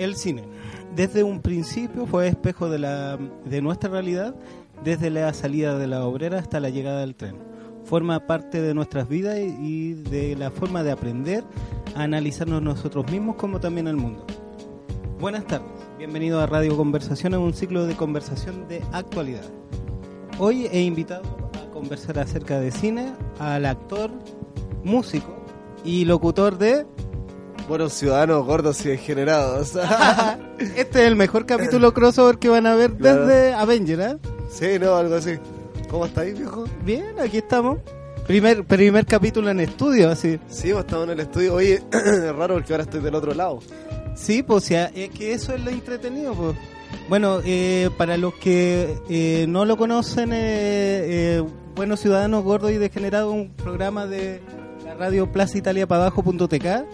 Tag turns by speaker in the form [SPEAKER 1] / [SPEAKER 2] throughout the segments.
[SPEAKER 1] El cine. Desde un principio fue espejo de, la, de nuestra realidad, desde la salida de la obrera hasta la llegada del tren. Forma parte de nuestras vidas y de la forma de aprender a analizarnos nosotros mismos como también al mundo. Buenas tardes, bienvenido a Radio Conversación, un ciclo de conversación de actualidad. Hoy he invitado a conversar acerca de cine al actor, músico y locutor de
[SPEAKER 2] Buenos ciudadanos gordos y degenerados.
[SPEAKER 1] este es el mejor capítulo crossover que van a ver
[SPEAKER 2] Claro.
[SPEAKER 1] desde Avenger, ¿eh?
[SPEAKER 2] sí, no, algo así. ¿Cómo estáis, viejo?
[SPEAKER 1] Bien, aquí estamos. Primer, primer capítulo en estudio, así.
[SPEAKER 2] Sí, hemos estado en el estudio. Oye, es raro porque ahora estoy del otro lado.
[SPEAKER 1] Sí, pues ya, es que eso es lo entretenido, pues. Bueno, eh, para los que eh, no lo conocen, eh, eh, Buenos Ciudadanos Gordos y Degenerados, un programa de la radio plazaitaliapadajo.tk.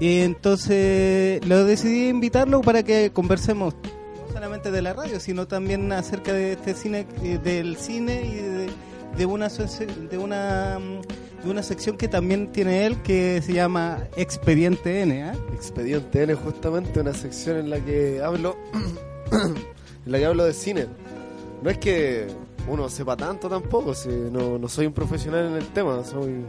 [SPEAKER 1] Y entonces lo decidí invitarlo para que conversemos no solamente de la radio, sino también acerca de este cine, eh, del cine y de, una de una mm, de una sección que también tiene él que se llama Expediente N, ¿ah?
[SPEAKER 2] Expediente N, justamente una sección en la que hablo. en la que hablo de cine. No es que uno sepa tanto tampoco, si no, no soy un profesional en el tema, soy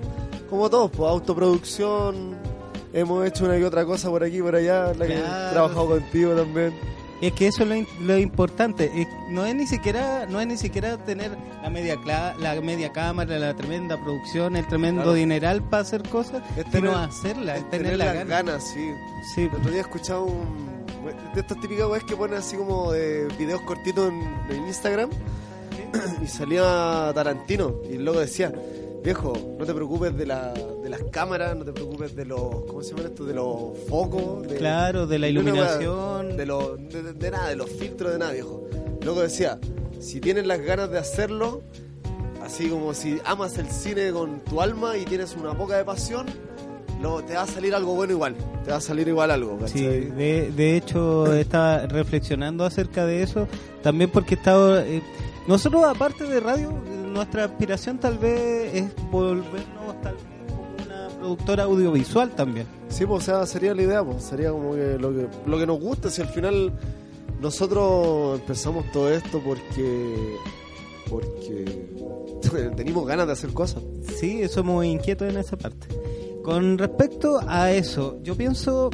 [SPEAKER 2] como todos, pues autoproducción. Hemos hecho una y otra cosa por aquí por allá, la que he trabajado contigo también.
[SPEAKER 1] Es que eso es lo, importante. Es- no es ni siquiera no es ni siquiera tener la media cla- la media cámara, la tremenda producción, el tremendo
[SPEAKER 2] Claro.
[SPEAKER 1] dineral para hacer cosas,
[SPEAKER 2] Es
[SPEAKER 1] sino hacerla, es tener,
[SPEAKER 2] tener
[SPEAKER 1] la
[SPEAKER 2] las
[SPEAKER 1] gana.
[SPEAKER 2] ganas, sí.
[SPEAKER 1] Sí,
[SPEAKER 2] El otro día escuchaba un. de estas típicas weas que ponen así como de videos cortitos en, en Instagram y salía Tarantino y luego decía: Viejo, no te preocupes de, la, de las cámaras, no te preocupes de los. ¿Cómo se llama esto? De los focos. De,
[SPEAKER 1] claro, de la iluminación.
[SPEAKER 2] De, los- de, nada, de los filtros, de nada, viejo. Luego decía: Si tienes las ganas de hacerlo, así como si amas el cine con tu alma y tienes una poca de pasión. lo- te va a salir algo bueno igual, te va a salir igual algo,
[SPEAKER 1] Sí, de, de hecho estaba reflexionando acerca de eso, también porque estaba... eh, nosotros aparte de radio, nuestra aspiración tal vez es volvernos tal vez como una productora audiovisual también.
[SPEAKER 2] Sí, pues, o sea, sería la idea, pues, sería como que lo que, lo que nos gusta, si al final nosotros empezamos todo esto porque porque tenemos ganas de hacer cosas.
[SPEAKER 1] Sí, somos inquietos en esa parte. Con respecto a eso, yo pienso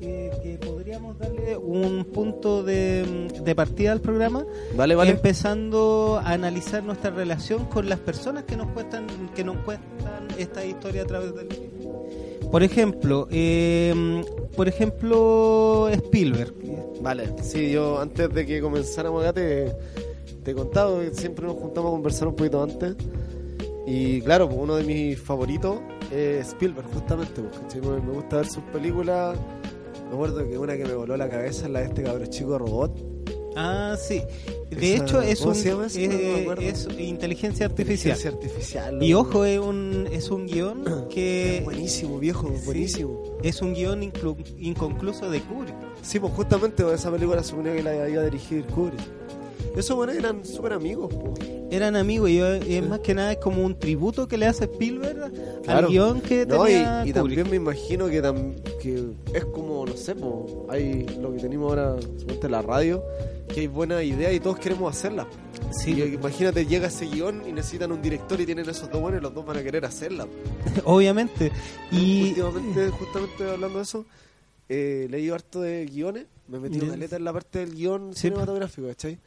[SPEAKER 1] eh, que podríamos darle un punto de, de partida al programa,
[SPEAKER 2] Vale, vale.
[SPEAKER 1] empezando a analizar nuestra relación con las personas que nos cuentan, que nos cuentan esta historia a través del. Por ejemplo, eh, por ejemplo Spielberg.
[SPEAKER 2] Vale, sí, yo antes de que comenzáramos acá te, te he contado que siempre nos juntamos a conversar un poquito antes. Y claro, pues, uno de mis favoritos es Spielberg, justamente. Me me gusta ver sus películas. Me acuerdo que una que me voló la cabeza es la de este cabro chico robot.
[SPEAKER 1] Ah, sí. De
[SPEAKER 2] Esa-
[SPEAKER 1] hecho es
[SPEAKER 2] ¿cómo
[SPEAKER 1] un?
[SPEAKER 2] No
[SPEAKER 1] eh, es inteligencia artificial.
[SPEAKER 2] Inteligencia artificial.
[SPEAKER 1] Y ojo, es un es un guion
[SPEAKER 2] Es
[SPEAKER 1] que
[SPEAKER 2] buenísimo, viejo,
[SPEAKER 1] Sí.
[SPEAKER 2] buenísimo.
[SPEAKER 1] es un guion inclu- inconcluso de Kubrick.
[SPEAKER 2] Sí, pues justamente esa película suponía que la iba a dirigir Kubrick. Esos bueno, eran súper amigos.
[SPEAKER 1] Eran amigos y y es más que nada es como un tributo que le hace Spielberg
[SPEAKER 2] Claro.
[SPEAKER 1] al guion que
[SPEAKER 2] No,
[SPEAKER 1] tenía
[SPEAKER 2] y también me imagino que, tam- que es como, no sé, po, hay lo que tenemos ahora, suponte la radio, que hay buenas ideas y todos queremos hacerlas.
[SPEAKER 1] Sí,
[SPEAKER 2] Y imagínate, llega ese guion y necesitan un director y tienen esos dos buenos y los dos van a querer hacerla.
[SPEAKER 1] obviamente. Y
[SPEAKER 2] Últimamente, justamente hablando de eso, eh, leí harto de guiones, me metí una letra en la parte del guion
[SPEAKER 1] Sí.
[SPEAKER 2] cinematográfico, ¿cachai?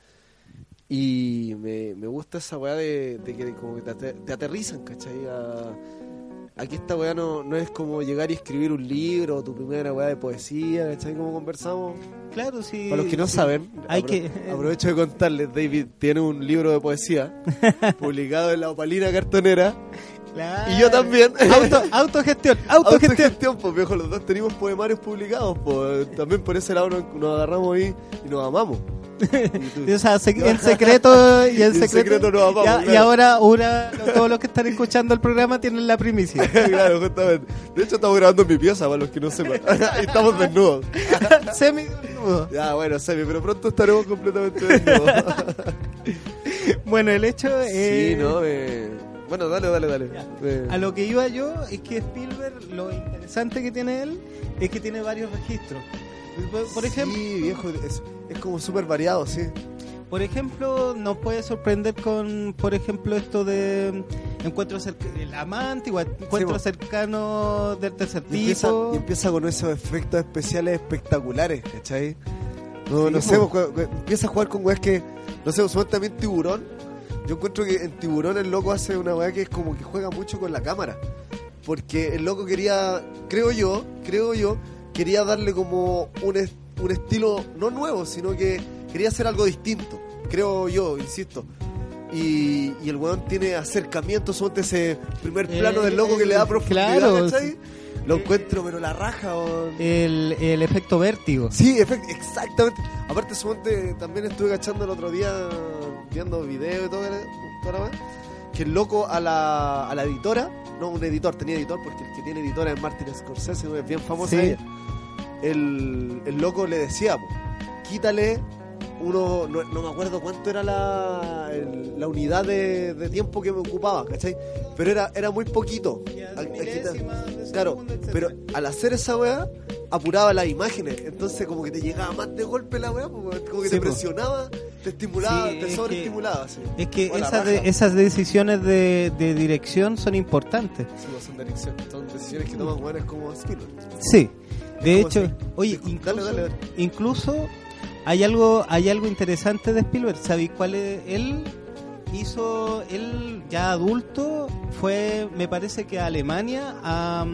[SPEAKER 2] Y me, me gusta esa weá de, de que como que te, ate- te aterrizan, ¿cachai? A- aquí esta weá no, no es como llegar y escribir un libro, tu primera weá de poesía, ¿cachai? Como conversamos.
[SPEAKER 1] claro, sí.
[SPEAKER 2] Para los que no
[SPEAKER 1] sí.
[SPEAKER 2] saben,
[SPEAKER 1] hay
[SPEAKER 2] apro-
[SPEAKER 1] que-
[SPEAKER 2] aprovecho de contarles, David tiene un libro de poesía publicado en la Opalina Cartonera
[SPEAKER 1] Claro.
[SPEAKER 2] y yo también.
[SPEAKER 1] Auto, autogestión, autogestión.
[SPEAKER 2] Autogestión, pues viejo, los dos tenemos poemarios publicados, pues también por ese lado nos, nos agarramos ahí y nos amamos. Y
[SPEAKER 1] O sea, se- en secreto y en
[SPEAKER 2] Y en
[SPEAKER 1] secreto.
[SPEAKER 2] secreto nos amamos,
[SPEAKER 1] Ya- Y
[SPEAKER 2] claro.
[SPEAKER 1] ahora una, todos los que están escuchando el programa tienen la primicia.
[SPEAKER 2] claro, justamente. De hecho, estamos grabando en mi pieza, para los que no sepan. y estamos desnudos.
[SPEAKER 1] Semi desnudo.
[SPEAKER 2] Ya, bueno, Semi, pero pronto estaremos completamente desnudos.
[SPEAKER 1] Bueno, el hecho es.
[SPEAKER 2] sí, ¿no? Eh, Bueno, dale, dale, dale. Eh,
[SPEAKER 1] A lo que iba yo es que Spielberg, lo interesante que tiene él es que tiene varios registros. Por, por ejemplo,
[SPEAKER 2] Sí, viejo, es, es como súper variado, sí.
[SPEAKER 1] por ejemplo, nos puede sorprender con, por ejemplo, esto de encuentros el amante, igual, encuentros
[SPEAKER 2] po.
[SPEAKER 1] cercanos del tercer
[SPEAKER 2] Y empieza,
[SPEAKER 1] tipo.
[SPEAKER 2] y empieza con esos efectos especiales espectaculares, ¿cachai? No,
[SPEAKER 1] Sí,
[SPEAKER 2] no sé, empieza a jugar con weas que, no sé, también tiburón. Yo encuentro que en tiburón el loco hace una wea que es como que juega mucho con la cámara. Porque el loco quería, creo yo, creo yo, quería darle como un, un estilo no nuevo, sino que quería hacer algo distinto. Creo yo, insisto. Y, y el weón tiene acercamientos, son ese primer plano del loco que le da
[SPEAKER 1] Eh,
[SPEAKER 2] profundidad,
[SPEAKER 1] claro,
[SPEAKER 2] ¿cachai? Lo
[SPEAKER 1] Eh,
[SPEAKER 2] encuentro, pero la raja.
[SPEAKER 1] El, el efecto vértigo.
[SPEAKER 2] Sí, efect- exactamente. Aparte, suponte, también estuve cachando el otro día, viendo videos y todo, la wea, que el loco a la, a la editora, no un editor, tenía editor, porque el que tiene editora es Martin Scorsese, es bien famosa
[SPEAKER 1] Sí.
[SPEAKER 2] ella. El, el loco le decía, po, quítale uno, no, no me acuerdo cuánto era la, el- la unidad de, de tiempo que me ocupaba, ¿cachai? Pero era, era muy poquito. Claro, pero al hacer esa weá, apuraba las imágenes. Entonces, como que te llegaba más de golpe la weá, como que
[SPEAKER 1] Sí,
[SPEAKER 2] te presionaba, te estimulaba,
[SPEAKER 1] Sí,
[SPEAKER 2] te
[SPEAKER 1] es
[SPEAKER 2] sobreestimulaba. Sí.
[SPEAKER 1] Es que esas, de- esas decisiones de, de dirección son importantes.
[SPEAKER 2] Sí, pues, son, dirección- son decisiones que toman weones como Spielberg.
[SPEAKER 1] Sí. De hecho, oye, incluso,
[SPEAKER 2] dale, dale.
[SPEAKER 1] incluso hay algo hay algo interesante de Spielberg. ¿Sabéis cuál es? Él hizo, él ya adulto, fue, me parece que a Alemania a,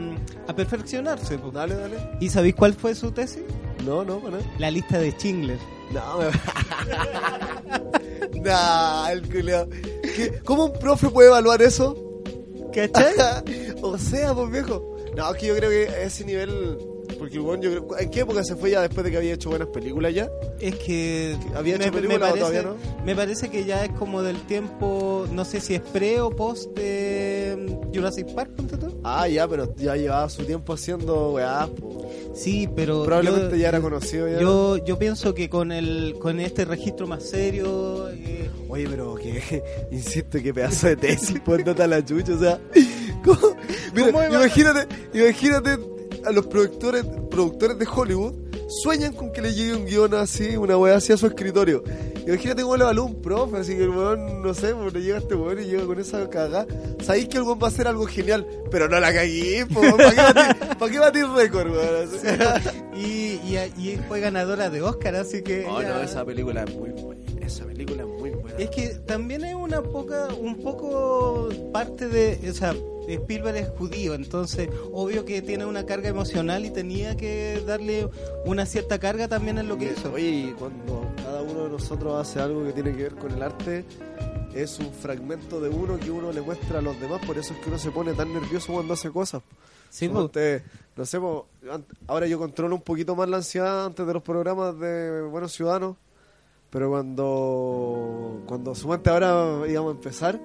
[SPEAKER 1] a perfeccionarse.
[SPEAKER 2] Dale, dale.
[SPEAKER 1] ¿Y sabéis cuál fue su tesis?
[SPEAKER 2] No, no, no.
[SPEAKER 1] La lista de Schindler.
[SPEAKER 2] No, me... nah, el. ¿Qué? ¿Cómo un profe puede evaluar eso?
[SPEAKER 1] ¿Cachai?
[SPEAKER 2] o sea, pues viejo. No, es que yo creo que ese nivel. Porque weón, yo creo. ¿En qué época se fue ya después de que había hecho buenas películas ya?
[SPEAKER 1] Es que
[SPEAKER 2] ¿Había hecho
[SPEAKER 1] me,
[SPEAKER 2] película o
[SPEAKER 1] parece,
[SPEAKER 2] todavía no?
[SPEAKER 1] me parece que ya es como del tiempo, no sé si es pre o post de Jurassic Park, tú.
[SPEAKER 2] Ah, ya, pero ya llevaba su tiempo haciendo weá.
[SPEAKER 1] Sí, pero
[SPEAKER 2] Probablemente
[SPEAKER 1] yo-
[SPEAKER 2] ya era conocido ya.
[SPEAKER 1] Yo, yo pienso que con el con este registro más serio, eh,
[SPEAKER 2] Oye, pero que, insisto, qué pedazo de tesis, poniéndote a la chucha, o sea, ¿cómo? Mira,
[SPEAKER 1] ¿Cómo iba-
[SPEAKER 2] imagínate, imagínate a los productores, productores de Hollywood sueñan con que le llegue un guion así, una weá así a su escritorio. Imagínate cómo le evalúa un profe, así que el weón, no sé, pues le llega este weón y llega con esa cagada. Sabéis que el weón va a hacer algo genial, pero no la cagué, ¿para qué batir, récord, weón?
[SPEAKER 1] y, y, y fue ganadora de Oscar, así que
[SPEAKER 2] Oh,
[SPEAKER 1] ella-
[SPEAKER 2] no, esa película es muy buena, esa película es muy buena.
[SPEAKER 1] Es que también es una poca, un poco parte de, o sea, Spielberg es judío, entonces obvio que tiene una carga emocional y tenía que darle una cierta carga también en lo que hizo.
[SPEAKER 2] Oye, y cuando cada uno de nosotros hace algo que tiene que ver con el arte, es un fragmento de uno que uno le muestra a los demás, por eso es que uno se pone tan nervioso cuando hace cosas.
[SPEAKER 1] Sí,
[SPEAKER 2] usted- no sé, po, ant- ahora yo controlo un poquito más la ansiedad antes de los programas de Buenos Ciudadanos, pero cuando cuando sumamente ahora íbamos a empezar,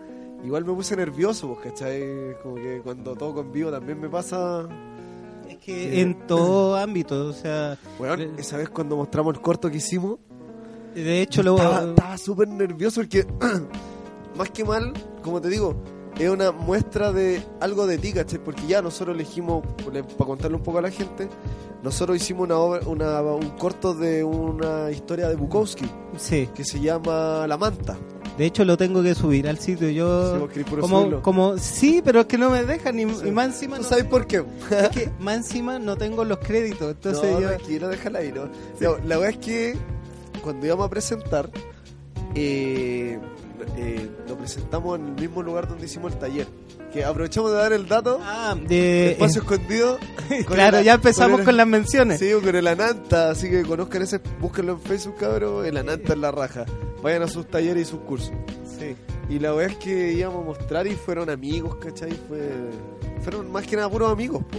[SPEAKER 2] igual me puse nervioso, pues, ¿cachai? Como que cuando toco en vivo también me pasa...
[SPEAKER 1] es que en todo ámbito, o sea,
[SPEAKER 2] Weón, esa vez cuando mostramos el corto que hicimos,
[SPEAKER 1] de hecho lo
[SPEAKER 2] estaba estaba súper nervioso porque, más que mal, como te digo, es una muestra de algo de ti, ¿cachai? Porque ya nosotros elegimos, para contarle un poco a la gente, nosotros hicimos una, obra- una un corto de una historia de Bukowski
[SPEAKER 1] sí,
[SPEAKER 2] que se llama La Manta.
[SPEAKER 1] De hecho lo tengo que subir al sitio,
[SPEAKER 2] Sí,
[SPEAKER 1] yo
[SPEAKER 2] puro
[SPEAKER 1] como
[SPEAKER 2] subirlo.
[SPEAKER 1] como sí, pero es que no me dejan y,
[SPEAKER 2] Sí.
[SPEAKER 1] y más encima
[SPEAKER 2] ¿Tú
[SPEAKER 1] no,
[SPEAKER 2] sabes por qué?
[SPEAKER 1] es que más encima no tengo los créditos, entonces
[SPEAKER 2] no,
[SPEAKER 1] yo
[SPEAKER 2] tranquilo, déjala ahí, ¿no? No, la verdad es que cuando íbamos a presentar, eh, eh, lo presentamos en el mismo lugar donde hicimos el taller. Que aprovechamos de dar el dato,
[SPEAKER 1] ah, de
[SPEAKER 2] espacio escondido. con
[SPEAKER 1] claro,
[SPEAKER 2] el-
[SPEAKER 1] ya empezamos
[SPEAKER 2] el-
[SPEAKER 1] con las menciones.
[SPEAKER 2] Sí, con el Ananta, así que conozcan ese, búsquenlo en Facebook, cabrón, el Ananta en la raja. Vayan a sus talleres y sus cursos.
[SPEAKER 1] Sí.
[SPEAKER 2] Y la verdad es que íbamos a mostrar y fueron amigos, ¿cachai? Fue, fueron más que nada puros amigos. po.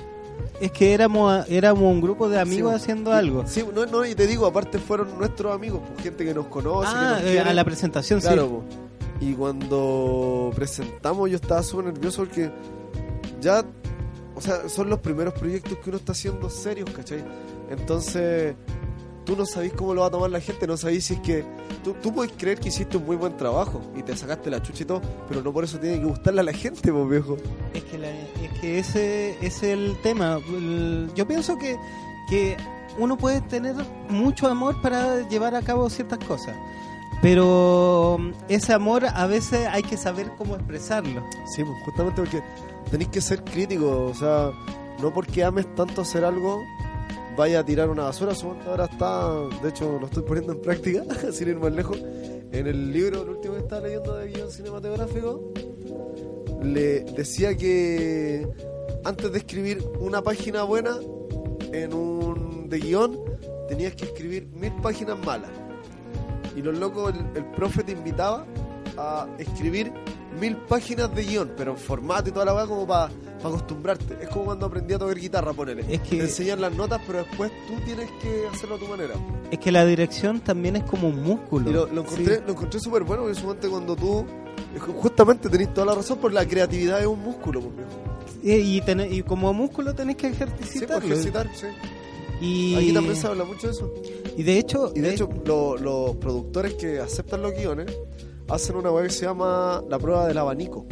[SPEAKER 1] Es que éramos éramos un grupo de amigos
[SPEAKER 2] Sí,
[SPEAKER 1] haciendo algo.
[SPEAKER 2] Sí, no, no, y te digo, aparte fueron nuestros amigos, pues, gente que nos conoce,
[SPEAKER 1] Ah,
[SPEAKER 2] que nos
[SPEAKER 1] eh, a la presentación,
[SPEAKER 2] Claro,
[SPEAKER 1] sí.
[SPEAKER 2] po. Y cuando presentamos yo estaba súper nervioso porque ya, o sea, son los primeros proyectos que uno está haciendo serios, ¿cachai? Entonces, tú no sabés cómo lo va a tomar la gente, no sabés si es que tú, tú puedes creer que hiciste un muy buen trabajo y te sacaste la chucha y todo, pero no por eso tiene que gustarle a la gente, pues viejo.
[SPEAKER 1] Es que, la- es que ese es el tema. Yo pienso que, que uno puede tener mucho amor para llevar a cabo ciertas cosas, pero ese amor a veces hay que saber cómo expresarlo.
[SPEAKER 2] Sí, pues justamente porque tenéis que ser crítico, o sea, no porque ames tanto hacer algo, vaya a tirar una basura, suponte ahora está, de hecho lo estoy poniendo en práctica, sin ir más lejos, en el libro, el último que estaba leyendo de guion cinematográfico, le decía que antes de escribir una página buena en un de guion, tenías que escribir mil páginas malas. Y los locos, el, el profe te invitaba a escribir mil páginas de guion, pero en formato y toda la weá como para acostumbrarte. Es como cuando aprendí a tocar guitarra, ponele.
[SPEAKER 1] Es que-
[SPEAKER 2] Te enseñan las notas, pero después tú tienes que hacerlo a tu manera.
[SPEAKER 1] Es que la dirección también es como un músculo.
[SPEAKER 2] Y lo, lo encontré,
[SPEAKER 1] Sí.
[SPEAKER 2] lo encontré súper bueno, porque suponte cuando tú... Justamente tenés toda la razón, por la creatividad es un músculo, pues, viejo.
[SPEAKER 1] Y, y, y como músculo tenés que
[SPEAKER 2] Sí, pues,
[SPEAKER 1] ejercitarlo.
[SPEAKER 2] ejercitar, sí.
[SPEAKER 1] Y,
[SPEAKER 2] Aquí también se habla mucho de eso.
[SPEAKER 1] y de hecho,
[SPEAKER 2] Y de
[SPEAKER 1] eh,
[SPEAKER 2] hecho, lo- los productores que aceptan los guiones hacen una web que se llama la prueba del abanico,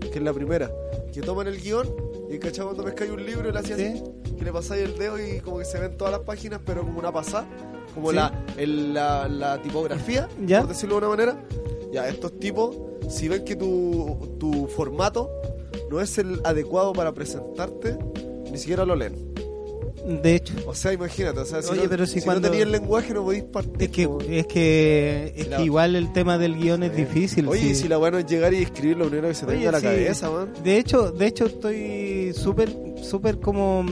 [SPEAKER 2] que es la primera. Que toman el guion y cachai cuando pescáis un libro y le hacías
[SPEAKER 1] Sí.
[SPEAKER 2] que le pasáis el dedo y como que se ven todas las páginas, pero como una pasada, como
[SPEAKER 1] Sí.
[SPEAKER 2] la, el- la, la tipografía,
[SPEAKER 1] Ya.
[SPEAKER 2] por decirlo de una manera. Ya, estos tipos, si ven que tu, tu formato no es el adecuado para presentarte, ni siquiera lo leen.
[SPEAKER 1] De hecho,
[SPEAKER 2] O sea, imagínate, o sea, si,
[SPEAKER 1] Oye,
[SPEAKER 2] no,
[SPEAKER 1] pero si
[SPEAKER 2] si
[SPEAKER 1] cuando-
[SPEAKER 2] no tenías el lenguaje no podéis partir.
[SPEAKER 1] es que, es que, es
[SPEAKER 2] Si
[SPEAKER 1] que igual el tema del guion es difícil.
[SPEAKER 2] Oye,
[SPEAKER 1] sí.
[SPEAKER 2] y si la buena es llegar y escribir lo primero que se te venga a la
[SPEAKER 1] sí.
[SPEAKER 2] cabeza, man.
[SPEAKER 1] De hecho, de hecho estoy súper, súper como,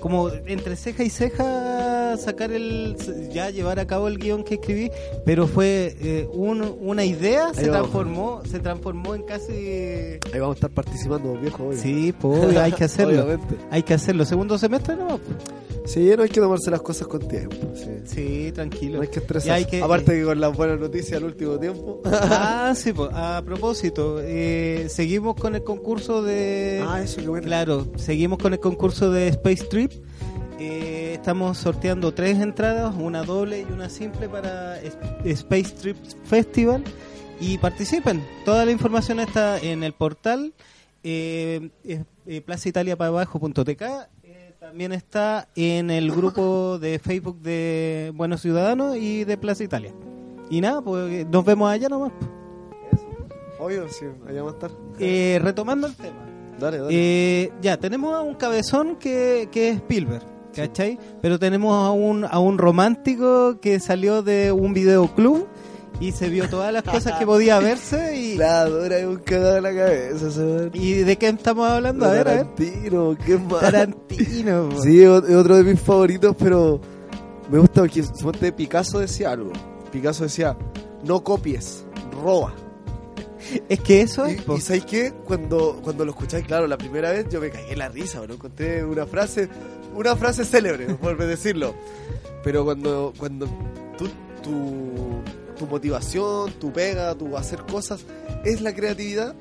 [SPEAKER 1] como entre ceja y ceja sacar el, ya llevar a cabo el guion que escribí, pero fue eh, un- una idea, se transformó, se transformó en casi,
[SPEAKER 2] Ahí vamos a estar participando, viejo. Hoy.
[SPEAKER 1] sí, pues hay que hacerlo, hay que hacerlo. Segundo semestre no,
[SPEAKER 2] Sí, no hay que tomarse las cosas con tiempo. Sí.
[SPEAKER 1] sí, tranquilo.
[SPEAKER 2] No hay que estresarse.
[SPEAKER 1] que-
[SPEAKER 2] Aparte que con las buenas noticias al último tiempo.
[SPEAKER 1] Ah, sí, pues, a propósito, eh, seguimos con el concurso de...
[SPEAKER 2] ah, eso qué bueno.
[SPEAKER 1] Claro, seguimos con el concurso de Space Trip. Eh, estamos sorteando tres entradas, una doble y una simple para Space Trip Festival. Y participen. Toda la información está en el portal eh, eh, eh, plazaitaliaparabajo.tk. Eh, también está en el grupo de Facebook de Buenos Ciudadanos y de Plaza Italia. Y nada, pues nos vemos allá nomás.
[SPEAKER 2] Obvio, sí, allá vamos a estar.
[SPEAKER 1] Eh, retomando el tema.
[SPEAKER 2] dale, dale.
[SPEAKER 1] Eh, ya, tenemos a un cabezón que, que es Spielberg, ¿cachai? Pero tenemos a un, a un romántico que salió de un videoclub y se vio todas las cosas que podía verse y...
[SPEAKER 2] La dura es un cagado en la cabeza.
[SPEAKER 1] ¿Y de qué estamos hablando? A ver, a ver.
[SPEAKER 2] Tarantino, qué más.
[SPEAKER 1] Tarantino. po.
[SPEAKER 2] Sí, es otro de mis favoritos, pero me gusta porque suponte Picasso decía algo. Picasso decía, no copies, roba.
[SPEAKER 1] Es que eso
[SPEAKER 2] Y,
[SPEAKER 1] es... po.
[SPEAKER 2] y ¿sabes qué? Cuando, cuando lo escucháis, claro, la primera vez yo me cagué en la risa, bueno, encontré una frase, una frase célebre, por decirlo. Pero cuando, cuando tú, tu, tu motivación, tu pega, tu hacer cosas es la creatividad,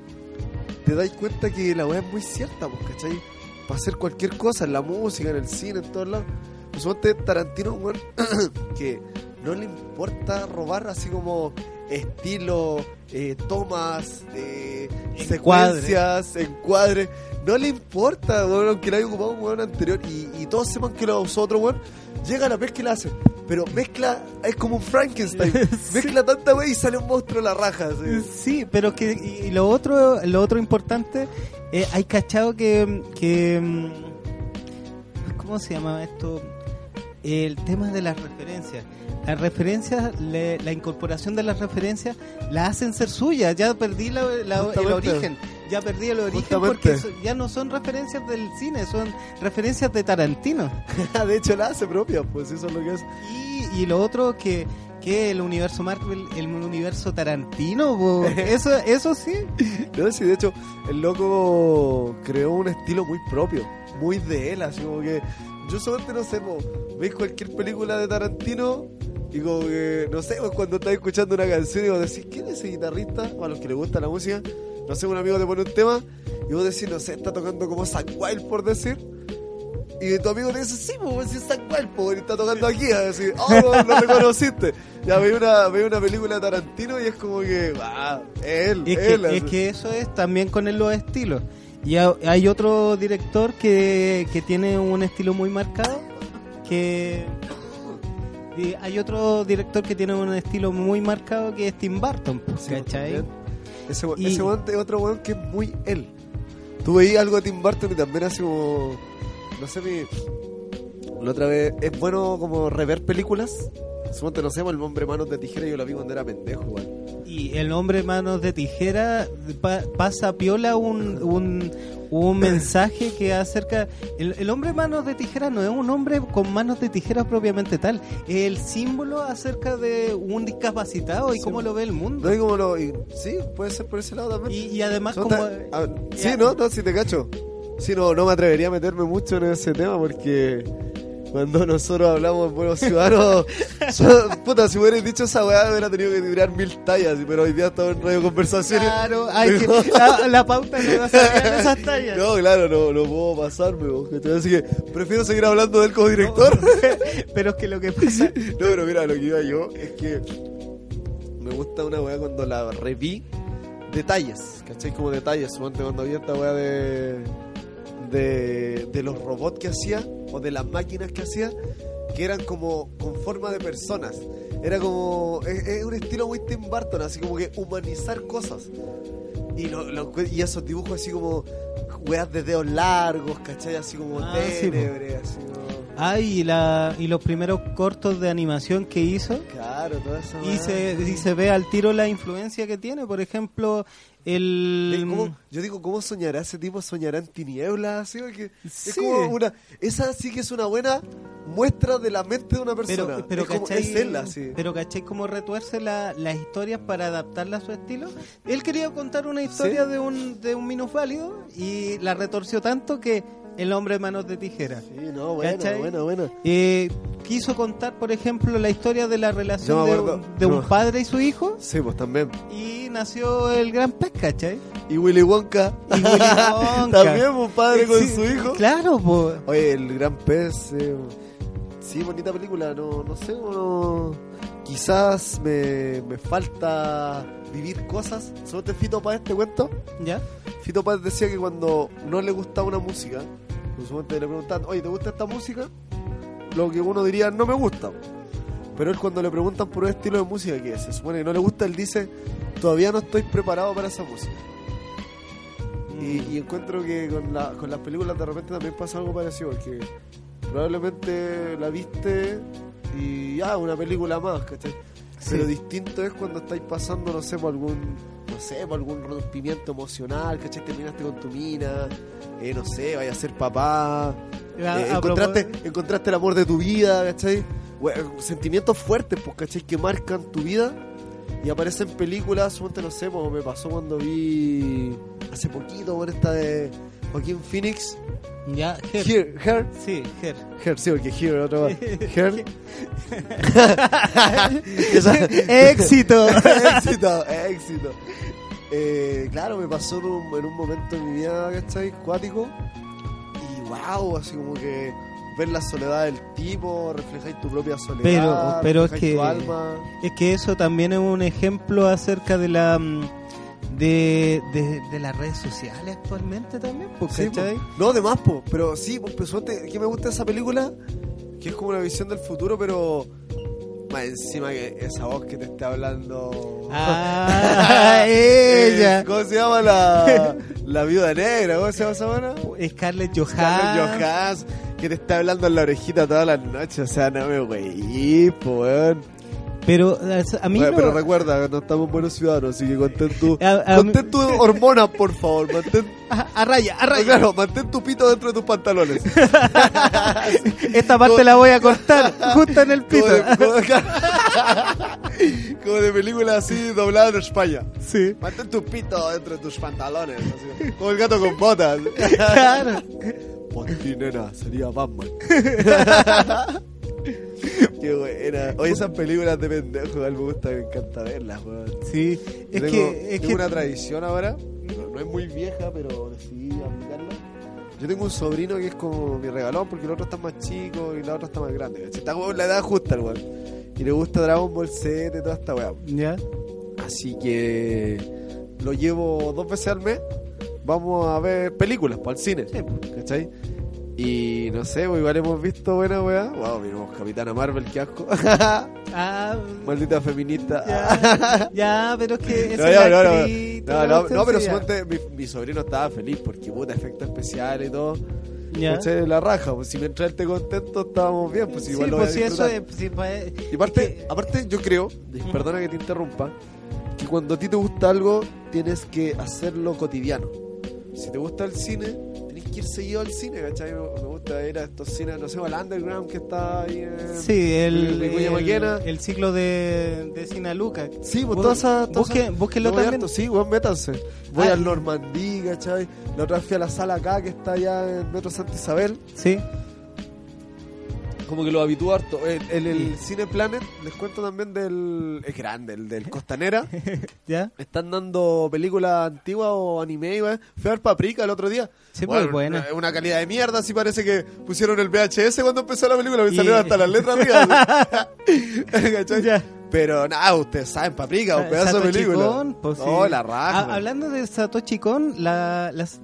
[SPEAKER 2] te das cuenta que la weá es muy cierta, pues, ¿cachai? Para hacer cualquier cosa, en la música, en el cine, en todos lados. Pues Tarantino, weón, que no le importa robar así como estilo, eh, tomas, eh, secuencias, encuadres. No le importa, weón, aunque lo haya ocupado un weón anterior y, y todos sepan que lo usó otro weón. Llega a la pesca y la hace. Pero mezcla, es como un Frankenstein. Mezcla tanta wey y sale un monstruo en la raja. así.
[SPEAKER 1] Sí, pero que y lo otro, lo otro importante, eh, hay cachado que, que mm, ¿cómo se llama esto? El tema de las referencias. Las referencias, le- la incorporación de las referencias, la hacen ser suyas. Ya perdí la- la- el origen. Ya perdí el origen
[SPEAKER 2] Justamente.
[SPEAKER 1] porque so- ya no son referencias del cine, son referencias de Tarantino.
[SPEAKER 2] de hecho, la hace propia, pues eso es lo que es.
[SPEAKER 1] Y, y lo otro que, que el universo Marvel, el universo Tarantino, po. eso, eso sí.
[SPEAKER 2] No, sí, de hecho, el loco creó un estilo muy propio, muy de él, así como que yo solamente no sé, po, veis cualquier película de Tarantino y como que, no sé, pues cuando estás escuchando una canción y vos decís, ¿quién es ese guitarrista? O a los que les gusta la música, no sé, un amigo te pone un tema y vos decís, no sé, está tocando como Zack Wild por decir. Y tu amigo te dice, sí, pues si es San Juan, pues, está tocando aquí, así, oh, no, lo reconociste. Ya ve una, ve una película de Tarantino y es como que, ah, él,
[SPEAKER 1] Es
[SPEAKER 2] él.
[SPEAKER 1] que, es que eso es también con el- los estilos. Y ha- hay otro director que, que tiene un estilo muy marcado. Que. hay otro director que tiene un estilo muy marcado que es Tim Burton, pues,
[SPEAKER 2] Sí,
[SPEAKER 1] ¿cachai?
[SPEAKER 2] Ese, we-
[SPEAKER 1] Y-
[SPEAKER 2] ese weón es otro weón que es muy él. Tú veías algo de Tim Burton y también así como. No sé, mi. La otra vez. Es bueno como rever películas. Suponte, no sé, el hombre manos de tijera yo la vi cuando era pendejo, weón.
[SPEAKER 1] Y el hombre manos de tijera pa- pasa piola un, un, un mensaje que acerca... El, el hombre manos de tijera no es un hombre con manos de tijera propiamente tal, es el símbolo acerca de un discapacitado y
[SPEAKER 2] Sí,
[SPEAKER 1] cómo lo ve el mundo.
[SPEAKER 2] No hay como lo. y- sí, puede ser por ese lado también.
[SPEAKER 1] Y, y además como...
[SPEAKER 2] a- sí,
[SPEAKER 1] ya.
[SPEAKER 2] no, no, sí te cacho. Sí, no, no me atrevería a meterme mucho en ese tema porque cuando nosotros hablamos en Buenos Ciudadanos, so- puta, si hubierais dicho esa weá, hubiera tenido que tirar mil tallas, pero hoy día estamos en radio conversaciones.
[SPEAKER 1] Claro, hay que, la, la pauta no la sabían esas tallas.
[SPEAKER 2] No, claro, no, no puedo pasarme, vos, así que prefiero seguir hablando de él como director.
[SPEAKER 1] Pero es que lo que pasa...
[SPEAKER 2] No, pero mira, lo que iba yo es que me gusta una weá cuando la reví detalles, ¿cachai? Como detalles, suponte cuando había esta weá de, de, de los robots que hacía o de las máquinas que hacía que eran como con forma de personas. Era como, es, es un estilo muy Tim Burton, así como que humanizar cosas. Y, lo- lo- y esos dibujos así como weas de dedos largos, ¿cachai? Así como
[SPEAKER 1] Ah, sí,
[SPEAKER 2] así como...
[SPEAKER 1] Ay, y, la, y los primeros cortos de animación que hizo...
[SPEAKER 2] Claro, toda esa
[SPEAKER 1] Y se, y se ve al tiro la influencia que tiene. Por ejemplo, el...
[SPEAKER 2] Ey, ¿cómo- yo digo, ¿cómo soñará ese tipo? ¿Soñará en tinieblas?
[SPEAKER 1] Sí.
[SPEAKER 2] Es como una... Esa sí que es una buena muestra de la mente de una persona.
[SPEAKER 1] Pero, pero
[SPEAKER 2] es, como,
[SPEAKER 1] ¿cachai?
[SPEAKER 2] es él, así.
[SPEAKER 1] Pero ¿cachai cómo retuerce la- las historias para adaptarla a su estilo? Él quería contar una historia de un de un minusválido y la retorció tanto que el hombre de manos de tijera.
[SPEAKER 2] Sí, no, buena,
[SPEAKER 1] ¿Cachai?
[SPEAKER 2] buena, buena.
[SPEAKER 1] Eh, quiso contar, por ejemplo, la historia de la relación
[SPEAKER 2] me
[SPEAKER 1] de, un- de un
[SPEAKER 2] no.
[SPEAKER 1] padre y su hijo
[SPEAKER 2] Sí, pues también.
[SPEAKER 1] y nació el gran pez, ¿cachai?
[SPEAKER 2] Y Willy Wonka.
[SPEAKER 1] Y Willy Wonka.
[SPEAKER 2] también, un padre con
[SPEAKER 1] Sí,
[SPEAKER 2] su hijo.
[SPEAKER 1] Claro, pues.
[SPEAKER 2] Oye, el gran pez. eh, sí, bonita película. No, no sé, no, quizás me, me falta vivir cosas. ¿Solo te Fito Páez te cuento?
[SPEAKER 1] ¿Ya?
[SPEAKER 2] Fito Páez decía que cuando no le gustaba una música, usualmente le preguntan, oye, ¿te gusta esta música? Lo que uno diría, no me gusta. Pero él cuando le preguntan por un estilo de música que se supone que no le gusta, él dice, todavía no estoy preparado para esa música. Y, y encuentro que con, la, con las películas de repente también pasa algo parecido, porque probablemente la viste y ya, una película más, ¿cachai? Pero
[SPEAKER 1] Sí.
[SPEAKER 2] distinto es cuando estáis pasando, no sé, por algún, no sé, por algún rompimiento emocional, ¿cachai? Terminaste con tu mina, eh, no sé, vaya a ser papá,
[SPEAKER 1] A-
[SPEAKER 2] eh,
[SPEAKER 1] a
[SPEAKER 2] encontraste, encontraste el amor de tu vida, ¿cachai? Bueno, sentimientos fuertes, pues, ¿cachai? Que marcan tu vida y aparecen películas, suponte, no sé, como me pasó cuando vi hace poquito, bueno, esta de Joaquín Phoenix,
[SPEAKER 1] Ya, Her.
[SPEAKER 2] Her,
[SPEAKER 1] Sí, Her.
[SPEAKER 2] Her, sí, porque Here, otro. Her.
[SPEAKER 1] Éxito.
[SPEAKER 2] éxito, éxito. Eh, claro, me pasó en un, en un momento en mi vida, ¿cachai? Cuático. Y wow, así como que ver la soledad del tipo, reflejáis tu propia soledad.
[SPEAKER 1] Pero- pero es que-
[SPEAKER 2] tu alma.
[SPEAKER 1] Es que eso también es un ejemplo acerca de la mm, de, de, de las redes sociales actualmente también, pues,
[SPEAKER 2] Sí. No, de más, po. pero sí, pues, que me gusta esa película, que es como una visión del futuro, pero más encima que esa voz que te está hablando.
[SPEAKER 1] Ah,
[SPEAKER 2] Eh,
[SPEAKER 1] ella.
[SPEAKER 2] ¿Cómo se llama la, la viuda negra? ¿Cómo se llama esa buena?
[SPEAKER 1] Scarlett
[SPEAKER 2] Scarlett
[SPEAKER 1] Johansson.
[SPEAKER 2] Johansson, que te está hablando en la orejita todas las noches. O sea, no me güey, po, weón.
[SPEAKER 1] Pero a mí
[SPEAKER 2] Oye,
[SPEAKER 1] no-
[SPEAKER 2] Pero recuerda, no estamos buenos ciudadanos, así que contén tu,
[SPEAKER 1] A- a
[SPEAKER 2] contén tu hormona, por favor. Mantén,
[SPEAKER 1] a, a raya, a raya.
[SPEAKER 2] claro, mantén tu pito dentro de tus pantalones.
[SPEAKER 1] Esta parte la voy a cortar justo en el pito.
[SPEAKER 2] Como de, como de- como de película así doblada en España.
[SPEAKER 1] Sí.
[SPEAKER 2] Mantén tu pito dentro de tus pantalones. así, como el gato con botas.
[SPEAKER 1] Claro.
[SPEAKER 2] Por ti, nena, sería Batman. Qué buena. Oye, esas películas de pendejo, a mí me gusta, me encanta verlas, weón.
[SPEAKER 1] Sí, es
[SPEAKER 2] tengo,
[SPEAKER 1] que es
[SPEAKER 2] tengo
[SPEAKER 1] que
[SPEAKER 2] una tradición ahora, no, no es muy vieja, pero decidí aplicarla. Yo tengo un sobrino que es como mi regalón porque el otro está más chico y la otra está más grande. ¿cachai? Está como en la edad justa, weón. Y le gusta Dragon Ball Z y toda esta weá.
[SPEAKER 1] ¿Ya?
[SPEAKER 2] Así que lo llevo dos veces al mes. Vamos a ver películas para el cine.
[SPEAKER 1] Sí, pues.
[SPEAKER 2] ¿Cachai? Y no sé, pues igual hemos visto buena weá. Wow, miramos Capitana Marvel, qué asco.
[SPEAKER 1] Ah,
[SPEAKER 2] Maldita feminista.
[SPEAKER 1] ya, ya, pero es que
[SPEAKER 2] No, ya, no, no, no, pero suponte mi, mi sobrino estaba feliz porque puta efectos especiales y todo.
[SPEAKER 1] Ya.
[SPEAKER 2] La raja, pues si mientras él esté contento estábamos bien, pues
[SPEAKER 1] Sí,
[SPEAKER 2] igual lo voy a
[SPEAKER 1] pues si eso
[SPEAKER 2] disfrutar.
[SPEAKER 1] es... si pa-
[SPEAKER 2] Y aparte,
[SPEAKER 1] que-
[SPEAKER 2] aparte yo creo,
[SPEAKER 1] Ujú.
[SPEAKER 2] perdona que te interrumpa, que cuando a ti te gusta algo tienes que hacerlo cotidiano. Si te gusta el cine, que ir seguido al cine, ¿cachai? Me me gusta ir a estos cines, no sé, al underground que está ahí en...
[SPEAKER 1] Sí, el, el, el ciclo de, de Sinaluca.
[SPEAKER 2] Sí, pues todas esas...
[SPEAKER 1] busque- búsquenlo
[SPEAKER 2] voy
[SPEAKER 1] también.
[SPEAKER 2] harto, sí, weón, métanse. Voy
[SPEAKER 1] Ah,
[SPEAKER 2] al Normandí, ¿cachai? La otra vez fui a la sala acá que está allá en Metro Santa Isabel.
[SPEAKER 1] Sí.
[SPEAKER 2] Como que lo habitúo harto. El, el, el Cine Planet, les cuento también del... Es grande, el del Costanera.
[SPEAKER 1] ¿Ya?
[SPEAKER 2] Están dando películas antiguas o anime, weón. Fui a ver Paprika el otro día.
[SPEAKER 1] Sí, pues, buena.
[SPEAKER 2] Una, una calidad de mierda, así parece que pusieron el VHS cuando empezó la película. Me
[SPEAKER 1] Y-
[SPEAKER 2] salieron hasta las letras arriba. ¿Cachai?
[SPEAKER 1] Ya.
[SPEAKER 2] Pero nada, ustedes saben Paprika, un pedazo de película.
[SPEAKER 1] Pues, sí.
[SPEAKER 2] la raja.
[SPEAKER 1] Ah, hablando de Satoshi Kon, la, las-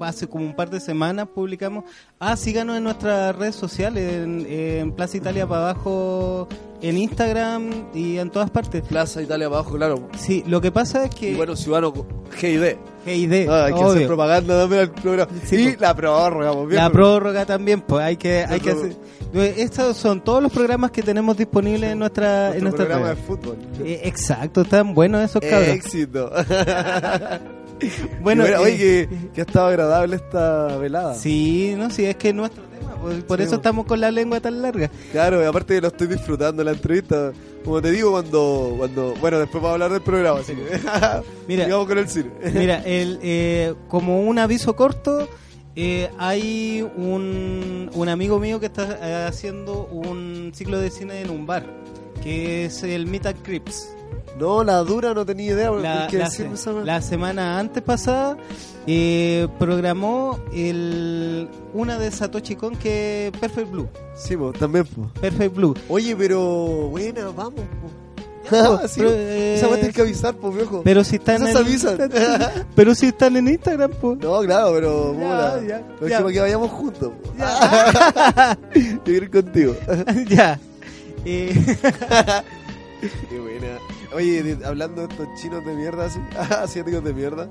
[SPEAKER 1] hace como un par de semanas publicamos. Ah, síganos en nuestras redes sociales, en, en Plaza Italia para abajo, en Instagram y en todas partes.
[SPEAKER 2] Plaza Italia abajo, claro.
[SPEAKER 1] Sí, lo que pasa es que.
[SPEAKER 2] Y bueno, Ciudadano GID.
[SPEAKER 1] GID,
[SPEAKER 2] Ah, hay que
[SPEAKER 1] obvio.
[SPEAKER 2] hacer propaganda también al programa.
[SPEAKER 1] Sí,
[SPEAKER 2] y
[SPEAKER 1] pues.
[SPEAKER 2] la prórroga, pues, bien,
[SPEAKER 1] La prórroga también, pues hay que, hay que hacer. Estos son todos los programas que tenemos disponibles en nuestra, en nuestra
[SPEAKER 2] programa de fútbol.
[SPEAKER 1] Eh, exacto, están buenos esos cabros.
[SPEAKER 2] Éxito.
[SPEAKER 1] Bueno,
[SPEAKER 2] Bueno,
[SPEAKER 1] eh,
[SPEAKER 2] oye, que, que ha estado agradable esta velada.
[SPEAKER 1] Sí, no, sí, es que es nuestro tema, por, por
[SPEAKER 2] Sí,
[SPEAKER 1] eso estamos con la lengua tan larga.
[SPEAKER 2] Claro, y aparte lo estoy disfrutando la entrevista. Como te digo, cuando. cuando Bueno, después vamos a hablar del programa, así que.
[SPEAKER 1] Mira.
[SPEAKER 2] Sigamos con el cine.
[SPEAKER 1] Mira, el, eh, como un aviso corto, eh, hay un, un amigo mío que está eh, haciendo un ciclo de cine en un bar, que es el Meet and Crips.
[SPEAKER 2] No, la dura no tenía idea.
[SPEAKER 1] La, la se- semana antes pasada eh, programó el, una de Satoshi Kon que es Perfect Blue.
[SPEAKER 2] Sí, pues, también.
[SPEAKER 1] Perfect Blue.
[SPEAKER 2] Oye, pero. Buena, vamos, pues.
[SPEAKER 1] pues,
[SPEAKER 2] sí,
[SPEAKER 1] pero, eh,
[SPEAKER 2] esa que avisar, pues, viejo.
[SPEAKER 1] Pero si están
[SPEAKER 2] Esas
[SPEAKER 1] en
[SPEAKER 2] avisan.
[SPEAKER 1] pero si están en Instagram, pues.
[SPEAKER 2] No, claro, pero.
[SPEAKER 1] Ya, ya,
[SPEAKER 2] lo
[SPEAKER 1] ya.
[SPEAKER 2] dijimos que vayamos juntos. po.
[SPEAKER 1] Ya.
[SPEAKER 2] Yo quiero ir contigo.
[SPEAKER 1] ya. Eh,
[SPEAKER 2] Qué buena. Oye, de- hablando de estos chinos de mierda, así, asiáticos de mierda.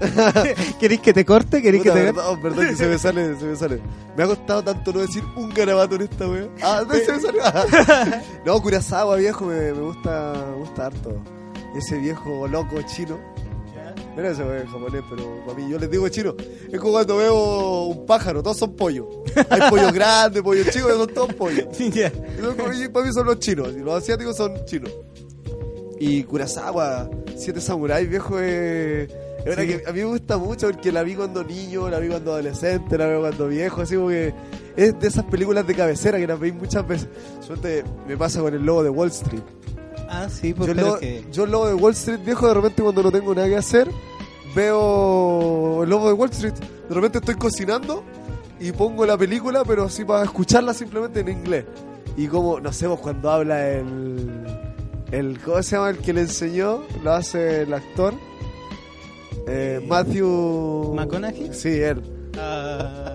[SPEAKER 1] ¿Queréis que te corte? ¿Queréis
[SPEAKER 2] Puta,
[SPEAKER 1] que te
[SPEAKER 2] perdón, perdón, que se me sale, se me sale. Me ha costado tanto no decir un garabato en esta wea. Ah, no, se me salió. no, Kurosawa, viejo, me, me gusta, me gusta harto. Ese viejo loco chino. Mira ese wea en japonés, pero para mí yo les digo chino. Es como cuando veo un pájaro, todos son pollos. Hay pollos grandes, pollos chicos, son todos pollos.
[SPEAKER 1] ya.
[SPEAKER 2] Y los- y para mí son los chinos, y los asiáticos son chinos. Y Kurosawa, Siete Samuráis, viejo, es... es verdad
[SPEAKER 1] Sí.
[SPEAKER 2] que a mí me gusta mucho porque la vi cuando niño, la vi cuando adolescente, la vi cuando viejo, así como que es de esas películas de cabecera que las veis muchas veces. Suerte me pasa con el lobo de Wall Street.
[SPEAKER 1] Ah, sí, pues
[SPEAKER 2] yo, el lobo,
[SPEAKER 1] que...
[SPEAKER 2] yo el lobo de Wall Street, viejo, de repente cuando no tengo nada que hacer, veo el lobo de Wall Street. De repente estoy cocinando y pongo la película, pero así para escucharla simplemente en inglés. Y como, no sé, vos cuando habla el, el. ¿Cómo se llama el que le enseñó? Lo hace el actor. Eh,
[SPEAKER 1] Eh,
[SPEAKER 2] Matthew.
[SPEAKER 1] ¿McConaughey?
[SPEAKER 2] Sí, él.
[SPEAKER 1] Ah,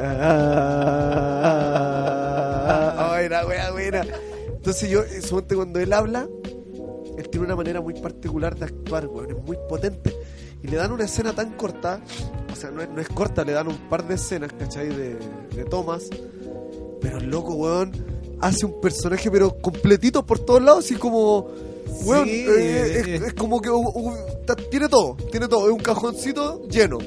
[SPEAKER 2] Ah, Ay, la wea buena. Entonces yo, en su momento cuando él habla, él tiene una manera muy particular de actuar, weón, es muy potente. Y le dan una escena tan corta, o sea, no es, no es corta, le dan un par de escenas, ¿cachai? De, de tomas. Pero el loco, weón, hace un personaje, pero completito por todos lados, así como... Weón,
[SPEAKER 1] Sí,
[SPEAKER 2] eh, es,
[SPEAKER 1] eh.
[SPEAKER 2] es como que tiene todo, tiene todo, es un cajoncito lleno.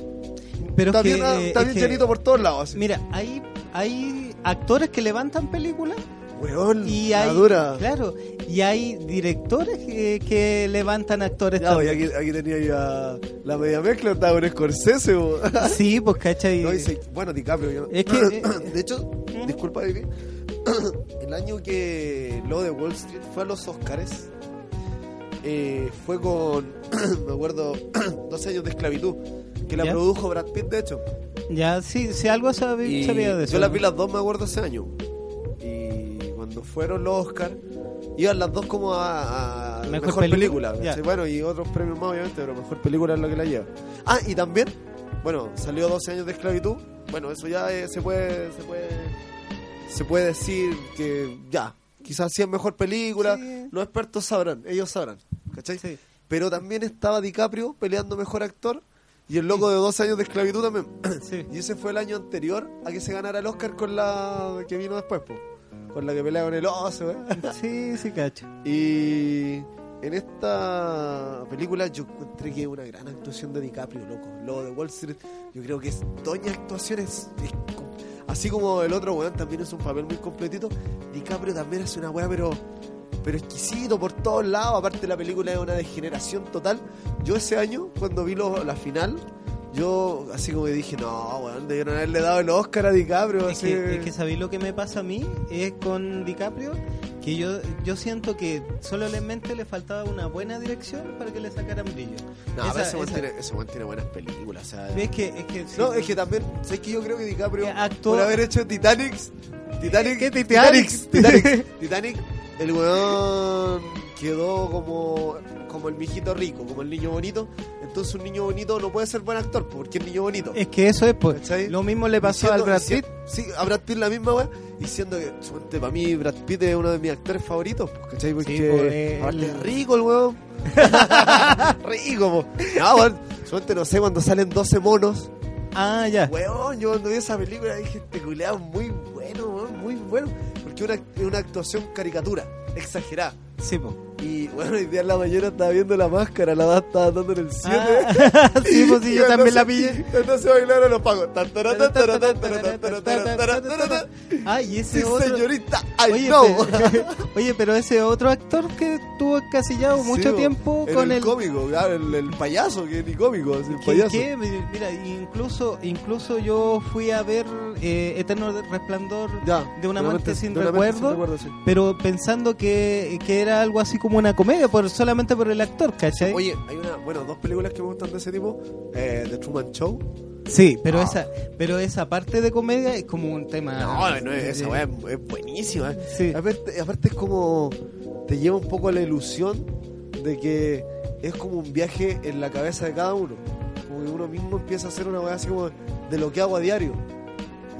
[SPEAKER 1] pero
[SPEAKER 2] está
[SPEAKER 1] es que,
[SPEAKER 2] bien, ah, está
[SPEAKER 1] es
[SPEAKER 2] bien
[SPEAKER 1] que-
[SPEAKER 2] llenito por todos lados. Así.
[SPEAKER 1] Mira, hay, hay actores que levantan películas
[SPEAKER 2] Weón,
[SPEAKER 1] y hay, claro, y hay directores que, que levantan actores también.
[SPEAKER 2] aquí, aquí tenía ya la media mezcla, estaba con Scorsese. bo.
[SPEAKER 1] Sí, pues, ¿cachai?
[SPEAKER 2] No, dice, bueno, DiCaprio. yo-
[SPEAKER 1] Es que, eh,
[SPEAKER 2] de hecho, disculpa, baby. El año que lo de Wall Street fue a los Oscars, eh, fue con, me acuerdo, 12 años de esclavitud, que la
[SPEAKER 1] ¿Ya?
[SPEAKER 2] produjo Brad Pitt, de hecho.
[SPEAKER 1] Ya, sí, si algo sabía, de eso.
[SPEAKER 2] yo las vi las dos, me acuerdo, ese año. Y cuando fueron los Oscar, iban las dos como a, a
[SPEAKER 1] Mejor
[SPEAKER 2] mejor,
[SPEAKER 1] película.
[SPEAKER 2] Bueno, y otros premios más, obviamente, pero mejor película es lo que la lleva. Ah, y también, bueno, salió 12 años de esclavitud. Bueno, eso ya eh, se puede se puede se puede decir que ya, quizás sí es mejor película.
[SPEAKER 1] Sí.
[SPEAKER 2] Los expertos sabrán, ellos sabrán, ¿cachai?
[SPEAKER 1] Sí.
[SPEAKER 2] Pero también estaba DiCaprio peleando mejor actor y el loco de 12 años de esclavitud también.
[SPEAKER 1] Sí.
[SPEAKER 2] Y ese fue el año anterior a que se ganara el Oscar con la que vino después, po. con la que pelea con el oso. ¿eh?
[SPEAKER 1] Sí, sí, cacho.
[SPEAKER 2] Y en esta película yo encontré que una gran actuación de DiCaprio, loco. Lo de Wall Street, yo creo que es doña actuación, es, así como el otro weón también es un papel muy completito. DiCaprio también hace una weá, pero pero exquisito por todos lados. Aparte, la película es una degeneración total. Yo ese año, cuando vi lo- la final, yo así como que dije, no, weón, debieron haberle dado el Oscar a DiCaprio.
[SPEAKER 1] Es
[SPEAKER 2] así.
[SPEAKER 1] que, es que ¿sabéis lo que me pasa a mí? Es con DiCaprio, que yo yo siento que solamente le faltaba una buena dirección para que le sacaran brillo.
[SPEAKER 2] no,
[SPEAKER 1] Esa-
[SPEAKER 2] ese
[SPEAKER 1] esa-
[SPEAKER 2] tiene, ese weón tiene buenas películas. O sea,
[SPEAKER 1] Es que, es que, sí,
[SPEAKER 2] No, es que también, ¿sabes que yo creo que DiCaprio,
[SPEAKER 1] Que actuó-
[SPEAKER 2] por haber hecho Titanic, Titanic,
[SPEAKER 1] ¿Qué Titanic?
[SPEAKER 2] Titanic, Titanic, el weón quedó como, como el mijito rico, como el niño bonito. Entonces un niño bonito no puede ser buen actor, porque es niño bonito.
[SPEAKER 1] Es que eso es, pues.
[SPEAKER 2] ¿Cachai?
[SPEAKER 1] Lo mismo le pasó al Brad Pitt.
[SPEAKER 2] Sí, a Brad Pitt la misma weá, diciendo que suponte, para mí Brad Pitt es uno de mis actores favoritos, pues, ¿cachai? Porque
[SPEAKER 1] Sí, pues,
[SPEAKER 2] aparte
[SPEAKER 1] él-
[SPEAKER 2] es rico el weón. rico, po. No, weón, suponte, no sé, cuando salen 12 monos.
[SPEAKER 1] Ah, ya.
[SPEAKER 2] Weón, yo cuando vi esa película dije, este culeado muy bueno, weón, muy bueno. Porque una, una actuación caricatura, exagerada. Y bueno, hoy día en la mañana estaba viendo la máscara, la edad estaba dando en el 7.
[SPEAKER 1] Ah, sí, pues sí, yo también la pillé.
[SPEAKER 2] Entonces bailaron los pagos.
[SPEAKER 1] Ah, y ese
[SPEAKER 2] Sí,
[SPEAKER 1] otro.
[SPEAKER 2] señorita, I
[SPEAKER 1] Oye,
[SPEAKER 2] know.
[SPEAKER 1] pe- oye, pero ese otro actor que estuvo encasillado mucho
[SPEAKER 2] Sí,
[SPEAKER 1] tiempo
[SPEAKER 2] en
[SPEAKER 1] con
[SPEAKER 2] el,
[SPEAKER 1] el,
[SPEAKER 2] cómico, el, el payaso, que ni cómico, es el
[SPEAKER 1] ¿Qué-
[SPEAKER 2] payaso.
[SPEAKER 1] qué? Mira, incluso incluso yo fui a ver eh, Eterno Resplandor
[SPEAKER 2] Ya,
[SPEAKER 1] de una
[SPEAKER 2] de
[SPEAKER 1] amante sin
[SPEAKER 2] una mente
[SPEAKER 1] recuerdo,
[SPEAKER 2] sí.
[SPEAKER 1] pero pensando que, que era algo así como una comedia, por solamente por el actor, ¿cachai?
[SPEAKER 2] Oye, hay una, bueno, dos películas que me gustan de ese tipo. Eh, The Truman Show.
[SPEAKER 1] sí, pero
[SPEAKER 2] Ah.
[SPEAKER 1] esa pero esa parte de comedia es como un tema...
[SPEAKER 2] No, no, esa
[SPEAKER 1] eh,
[SPEAKER 2] weá es, es buenísima.
[SPEAKER 1] Sí.
[SPEAKER 2] Aparte, aparte es como. Te lleva un poco a la ilusión de que es como un viaje en la cabeza de cada uno. Como que uno mismo empieza a hacer una weá así como de lo que hago a diario.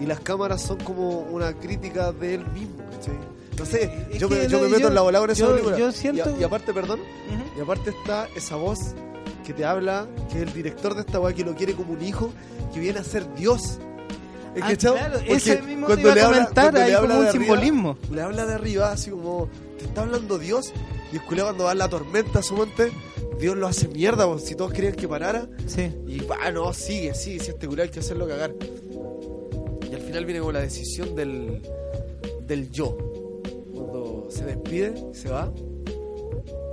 [SPEAKER 2] Y las cámaras son como una crítica de él mismo, ¿cachai? No sé,
[SPEAKER 1] Es
[SPEAKER 2] yo me, yo
[SPEAKER 1] no,
[SPEAKER 2] me meto
[SPEAKER 1] yo-
[SPEAKER 2] en la bola con esa
[SPEAKER 1] yo-
[SPEAKER 2] película.
[SPEAKER 1] yo siento-
[SPEAKER 2] Y, a- y aparte, perdón, y aparte está esa voz que te habla, que es el director de esta weá que lo quiere como un hijo, que viene a ser Dios. ¿Es
[SPEAKER 1] Ah, claro,
[SPEAKER 2] Porque
[SPEAKER 1] ese mismo
[SPEAKER 2] cuando
[SPEAKER 1] a
[SPEAKER 2] le habla- cuando le
[SPEAKER 1] hay
[SPEAKER 2] habla
[SPEAKER 1] como un
[SPEAKER 2] arriba,
[SPEAKER 1] simbolismo.
[SPEAKER 2] Le habla de arriba, así como, te está hablando Dios, y el cuando va la tormenta, su monte, Dios lo hace mierda, pues, si todos querían que parara,
[SPEAKER 1] Sí.
[SPEAKER 2] y va, no, sigue, sigue, si este culiao hay que hacerlo cagar. Y al final viene como la decisión del, del yo. Se despide, se va,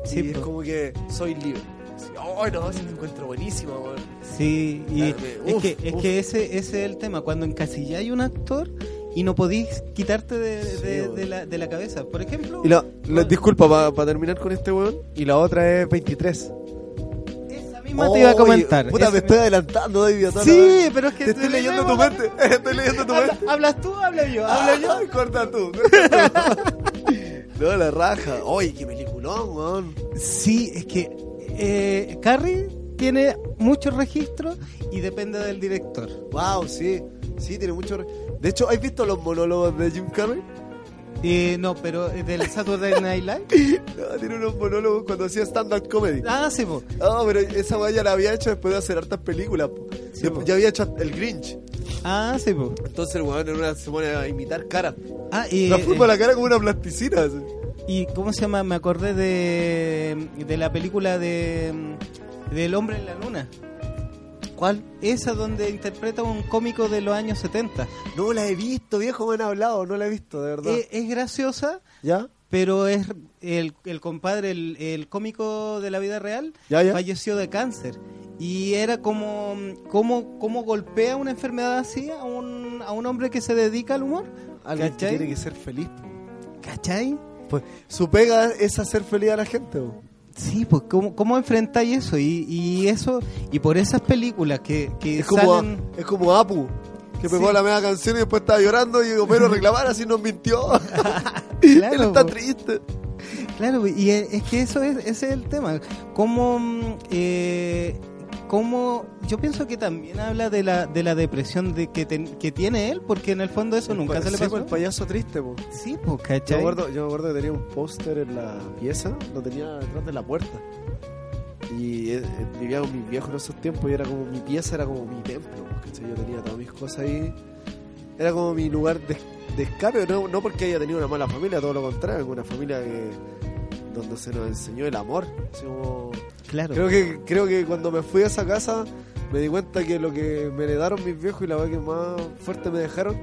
[SPEAKER 1] Sí,
[SPEAKER 2] y es como que soy libre. Así, oh, no, ese lo encuentro buenísimo, weón.
[SPEAKER 1] Sí, y
[SPEAKER 2] Claro, me-
[SPEAKER 1] es
[SPEAKER 2] uf,
[SPEAKER 1] que, es
[SPEAKER 2] uf.
[SPEAKER 1] que ese, ese es el tema, cuando encasilláis un actor y no podéis quitarte de,
[SPEAKER 2] Sí,
[SPEAKER 1] de-
[SPEAKER 2] bueno.
[SPEAKER 1] de la, de la cabeza. Por ejemplo,
[SPEAKER 2] Y la, la- disculpa, para terminar con este weón, y la otra es 23.
[SPEAKER 1] esa misma te iba a comentar.
[SPEAKER 2] Puta,
[SPEAKER 1] Esa
[SPEAKER 2] me estoy adelantando, David.
[SPEAKER 1] Sí,
[SPEAKER 2] vez.
[SPEAKER 1] pero es que
[SPEAKER 2] Te estoy leyendo tu mente. Estoy leyendo tu mente.
[SPEAKER 1] ¿Hablas tú hablo yo? ¿Hablo yo?
[SPEAKER 2] Ay, corta tú. no, la raja. Oye, qué peliculón, weón.
[SPEAKER 1] Sí, es que eh, Carrie tiene muchos registros y depende del director.
[SPEAKER 2] Wow, sí. Sí, tiene mucho. re- De hecho, ¿has visto los monólogos de Jim Carrey?
[SPEAKER 1] Eh, no, pero eh, del Saturday Night Live.
[SPEAKER 2] No, tiene unos monólogos cuando hacía stand-up comedy.
[SPEAKER 1] Ah, sí, po.
[SPEAKER 2] No, pero esa weá ya la había hecho después de hacer hartas películas. po.
[SPEAKER 1] Sí,
[SPEAKER 2] Ya-
[SPEAKER 1] po.
[SPEAKER 2] ya había hecho el Grinch.
[SPEAKER 1] Ah, sí, po.
[SPEAKER 2] Entonces el weón en una se pone a imitar caras.
[SPEAKER 1] Ah, y,
[SPEAKER 2] Transforma
[SPEAKER 1] eh,
[SPEAKER 2] la cara como una plasticina. así.
[SPEAKER 1] y ¿cómo se llama? Me acordé de, de la película de del hombre en la luna.
[SPEAKER 2] ¿Cuál?
[SPEAKER 1] Esa donde interpreta un cómico de los años 70.
[SPEAKER 2] No la he visto, viejo, me han hablado, no la he visto, de verdad.
[SPEAKER 1] Eh, es graciosa,
[SPEAKER 2] ¿Ya?
[SPEAKER 1] pero es el, el compadre, el, el cómico de la vida real,
[SPEAKER 2] ¿Ya, ya?
[SPEAKER 1] falleció de cáncer. Y era como, como, como golpea una enfermedad así a un, a un hombre que se dedica al humor.
[SPEAKER 2] Que
[SPEAKER 1] ¿Cachai?
[SPEAKER 2] tiene que ser feliz. po.
[SPEAKER 1] ¿Cachai?
[SPEAKER 2] Pues su pega es hacer feliz a la gente. po.
[SPEAKER 1] Sí, pues ¿cómo, cómo enfrentáis eso? Y, y eso, y por esas películas que, que
[SPEAKER 2] Es como,
[SPEAKER 1] salen...
[SPEAKER 2] es como Apu, que pegó
[SPEAKER 1] Sí.
[SPEAKER 2] la media canción y después estaba llorando y Homero reclamar así nos mintió.
[SPEAKER 1] Claro,
[SPEAKER 2] Él está
[SPEAKER 1] po.
[SPEAKER 2] triste.
[SPEAKER 1] Claro, y es, es que eso es, ese es el tema. Cómo, mm, eh, cómo- yo pienso que también habla de la, de la depresión de que, ten- que tiene él, porque en el fondo eso nunca se le
[SPEAKER 2] Sí,
[SPEAKER 1] pasó.
[SPEAKER 2] pues, el payaso triste, po.
[SPEAKER 1] Sí, pues,
[SPEAKER 2] Yo
[SPEAKER 1] ¿cachai?
[SPEAKER 2] me, acuerdo, yo me acuerdo que tenía un póster en la pieza, lo tenía detrás de la puerta. Y eh, vivía con mis viejos en esos tiempos y era como mi pieza, era como mi templo. ¿cachai? Yo tenía todas mis cosas ahí. Era como mi lugar de, de escape, no, no porque haya tenido una mala familia, todo lo contrario, una familia que donde se nos enseñó el amor. así como-
[SPEAKER 1] Claro.
[SPEAKER 2] Creo que creo que cuando me fui a esa casa me di cuenta que lo que me heredaron mis viejos y la verdad que más fuerte me dejaron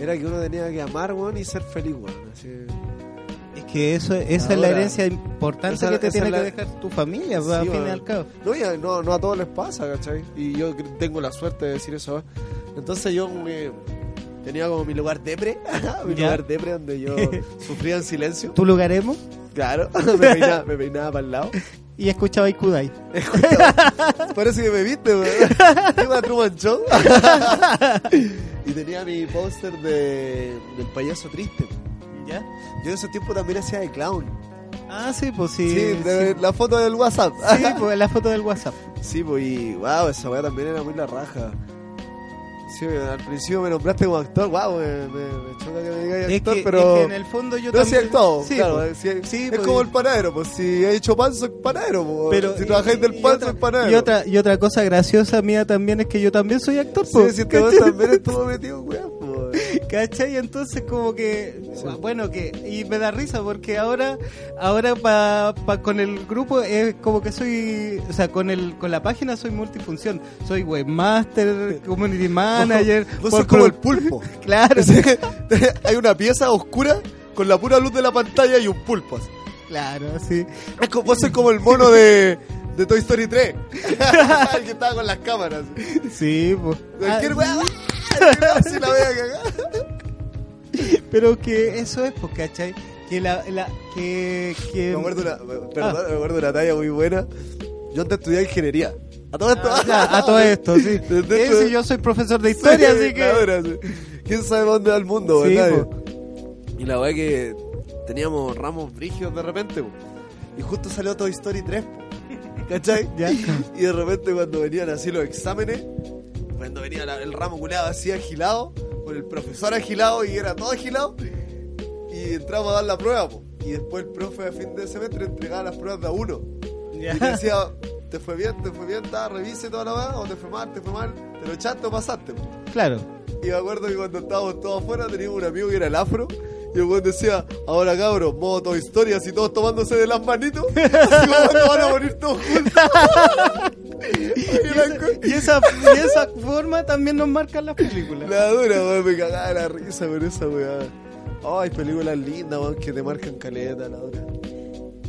[SPEAKER 2] era que uno tenía que amar, weón, y ser feliz, weón. Así,
[SPEAKER 1] Es que eso, esa es la herencia importante
[SPEAKER 2] esa-
[SPEAKER 1] que te tiene
[SPEAKER 2] la-
[SPEAKER 1] que dejar tu familia,
[SPEAKER 2] Sí,
[SPEAKER 1] al fin y al cabo.
[SPEAKER 2] No, y a- no, no a todos les pasa, ¿cachai? Y yo tengo la suerte de decir eso. ¿eh? Entonces yo me- tenía como mi lugar depre, mi
[SPEAKER 1] Ya.
[SPEAKER 2] lugar depre donde yo sufría en silencio.
[SPEAKER 1] Tu lugaremos
[SPEAKER 2] Claro, me peinaba, me peinaba para el lado.
[SPEAKER 1] y escuchaba Kudai.
[SPEAKER 2] Parece que me viste, weón. Iba a Truman Show. y tenía mi póster de, del payaso triste.
[SPEAKER 1] ¿Ya?
[SPEAKER 2] Yo en ese tiempo también hacía de clown.
[SPEAKER 1] Ah, sí, pues sí.
[SPEAKER 2] Sí, de- la foto del WhatsApp.
[SPEAKER 1] Sí, pues la foto del WhatsApp.
[SPEAKER 2] Sí, pues y wow, esa weá también era muy la raja. Sí, al principio me nombraste como actor, wow, me, me, me choca que me digáis
[SPEAKER 1] Es
[SPEAKER 2] actor,
[SPEAKER 1] que,
[SPEAKER 2] pero.
[SPEAKER 1] es que en el fondo yo
[SPEAKER 2] no, sí,
[SPEAKER 1] también...
[SPEAKER 2] actuado,
[SPEAKER 1] Sí,
[SPEAKER 2] claro.
[SPEAKER 1] pues.
[SPEAKER 2] sí,
[SPEAKER 1] sí,
[SPEAKER 2] es
[SPEAKER 1] pues,
[SPEAKER 2] como el panadero, pues si he hecho pan, soy panadero. pues,
[SPEAKER 1] pero
[SPEAKER 2] si trabajáis del pan, soy panadero.
[SPEAKER 1] Y otra, y otra cosa graciosa mía también es que yo también soy actor,
[SPEAKER 2] Sí,
[SPEAKER 1] pues,
[SPEAKER 2] si este también estuvo metido, weón.
[SPEAKER 1] ¿Cachai? Entonces como que bueno que y me da risa porque ahora ahora pa, pa- con el grupo es como que soy, o sea, con el con la página soy multifunción, soy webmaster, community manager,
[SPEAKER 2] Vos
[SPEAKER 1] por-
[SPEAKER 2] sos como el
[SPEAKER 1] por-
[SPEAKER 2] pulpo.
[SPEAKER 1] Claro,
[SPEAKER 2] Hay una pieza oscura con la pura luz de la pantalla y un pulpo. así.
[SPEAKER 1] claro, sí.
[SPEAKER 2] Es como, vos sos como el mono de, de Toy Story 3. el que estaba con las cámaras.
[SPEAKER 1] Sí, pues.
[SPEAKER 2] Cualquier
[SPEAKER 1] Ah,
[SPEAKER 2] weá, así la voy a cagar.
[SPEAKER 1] pero que eso es, pues, ¿cachai? Que la, la que, que
[SPEAKER 2] Me acuerdo una, perdón, me acuerdo una talla muy buena. Yo antes estudiaba ingeniería. A todo esto.
[SPEAKER 1] Ah, ya, a todo esto, sí. Sí, yo soy profesor de historia,
[SPEAKER 2] Sí,
[SPEAKER 1] así que.
[SPEAKER 2] la dura, sí. ¿Quién sabe dónde va el mundo?
[SPEAKER 1] Sí,
[SPEAKER 2] Nadie.
[SPEAKER 1] po.
[SPEAKER 2] Y la weá que teníamos ramos brígidos de repente. po. Y justo salió Toy Story 3. po. ¿Cachai?
[SPEAKER 1] Ya.
[SPEAKER 2] Y de repente cuando venían así los exámenes, cuando venía la- el ramo culeado así agilado, con el profesor agilado y era todo agilado, y entramos a dar la prueba, po. y después el profe a fin de semestre entregaba las pruebas de a uno. Y te decía, te fue bien, te fue bien, ta, revise toda la weá, o te fue mal, te fue mal, te lo echaste o pasaste. po.
[SPEAKER 1] Claro.
[SPEAKER 2] Y me acuerdo que cuando estábamos todos afuera teníamos un amigo que era el afro. Y el weón decía, ahora cabros, modo Toy Story, así todos tomándose de las manitos. Van a morir todos juntos.
[SPEAKER 1] Y esa, y esa, y esa forma también nos marcan las películas.
[SPEAKER 2] La dura, weón, me cagaba la risa con esa weá. Ay, películas lindas, weón, que te marcan caleta, la dura.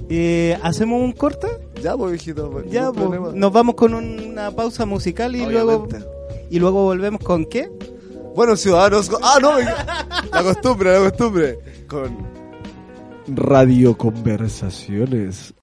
[SPEAKER 1] Eh, ¿Hacemos un corte?
[SPEAKER 2] Ya, pues, viejito, pues,
[SPEAKER 1] Ya,
[SPEAKER 2] ningún
[SPEAKER 1] pues, nos vamos con una pausa musical y luego y luego volvemos con qué?
[SPEAKER 2] Bueno, ciudadanos. Ah, no, la costumbre, la costumbre. Con Radio Conversaciones.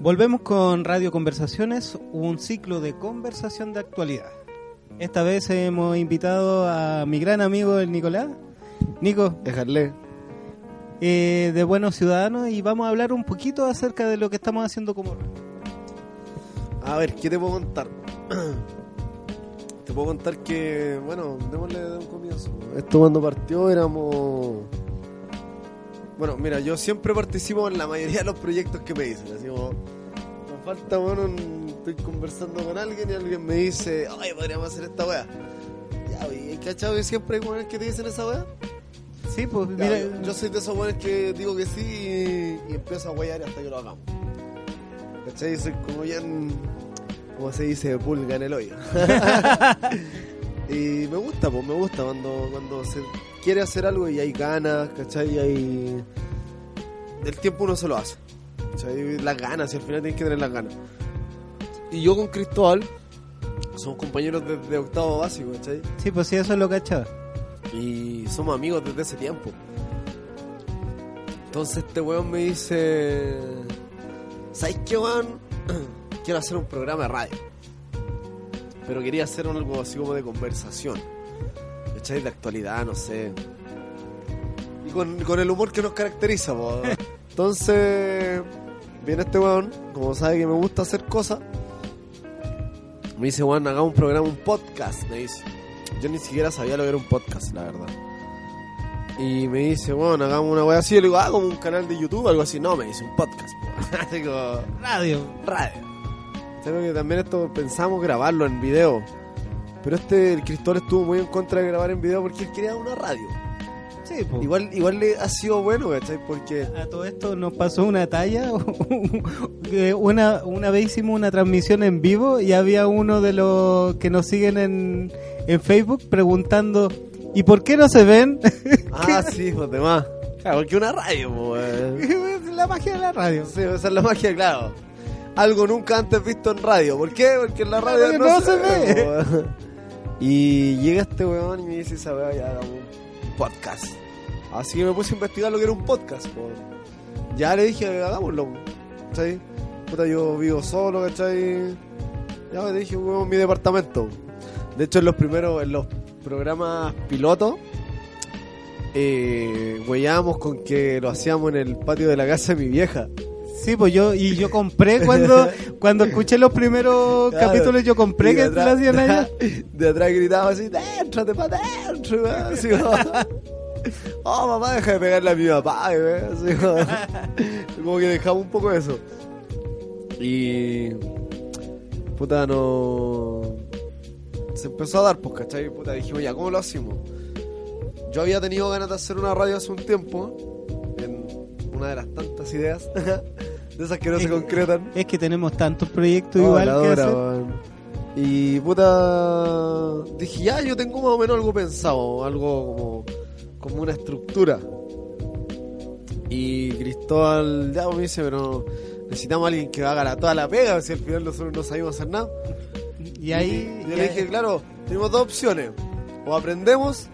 [SPEAKER 1] Volvemos con Radio Conversaciones, un ciclo de conversación de actualidad. Esta vez hemos invitado a mi gran amigo el Nicolás. Nico,
[SPEAKER 2] Dejarle.
[SPEAKER 1] eh, de Buenos Ciudadanos, y vamos a hablar un poquito acerca de lo que estamos haciendo como...
[SPEAKER 2] A ver, ¿qué te puedo contar? te puedo contar que, bueno, démosle un comienzo. Esto cuando partió éramos... Bueno, mira, yo siempre participo en la mayoría de los proyectos que me dicen. Así como, me falta, bueno, un- estoy conversando con alguien y alguien me dice, ay, podríamos hacer esta weá. Ya, y cachado que siempre hay weones que te dicen esa weá.
[SPEAKER 1] Sí, pues
[SPEAKER 2] Ya,
[SPEAKER 1] mira,
[SPEAKER 2] yo, yo soy de esos weones que digo que sí y, y empiezo a guayar hasta que lo hagamos. ¿Cachai? Soy como bien, como se dice, pulga en el hoyo. y me gusta, pues me gusta cuando, cuando se quiere hacer algo y hay ganas, ¿cachai? Y hay... El tiempo uno se lo hace. ¿cachai? Las ganas, y al final tienes que tener las ganas. Y yo con Cristóbal somos compañeros desde octavo básico, ¿cachai?
[SPEAKER 1] sí, pues sí, eso es lo cachaba.
[SPEAKER 2] Y somos amigos desde ese tiempo. Entonces este weón me dice... ¿Sabes qué, weón? Quiero hacer un programa de radio. Pero quería hacer algo así como de conversación. ¿Cachai? De actualidad, no sé. Y con, con el humor que nos caracteriza, po. Entonces... Viene este weón, como sabe que me gusta hacer cosas. Me dice, weón, hagamos un programa, un podcast, me dice. Yo ni siquiera sabía lo que era un podcast, la verdad. Y me dice, bueno, hagamos una wea así. Yo le digo, ah, como un canal de YouTube, algo así. No, me dice, un podcast. como,
[SPEAKER 1] Radio.
[SPEAKER 2] radio. Creo que también esto pensamos grabarlo en video. Pero este, el Cristóbal estuvo muy en contra de grabar en video porque él quería una radio.
[SPEAKER 1] Sí, pues.
[SPEAKER 2] Igual, igual le ha sido bueno, ¿cachai? Porque
[SPEAKER 1] A todo esto nos pasó una talla. que una, una vez hicimos una transmisión en vivo y había uno de los que nos siguen en, en Facebook preguntando: ¿Y por qué no se ven?
[SPEAKER 2] Ah, sí, pues demás. Claro, porque una radio, pues.
[SPEAKER 1] la magia de la radio.
[SPEAKER 2] Sí, esa es la magia, claro. Algo nunca antes visto en radio. ¿Por qué? Porque en la radio no,
[SPEAKER 1] no
[SPEAKER 2] se,
[SPEAKER 1] se
[SPEAKER 2] ve.
[SPEAKER 1] ve.
[SPEAKER 2] Y llega este weón y me dice esa weá, ya hagamos un podcast. Así que me puse a investigar lo que era un podcast. po. Ya le dije, hagámoslo. ¿Cachai? Puta, yo vivo solo, ¿cachai? Ya le dije, weón, mi departamento. De hecho, en los primeros, en los programas pilotos, eh, con que lo hacíamos en el patio de la casa de mi vieja.
[SPEAKER 1] Sí, pues yo, y yo compré cuando, cuando escuché los primeros
[SPEAKER 2] Claro.
[SPEAKER 1] capítulos, yo compré
[SPEAKER 2] Y de
[SPEAKER 1] que lo
[SPEAKER 2] atrás-
[SPEAKER 1] hacían allá.
[SPEAKER 2] De atrás gritaba así, déntrate para adentro, weón", así oh mamá, deja de pegarle a mi papá, weón", así como, que dejaba un poco eso. Y puta no se empezó a dar, pues, ¿cachai? Puta, dijimos, ya, ¿cómo lo hacemos? Yo había tenido ganas de hacer una radio hace un tiempo, en una de las tantas ideas, de esas que no se concretan.
[SPEAKER 1] Es que tenemos tantos proyectos
[SPEAKER 2] Oh,
[SPEAKER 1] igual
[SPEAKER 2] la
[SPEAKER 1] que
[SPEAKER 2] dura,
[SPEAKER 1] hacer.
[SPEAKER 2] weón. Y puta. Dije, ya, yo tengo más o menos algo pensado, algo como, como una estructura. Y Cristóbal, ya me dice, pero necesitamos a alguien que haga la, toda la pega, si al final nosotros no sabemos hacer nada.
[SPEAKER 1] Y ahí.
[SPEAKER 2] Yo
[SPEAKER 1] y
[SPEAKER 2] le
[SPEAKER 1] ahí-
[SPEAKER 2] dije, claro, tenemos dos opciones: o aprendemos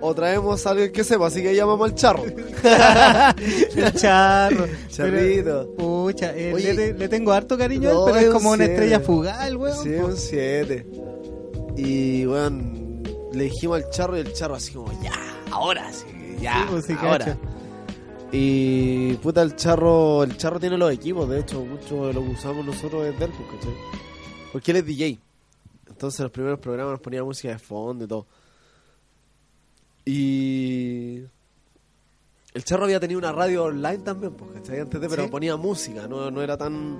[SPEAKER 2] o traemos a alguien que sepa, así que llamamos al charro.
[SPEAKER 1] el charro.
[SPEAKER 2] Charrito.
[SPEAKER 1] Pero, pucha, eh,
[SPEAKER 2] Oye,
[SPEAKER 1] le, le tengo harto cariño a él, pero
[SPEAKER 2] es un
[SPEAKER 1] como una
[SPEAKER 2] siete.
[SPEAKER 1] estrella fugaz, el weón.
[SPEAKER 2] Sí, un 7. Y weón, le dijimos al charro y el charro así como, ya, ahora sí, ya,
[SPEAKER 1] Sí, pues,
[SPEAKER 2] ahora.
[SPEAKER 1] cacho.
[SPEAKER 2] Y puta, el charro, el charro tiene los equipos, de hecho, mucho de lo que usamos nosotros es del pues, ¿cachai? Porque él es DJ. Entonces los primeros programas nos ponía música de fondo y todo. Y el charro había tenido una radio online también, pues, ¿cachai? Antes de, pero
[SPEAKER 1] Sí.
[SPEAKER 2] ponía música, no, no era tan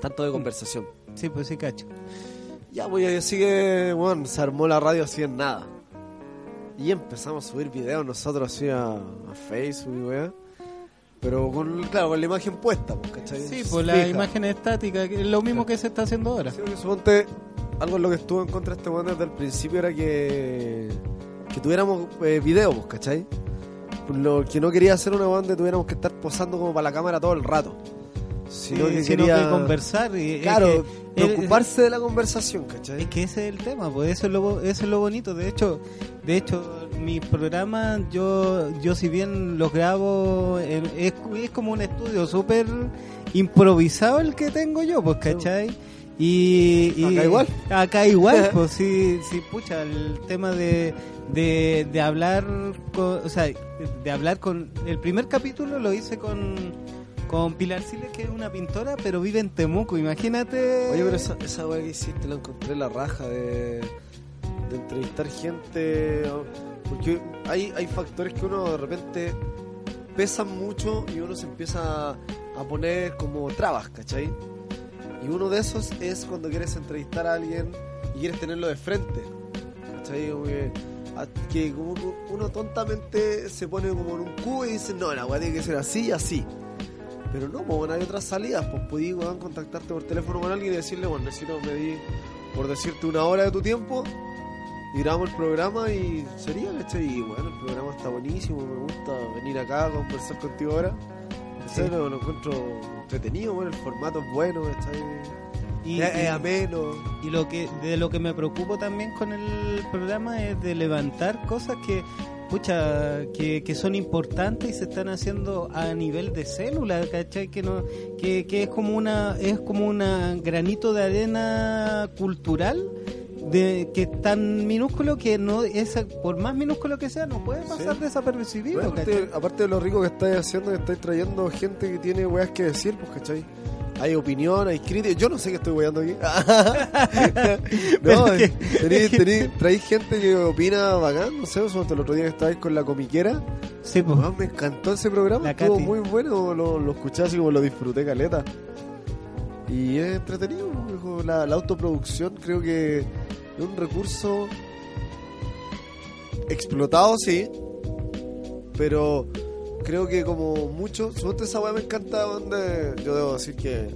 [SPEAKER 2] tanto de conversación.
[SPEAKER 1] Sí, pues sí, cacho.
[SPEAKER 2] Ya, pues así que, bueno, se armó la radio así en nada. Y empezamos a subir videos nosotros así a, a Facebook y weá. Pero con, claro, con la imagen puesta, pues, ¿cachai?
[SPEAKER 1] Sí, pues la imagen estática, que es lo mismo que se está haciendo ahora.
[SPEAKER 2] Sí, porque suponte, algo en lo que estuvo en contra de este weón desde el principio era que, que tuviéramos eh, video, pues, ¿cachai? Lo que no quería hacer una donde tuviéramos que estar posando como para la cámara todo el rato. Sino
[SPEAKER 1] Sí,
[SPEAKER 2] que
[SPEAKER 1] sino
[SPEAKER 2] quería,
[SPEAKER 1] que conversar. Y es
[SPEAKER 2] claro,
[SPEAKER 1] es-
[SPEAKER 2] preocuparse de la conversación, ¿cachai?
[SPEAKER 1] Es que ese es el tema, pues eso es lo, eso es lo bonito. De hecho, de hecho, mis programas, yo, yo si bien los grabo, es, es como un estudio súper improvisado el que tengo yo, pues, ¿cachai? Y, y-
[SPEAKER 2] Acá igual.
[SPEAKER 1] Acá igual, pues sí, sí, pucha, el tema de, de, de hablar con, o sea, de hablar con, el primer capítulo lo hice con, con Pilar Siles, que es una pintora, pero vive en Temuco, imagínate.
[SPEAKER 2] Oye, pero esa, esa weá que hiciste la encontré la raja de, de entrevistar gente. Porque hay, hay factores que uno de repente pesan mucho y uno se empieza a poner como trabas, ¿cachai? Y uno de esos es cuando quieres entrevistar a alguien y quieres tenerlo de frente, ¿cachai? Que, uno tontamente se pone como en un cubo y dice, no, la weá tiene que ser así y así. Pero no, pues bueno, hay otras salidas, pues podí contactarte por teléfono con alguien y decirle, bueno, necesito medir, por decirte una hora de tu tiempo, y el programa y sería, ¿cachai? Y bueno, el programa está buenísimo, me gusta venir acá a conversar contigo ahora.
[SPEAKER 1] Sí.
[SPEAKER 2] Lo, lo encuentro entretenido, bueno, el formato es bueno, ¿cachai?
[SPEAKER 1] y,
[SPEAKER 2] es, ameno.
[SPEAKER 1] Y lo que de lo que me preocupo también con el programa es de levantar cosas que pucha que, que son importantes y se están haciendo a nivel de célula, ¿cachai? Que no que, que es como una es como una granito de arena cultural de que es tan minúsculo que no es por más minúsculo que sea no puede pasar
[SPEAKER 2] Sí.
[SPEAKER 1] desapercibido,
[SPEAKER 2] aparte, de lo rico que estáis haciendo, estáis trayendo gente que tiene weas que decir, pues, ¿cachai? Hay opinión, hay crítica. Yo no sé qué estoy weando aquí. No,
[SPEAKER 1] que- que-
[SPEAKER 2] tení- traéis gente que opina bacán. No sé, todo el otro día que estabais con la comiquera.
[SPEAKER 1] Sí, pues.
[SPEAKER 2] Me encantó ese programa.
[SPEAKER 1] La
[SPEAKER 2] Estuvo
[SPEAKER 1] Katy.
[SPEAKER 2] muy bueno. Lo, lo escuché así como lo disfruté caleta. Y es entretenido. La, la autoproducción creo que un recurso explotado, sí. Pero creo que como mucho, suponte esa weá me encanta donde yo debo decir que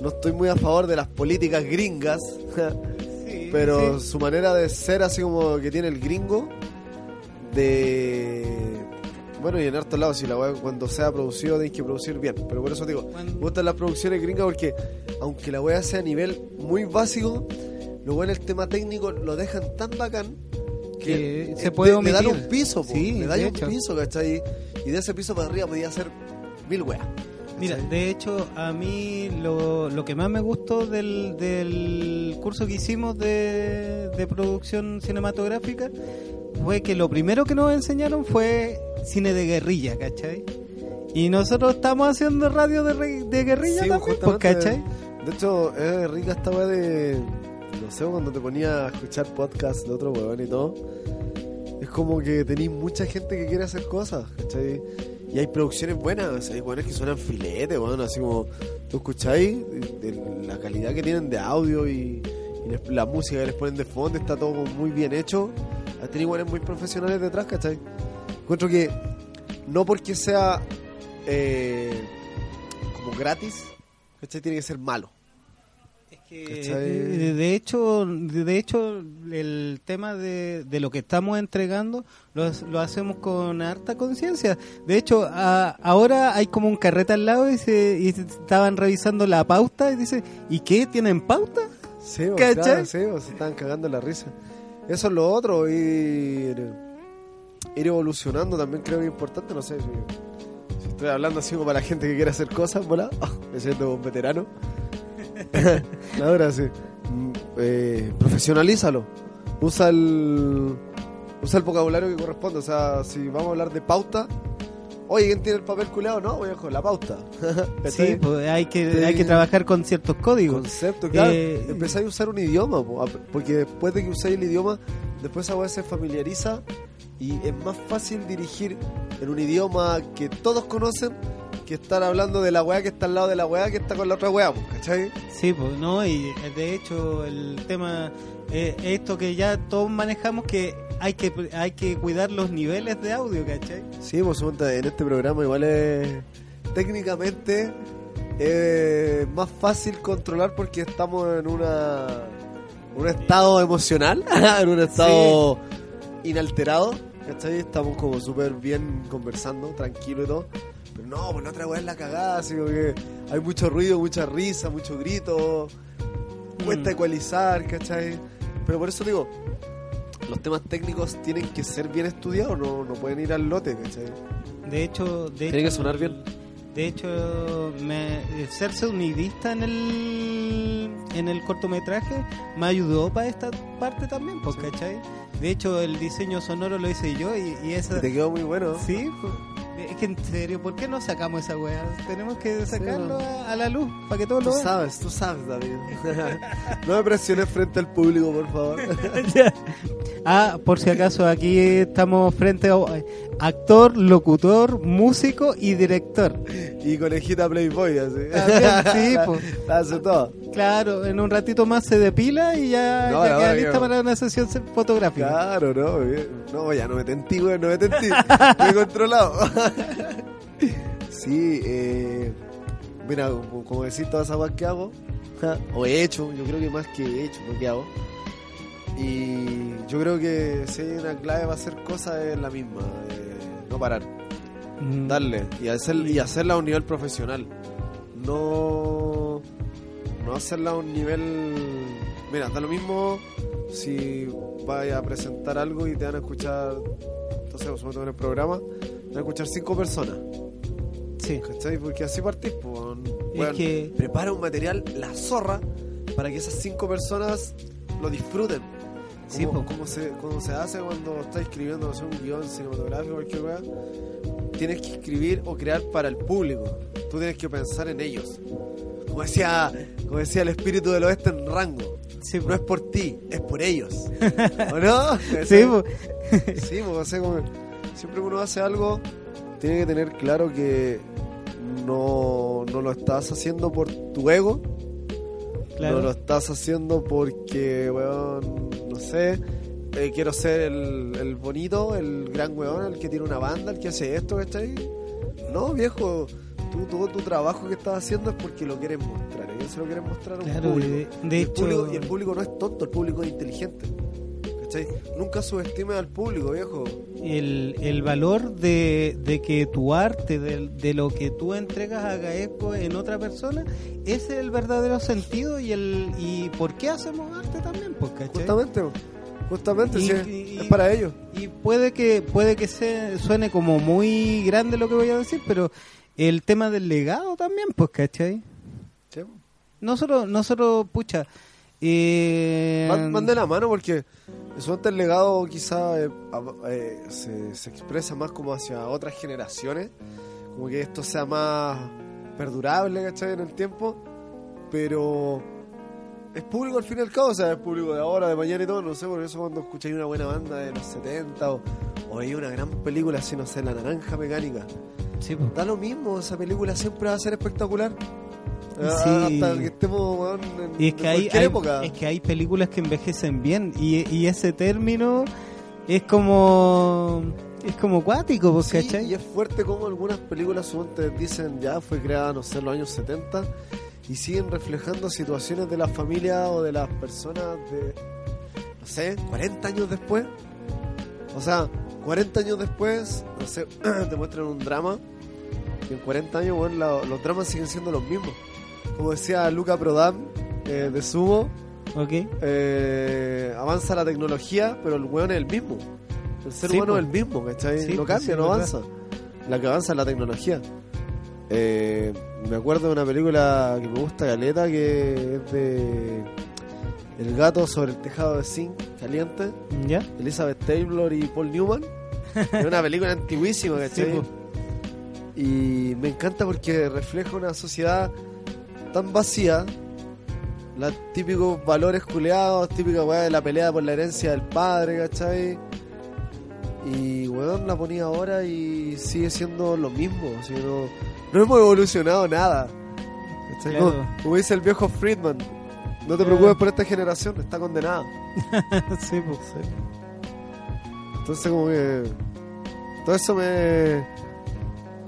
[SPEAKER 2] no estoy muy a favor de las políticas gringas,
[SPEAKER 1] Sí,
[SPEAKER 2] pero
[SPEAKER 1] sí.
[SPEAKER 2] su manera de ser así como que tiene el gringo, de... Bueno, y en hartos lados, si la weá cuando sea producido tenéis que producir bien, pero por eso digo, me gustan las producciones gringas porque aunque la weá sea a nivel muy básico, lo bueno el tema técnico lo dejan tan bacán
[SPEAKER 1] Que
[SPEAKER 2] eh,
[SPEAKER 1] se puede
[SPEAKER 2] le- le dan un piso, po,
[SPEAKER 1] Sí,
[SPEAKER 2] le dan un
[SPEAKER 1] hecho.
[SPEAKER 2] piso, ¿cachai? Y de ese piso para arriba podía hacer mil weas.
[SPEAKER 1] Mira, de hecho, a mí lo, lo que más me gustó del, del curso que hicimos de, de producción cinematográfica fue que lo primero que nos enseñaron fue cine de guerrilla, ¿cachai? Y nosotros estamos haciendo radio de, de guerrilla
[SPEAKER 2] Sí,
[SPEAKER 1] también, pues, ¿cachai?
[SPEAKER 2] De hecho, es rica esta wea de. No sé, cuando te ponía a escuchar podcast de otro weón y todo. Es como que tenéis mucha gente que quiere hacer cosas, ¿cachai? Y hay producciones buenas, hay weones que suenan filete, weón, así como tú escucháis la calidad que tienen de audio y, la música que les ponen de fondo está todo muy bien hecho. Tenéis weones muy profesionales detrás, ¿cachai? Encuentro que no porque sea eh, como gratis, ¿cachai? Tiene que ser malo.
[SPEAKER 1] Que, de, de hecho, de hecho, el tema de, de lo que estamos entregando lo, lo hacemos con harta conciencia. De hecho, a- ahora hay como un carrete al lado y, se, y estaban revisando la pauta y dice, ¿y qué? ¿Tienen pauta?
[SPEAKER 2] Sí, se estaban cagando la risa. Eso es lo otro, ir, ir evolucionando también creo que es importante, no sé si, si estoy hablando así como para la gente que quiere hacer cosas. Ah, me siento un veterano. Sí. Mm, eh, profesionalízalo. Usa el usa el vocabulario que corresponde, o sea, si vamos a hablar de pauta, oye, ¿quién tiene el papel culeado? No, viejo, la pauta.
[SPEAKER 1] Sí, pues hay que,
[SPEAKER 2] Sí.
[SPEAKER 1] hay que trabajar con ciertos códigos.
[SPEAKER 2] concepto, claro.
[SPEAKER 1] Eh,
[SPEAKER 2] Empezáis a usar un idioma, po, a- porque después de que usáis el idioma, después esa se familiariza y es más fácil dirigir en un idioma que todos conocen que estar hablando de la weá que está al lado de la weá que está con la otra weá, po, ¿cachai?
[SPEAKER 1] Sí, pues no, y eh, de hecho el tema, eh, esto que ya todos manejamos, que hay que hay que cuidar los niveles de audio, ¿cachai?
[SPEAKER 2] Sí, pues en este programa igual es técnicamente más fácil controlar porque estamos en una un estado emocional, en un estado inalterado, ¿cachai? Estamos como súper bien conversando, tranquilo y todo. Pero no, pues la otra weá es la cagada, así como que hay mucho ruido, mucha risa, mucho grito, cuesta
[SPEAKER 1] Mm.
[SPEAKER 2] ecualizar, ¿cachai? Pero por eso digo, los temas técnicos tienen que ser bien estudiados, no, no pueden ir al lote, ¿cachai?
[SPEAKER 1] De hecho, de
[SPEAKER 2] Tiene
[SPEAKER 1] hecho,
[SPEAKER 2] que sonar bien.
[SPEAKER 1] De hecho, me, el ser sonidista en el, en el cortometraje me ayudó para esta parte también, pues, ¿cachai? De hecho, el diseño sonoro lo hice yo y, y esa...
[SPEAKER 2] Te quedó muy bueno.
[SPEAKER 1] Sí, pues, es que en serio, ¿por qué no sacamos esa weá? Tenemos que sacarlo
[SPEAKER 2] no.
[SPEAKER 1] a, a la luz para que todos
[SPEAKER 2] Tú
[SPEAKER 1] lo vean.
[SPEAKER 2] sabes, tú sabes, David. no me presiones frente al público, por favor.
[SPEAKER 1] Ah, por si acaso, aquí estamos frente a eh, actor, locutor, músico y director.
[SPEAKER 2] y conejita Playboy, así.
[SPEAKER 1] También, sí, pues.
[SPEAKER 2] Hace todo.
[SPEAKER 1] Claro, en un ratito más se depila y ya,
[SPEAKER 2] No,
[SPEAKER 1] ya
[SPEAKER 2] no,
[SPEAKER 1] queda lista para una sesión fotográfica.
[SPEAKER 2] Claro, no, bien. no, ya no me tentí, güey, no me tentí. Me he controlado. sí, eh, mira, como, como decir todas esas cosas que hago, o he hecho, yo creo que más que he hecho, lo que hago. Y yo creo que si hay una clave para hacer cosas es la misma, eh, no parar,
[SPEAKER 1] Mm,
[SPEAKER 2] darle y, hacer, y hacerla a un nivel profesional. No, no hacerla a un nivel... Mira, da lo mismo si vayas a presentar algo y te van a escuchar, entonces, supongo en el programa, te van a escuchar cinco personas.
[SPEAKER 1] Sí.
[SPEAKER 2] ¿Cachai? Porque así partís, pues. weón.
[SPEAKER 1] Es que-
[SPEAKER 2] Prepara un material, la zorra, para que esas cinco personas lo disfruten.
[SPEAKER 1] Sí, po.
[SPEAKER 2] como se, como se hace cuando estás escribiendo no sé, un guion cinematográfico cualquier weá. Tienes que escribir o crear para el público. Tú tienes que pensar en ellos. Como decía, como decía el espíritu del oeste en rango.
[SPEAKER 1] Sí,
[SPEAKER 2] No es por ti, es por ellos. ¿O no?
[SPEAKER 1] Sí, po.
[SPEAKER 2] Sí, pues, o sea, como siempre que uno hace algo, tiene que tener claro que no, no lo estás haciendo por tu ego,
[SPEAKER 1] claro.
[SPEAKER 2] no lo estás haciendo porque, weón, no sé, eh, quiero ser el, el bonito, el gran weón, el que tiene una banda, el que hace esto, ¿cachai? No, viejo, tú, todo tu trabajo que estás haciendo es porque lo quieres mostrar, y se lo quieres mostrar a un
[SPEAKER 1] Claro,
[SPEAKER 2] público.
[SPEAKER 1] de- de
[SPEAKER 2] y, el
[SPEAKER 1] hecho-
[SPEAKER 2] público y el público no es tonto, el público es inteligente. ¿Cachai? Nunca subestimes al público, viejo.
[SPEAKER 1] el, el valor de, de que tu arte, de, de lo que tú entregas haga eco en otra persona, ese es el verdadero sentido y el y por qué hacemos arte también, pues, ¿cachai?
[SPEAKER 2] Justamente, justamente,
[SPEAKER 1] Y-
[SPEAKER 2] sí,
[SPEAKER 1] y-
[SPEAKER 2] es para ellos.
[SPEAKER 1] Y puede que puede que se, suene como muy grande lo que voy a decir, pero el tema del legado también, pues, ¿cachai?
[SPEAKER 2] Sí.
[SPEAKER 1] Nosotros, nosotros, pucha, eh,
[SPEAKER 2] Van, van de la mano porque eso el legado quizá eh, eh, se, se expresa más como hacia otras generaciones, como que esto sea más perdurable, ¿cachai? En el tiempo, pero es público al fin y al cabo, o sea, es público de ahora, de mañana y todo, no sé, por eso cuando escucháis una buena banda de los 70 o, o hay una gran película así, no sé, La Naranja Mecánica,
[SPEAKER 1] sí, pues.
[SPEAKER 2] da lo mismo, esa película siempre va a ser espectacular. Ah,
[SPEAKER 1] Sí.
[SPEAKER 2] Hasta que estemos en,
[SPEAKER 1] Y es que
[SPEAKER 2] en
[SPEAKER 1] hay,
[SPEAKER 2] cualquier
[SPEAKER 1] hay-
[SPEAKER 2] época.
[SPEAKER 1] es que hay películas que envejecen bien y, y ese término es como es como cuático, pues,
[SPEAKER 2] Sí,
[SPEAKER 1] ¿cachai?
[SPEAKER 2] y es fuerte como algunas películas suponte dicen ya fue creada, no sé, en los años 70 y siguen reflejando situaciones de la familia o de las personas de, no sé, 40 años después. O sea, 40 años después, no sé, te muestran un drama y en 40 años, bueno, la- los dramas siguen siendo los mismos. Como decía Luca Prodan eh, de Sumo,
[SPEAKER 1] Ok.
[SPEAKER 2] eh, avanza la tecnología, pero el weón es el mismo. El ser
[SPEAKER 1] Sí,
[SPEAKER 2] humano es el mismo, ¿cachai?
[SPEAKER 1] Sí,
[SPEAKER 2] no cambia,
[SPEAKER 1] sí,
[SPEAKER 2] no avanza. La que avanza es la tecnología. Eh, me acuerdo de una película que me gusta, Galeta, que es de El gato sobre el tejado de zinc caliente,
[SPEAKER 1] ¿Ya?
[SPEAKER 2] Elizabeth Taylor y Paul Newman. Es una película antiguísima,
[SPEAKER 1] Sí,
[SPEAKER 2] ¿cachai?
[SPEAKER 1] po.
[SPEAKER 2] Y me encanta porque refleja una sociedad tan vacía. Los típicos valores culeados, típica weá de la pelea por la herencia del padre, ¿cachai? Y weón la ponía ahora y sigue siendo lo mismo. no, no hemos evolucionado nada. ¿cachai?
[SPEAKER 1] Claro.
[SPEAKER 2] Como, como dice el viejo Friedman, no te preocupes por esta generación, está condenada.
[SPEAKER 1] sí, pues.
[SPEAKER 2] Entonces como que todo eso me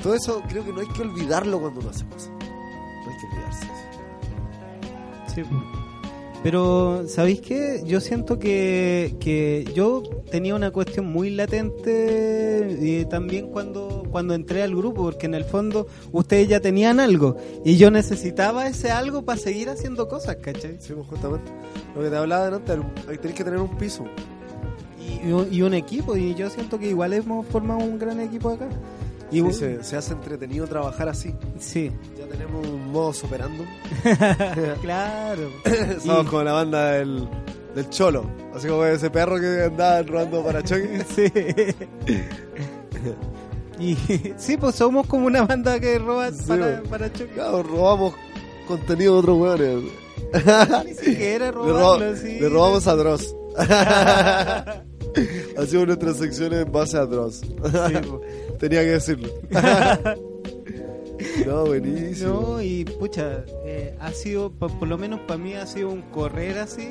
[SPEAKER 2] todo eso creo que no hay que olvidarlo cuando uno hace cosas. No hay que olvidarse. de eso.
[SPEAKER 1] Sí, pues. Pero, ¿sabéis qué? Yo siento que, que yo tenía una cuestión muy latente y también cuando, cuando entré al grupo, porque en el fondo ustedes ya tenían algo y yo necesitaba ese algo para seguir haciendo cosas, ¿cachai?
[SPEAKER 2] Sí, pues, justamente. Lo que te hablaba delante, hay tenés que tener un piso.
[SPEAKER 1] Y, y un, y un equipo, y yo siento que igual hemos formado un gran equipo acá. Y
[SPEAKER 2] Sí,
[SPEAKER 1] bu-
[SPEAKER 2] se, se hace entretenido trabajar así.
[SPEAKER 1] sí,
[SPEAKER 2] Ya tenemos un modo operandum.
[SPEAKER 1] claro.
[SPEAKER 2] Somos
[SPEAKER 1] Y-
[SPEAKER 2] como la banda del, del Cholo. Así como ese perro que andaba robando para choque.
[SPEAKER 1] Sí. Y sí, pues somos como una banda que roba
[SPEAKER 2] Sí,
[SPEAKER 1] para,
[SPEAKER 2] bo.
[SPEAKER 1] para choque.
[SPEAKER 2] Claro, robamos contenido de otros hueones.
[SPEAKER 1] Ni siquiera
[SPEAKER 2] Le,
[SPEAKER 1] robarlo,
[SPEAKER 2] ro-
[SPEAKER 1] sí.
[SPEAKER 2] le robamos a Dross. Hacíamos nuestras secciones en base a Dross.
[SPEAKER 1] Sí, po.
[SPEAKER 2] Tenía que decirlo. no, buenísimo.
[SPEAKER 1] No, y pucha, eh, ha sido, por, por lo menos para mí ha sido un correr así.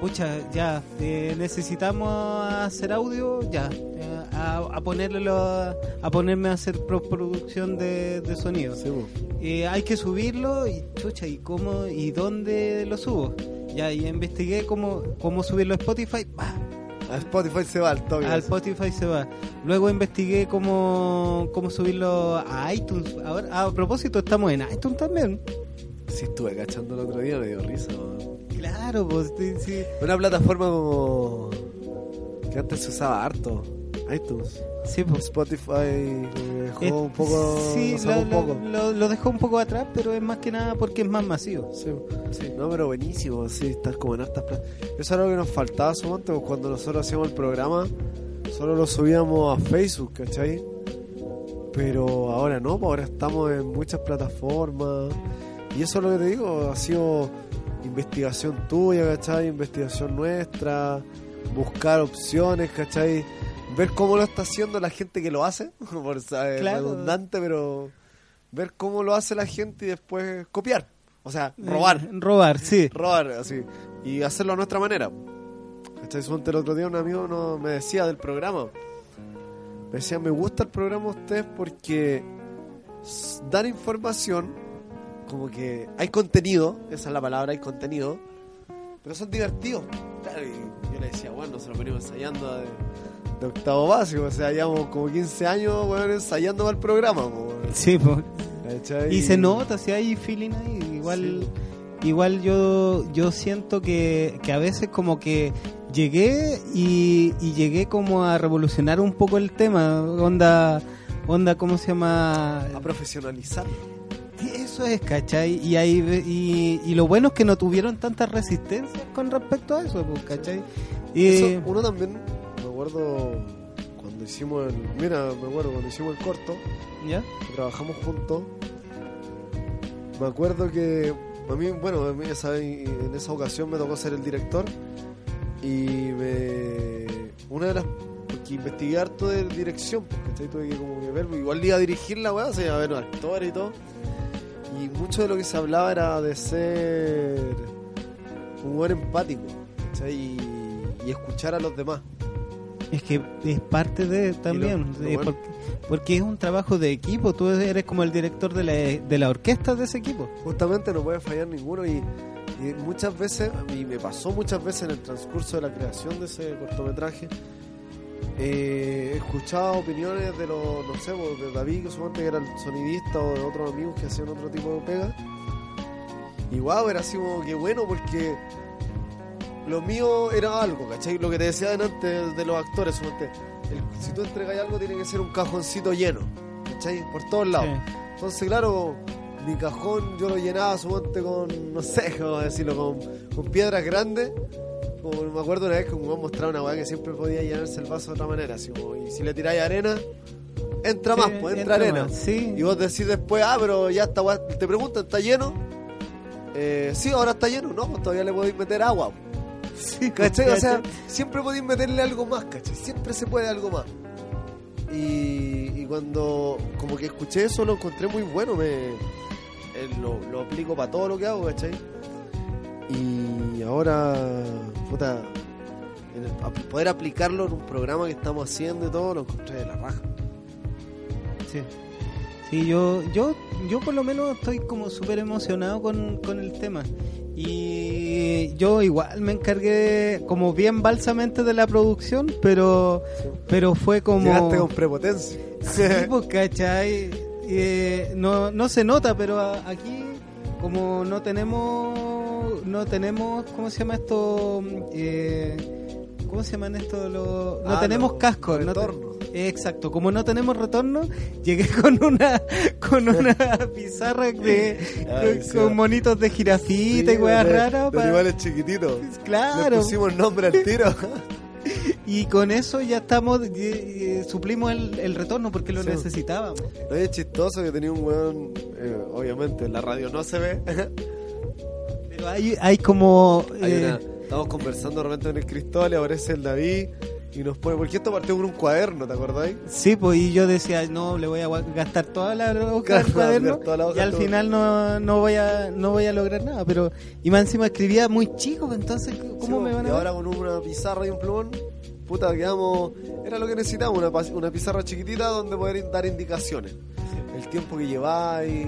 [SPEAKER 1] Pucha, ya, eh, necesitamos hacer audio, ya, eh, a, a ponerlo, a ponerme a hacer producción de, de sonido.
[SPEAKER 2] Sí.
[SPEAKER 1] Eh, hay que subirlo y chucha, ¿y cómo y dónde lo subo? Ya, y investigué cómo, cómo subirlo a Spotify, ¡bah!
[SPEAKER 2] A Spotify se va al toque.
[SPEAKER 1] al Spotify se va. Luego investigué cómo, cómo subirlo a iTunes. Ahora, ah, a propósito, estamos en iTunes también.
[SPEAKER 2] Sí, estuve cachando el otro día, me dio risa.
[SPEAKER 1] Claro, pues sí.
[SPEAKER 2] Una plataforma como. que antes se usaba harto. iTunes.
[SPEAKER 1] Sí, pues.
[SPEAKER 2] Spotify me dejó
[SPEAKER 1] Eh,
[SPEAKER 2] un poco.
[SPEAKER 1] sí,
[SPEAKER 2] lo un poco.
[SPEAKER 1] lo- lo dejó un poco atrás, pero es más que nada porque es más masivo.
[SPEAKER 2] Sí. No, pero buenísimo, sí, estar como en hartas Eso es algo que nos faltaba su antes, pues, cuando nosotros hacíamos el programa, solo lo subíamos a Facebook, ¿cachai? Pero ahora no, pues ahora estamos en muchas plataformas. Y eso es lo que te digo, ha sido investigación tuya, ¿cachai? Investigación nuestra, buscar opciones, ¿cachai? Ver cómo lo está haciendo la gente que lo hace, por ser
[SPEAKER 1] Claro.
[SPEAKER 2] redundante, pero ver cómo lo hace la gente y después copiar. O sea, robar
[SPEAKER 1] Eh, robar, sí.
[SPEAKER 2] robar así y hacerlo a nuestra manera. Suponte el otro día un amigo no, me decía del programa. Me decía, me gusta el programa de ustedes porque dan información, como que hay contenido, esa es la palabra, hay contenido, pero son divertidos. Claro, y yo le decía, bueno, nosotros venimos ensayando de, octavo básico, o sea, llevamos como 15 años bueno, ensayando para el programa. po,
[SPEAKER 1] Sí, pues.
[SPEAKER 2] ¿cachai?
[SPEAKER 1] Y se nota, si hay feeling ahí. Igual, igual yo, yo siento que, que a veces como que llegué y, y llegué como a revolucionar un poco el tema. Onda, onda ¿cómo se llama?
[SPEAKER 2] A profesionalizar.
[SPEAKER 1] Eso es, ¿cachai? Y, ahí, y, y lo bueno es que no tuvieron tantas resistencias con respecto a eso, pues, ¿cachai? Y,
[SPEAKER 2] Eso, uno también, acuerdo cuando hicimos el. Mira, me acuerdo cuando hicimos el corto,
[SPEAKER 1] ¿Ya?
[SPEAKER 2] que trabajamos juntos. Me acuerdo que a mí, bueno, a mí esa, en esa ocasión me tocó ser el director y me. Una de las. Porque investigué harto de dirección, porque tuve que como que ver, igual iba a dirigir la weá, o sea, iba a ver actores y todo. Y mucho de lo que se hablaba era de ser un buen empático, ¿cachai? Y, y escuchar a los demás.
[SPEAKER 1] Es que es parte de también,
[SPEAKER 2] lo
[SPEAKER 1] eh,
[SPEAKER 2] bueno.
[SPEAKER 1] porque, porque es un trabajo de equipo, tú eres como el director de la, de la orquesta de ese equipo.
[SPEAKER 2] Justamente no puede fallar ninguno y, y muchas veces, y me pasó muchas veces en el transcurso de la creación de ese cortometraje, eh, he escuchado opiniones de los, no sé, pues, de David, que suponte que era el sonidista, o de otros amigos que hacían otro tipo de pega. Y wow, era así como que bueno, porque lo mío era algo, ¿cachai? Lo que te decía antes de los actores, el- si tú entregas algo tiene que ser un cajoncito lleno, ¿cachai? Por todos lados.
[SPEAKER 1] Sí.
[SPEAKER 2] Entonces, claro, mi cajón yo lo llenaba suponte con, no sé cómo decirlo, con, con piedras grandes. Como me acuerdo una vez que me mostraba una weá que siempre podía llenarse el vaso de otra manera. Así como, y si le tiráis arena, entra
[SPEAKER 1] Sí,
[SPEAKER 2] más, pues entra,
[SPEAKER 1] entra
[SPEAKER 2] arena.
[SPEAKER 1] más, sí.
[SPEAKER 2] Y vos decís después, ah, pero ya está, te preguntan, ¿está lleno? Eh, sí, ahora está lleno. No, pues todavía le podéis meter agua.
[SPEAKER 1] Sí,
[SPEAKER 2] ¿Cachai? O sea, siempre podéis meterle algo más, ¿cachai? Siempre se puede algo más. Y, y cuando como que escuché eso lo encontré muy bueno, me eh, lo, lo aplico para todo lo que hago, ¿cachai? Y ahora, puta, el- poder aplicarlo en un programa que estamos haciendo y todo, lo encontré de la raja.
[SPEAKER 1] Sí. Sí, yo, yo, yo por lo menos estoy como súper emocionado con, con el tema. Y yo igual me encargué como bien balsamente de la producción, pero, pero fue como...
[SPEAKER 2] Llegaste con prepotencia.
[SPEAKER 1] Sí, pues, ¿cachai? Eh, no, no se nota, pero aquí como no tenemos, no tenemos, ¿cómo se llama esto? Eh, ¿Cómo se llaman esto? Los- no
[SPEAKER 2] Ah,
[SPEAKER 1] tenemos
[SPEAKER 2] los
[SPEAKER 1] casco. no te-. Exacto, como no tenemos retorno, llegué con una con una pizarra de
[SPEAKER 2] Ay,
[SPEAKER 1] con, monitos de jirafita y weas raras.
[SPEAKER 2] De
[SPEAKER 1] pa-
[SPEAKER 2] animales chiquititos. Le
[SPEAKER 1] Claro,
[SPEAKER 2] pusimos nombre al tiro.
[SPEAKER 1] y con eso ya estamos, y suplimos el, el retorno porque lo
[SPEAKER 2] Sí.
[SPEAKER 1] necesitábamos.
[SPEAKER 2] No es chistoso que tenía un weón, eh, obviamente en la radio no se ve.
[SPEAKER 1] Pero hay, hay como...
[SPEAKER 2] Hay
[SPEAKER 1] eh,
[SPEAKER 2] una- estamos conversando de repente en el Cristóbal y aparece el David y nos pone, porque esto partió con un cuaderno, ¿te acordáis?
[SPEAKER 1] Sí, pues y yo decía, no, le voy a gastar toda la hoja del cuaderno
[SPEAKER 2] toda la hoja,
[SPEAKER 1] y al
[SPEAKER 2] todo.
[SPEAKER 1] final no, no voy a no voy a lograr nada, pero y más encima escribía muy chico, pues, entonces ¿cómo
[SPEAKER 2] Sí,
[SPEAKER 1] me van
[SPEAKER 2] y
[SPEAKER 1] a
[SPEAKER 2] ahora con una pizarra y un plumón, puta, quedamos. Era lo que necesitábamos, una, una pizarra chiquitita donde poder dar indicaciones. El tiempo que lleváis,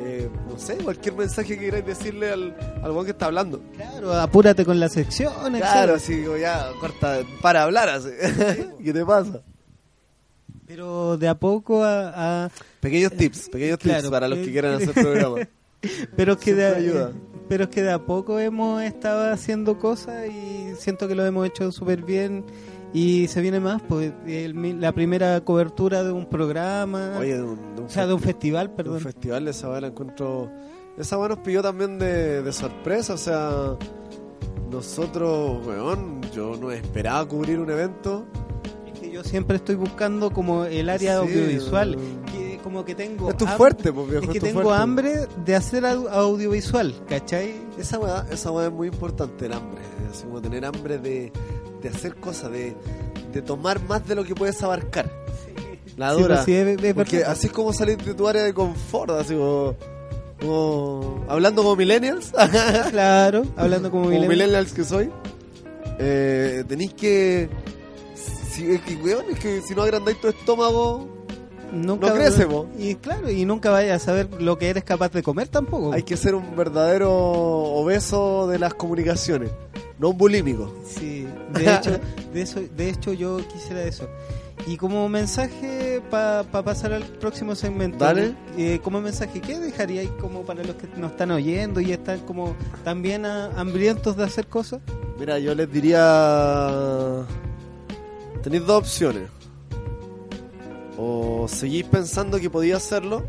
[SPEAKER 2] eh, no sé, cualquier mensaje que queráis decirle al, al weón que está hablando.
[SPEAKER 1] Claro, apúrate con las secciones.
[SPEAKER 2] Claro, así como ya, corta, para hablar así. ¿Qué te pasa?
[SPEAKER 1] Pero de a poco a, a-
[SPEAKER 2] Pequeños tips, pequeños
[SPEAKER 1] Claro,
[SPEAKER 2] tips para los
[SPEAKER 1] eh,
[SPEAKER 2] que quieran hacer programas.
[SPEAKER 1] pero es que de,
[SPEAKER 2] ayuda.
[SPEAKER 1] pero es que de a poco hemos estado haciendo cosas y siento que lo hemos hecho súper bien y se viene más, pues el la primera cobertura de un programa,
[SPEAKER 2] Oye, de un, de un
[SPEAKER 1] o sea, de un festival,
[SPEAKER 2] de un
[SPEAKER 1] perdón.
[SPEAKER 2] festival, esa weá la encuentro. Esa nos pilló también de, de sorpresa, o sea. Nosotros, weón, yo no esperaba cubrir un evento.
[SPEAKER 1] Es que yo siempre estoy buscando como el área
[SPEAKER 2] Sí,
[SPEAKER 1] audiovisual, que como que tengo
[SPEAKER 2] Es tu fuerte, pues viejo.
[SPEAKER 1] es que
[SPEAKER 2] es
[SPEAKER 1] tengo
[SPEAKER 2] fuerte.
[SPEAKER 1] hambre de hacer au- audiovisual, ¿cachai?
[SPEAKER 2] Esa weá, esa weá es muy importante, el hambre. Así como tener hambre de, de hacer cosas, de, de tomar más de lo que puedes abarcar. La
[SPEAKER 1] Sí,
[SPEAKER 2] dura.
[SPEAKER 1] pues sí, es- es
[SPEAKER 2] Porque así es como salir de tu área de confort, así como. como- hablando como millennials.
[SPEAKER 1] Claro, hablando como,
[SPEAKER 2] como
[SPEAKER 1] millennial.
[SPEAKER 2] millennials que soy, eh, tenéis que. Si, es que, weón, es que si no agrandáis tu estómago,
[SPEAKER 1] Nunca,
[SPEAKER 2] no crece, po.
[SPEAKER 1] Y claro, y nunca vayas a saber lo que eres capaz de comer tampoco.
[SPEAKER 2] hay que ser un verdadero obeso de las comunicaciones, no un bulímico.
[SPEAKER 1] Sí, de hecho, de eso, de hecho yo quisiera eso. Y como mensaje para pasar al próximo segmento, eh, como mensaje, ¿qué dejaríais como para los que nos están oyendo y están como también ah, hambrientos de hacer cosas?
[SPEAKER 2] Mira, yo les diría. Tenéis dos opciones. O seguís pensando que podía hacerlo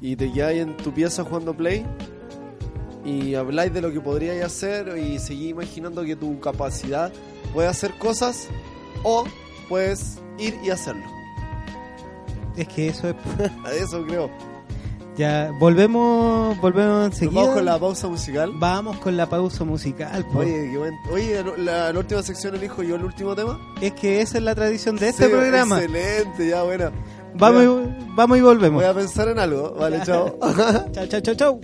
[SPEAKER 2] y te quedáis en tu pieza jugando Play y habláis de lo que podríais hacer y seguís imaginando que tu capacidad puede hacer cosas o puedes ir y hacerlo.
[SPEAKER 1] Es que eso es...
[SPEAKER 2] A eso creo.
[SPEAKER 1] Ya, volvemos, volvemos enseguida.
[SPEAKER 2] vamos con la pausa musical.
[SPEAKER 1] Vamos con la pausa musical. po.
[SPEAKER 2] Oye, qué buen- Oye, la, la última sección elijo yo el último tema.
[SPEAKER 1] Es que esa es la tradición de este
[SPEAKER 2] Sí,
[SPEAKER 1] programa.
[SPEAKER 2] Excelente, ya buena.
[SPEAKER 1] Vamos, y, vamos y volvemos.
[SPEAKER 2] Voy a pensar en algo. Vale, chao.
[SPEAKER 1] Chao, chao, chao, chao.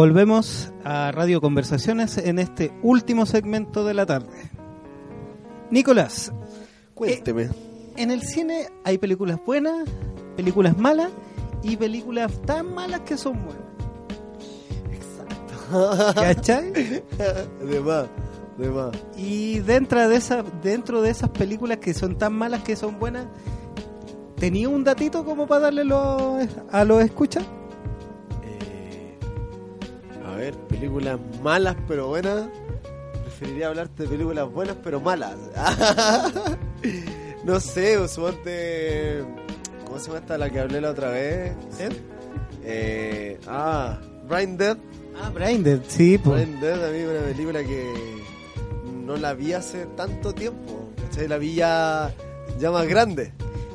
[SPEAKER 1] Volvemos a Radio Conversaciones en este último segmento de la tarde. Nicolás,
[SPEAKER 2] Cuénteme.
[SPEAKER 1] en el cine hay películas buenas, películas malas y películas tan malas que son buenas. ¿Cachai?
[SPEAKER 2] de más, de más.
[SPEAKER 1] Y dentro de esas, dentro de esas películas que son tan malas que son buenas, ¿tenía un datito como para darle a los escuchas?
[SPEAKER 2] Películas malas pero buenas. Preferiría hablarte de películas buenas pero malas. no sé, usualmente. ¿Cómo se llama esta la que hablé la otra vez?
[SPEAKER 1] ¿Eh?
[SPEAKER 2] Eh, ah, Brain Dead.
[SPEAKER 1] Ah, Braindead, sí, pues.
[SPEAKER 2] Brain Dead a mí una película que no la vi hace tanto tiempo. ¿cachai? La vi ya, ya más grande.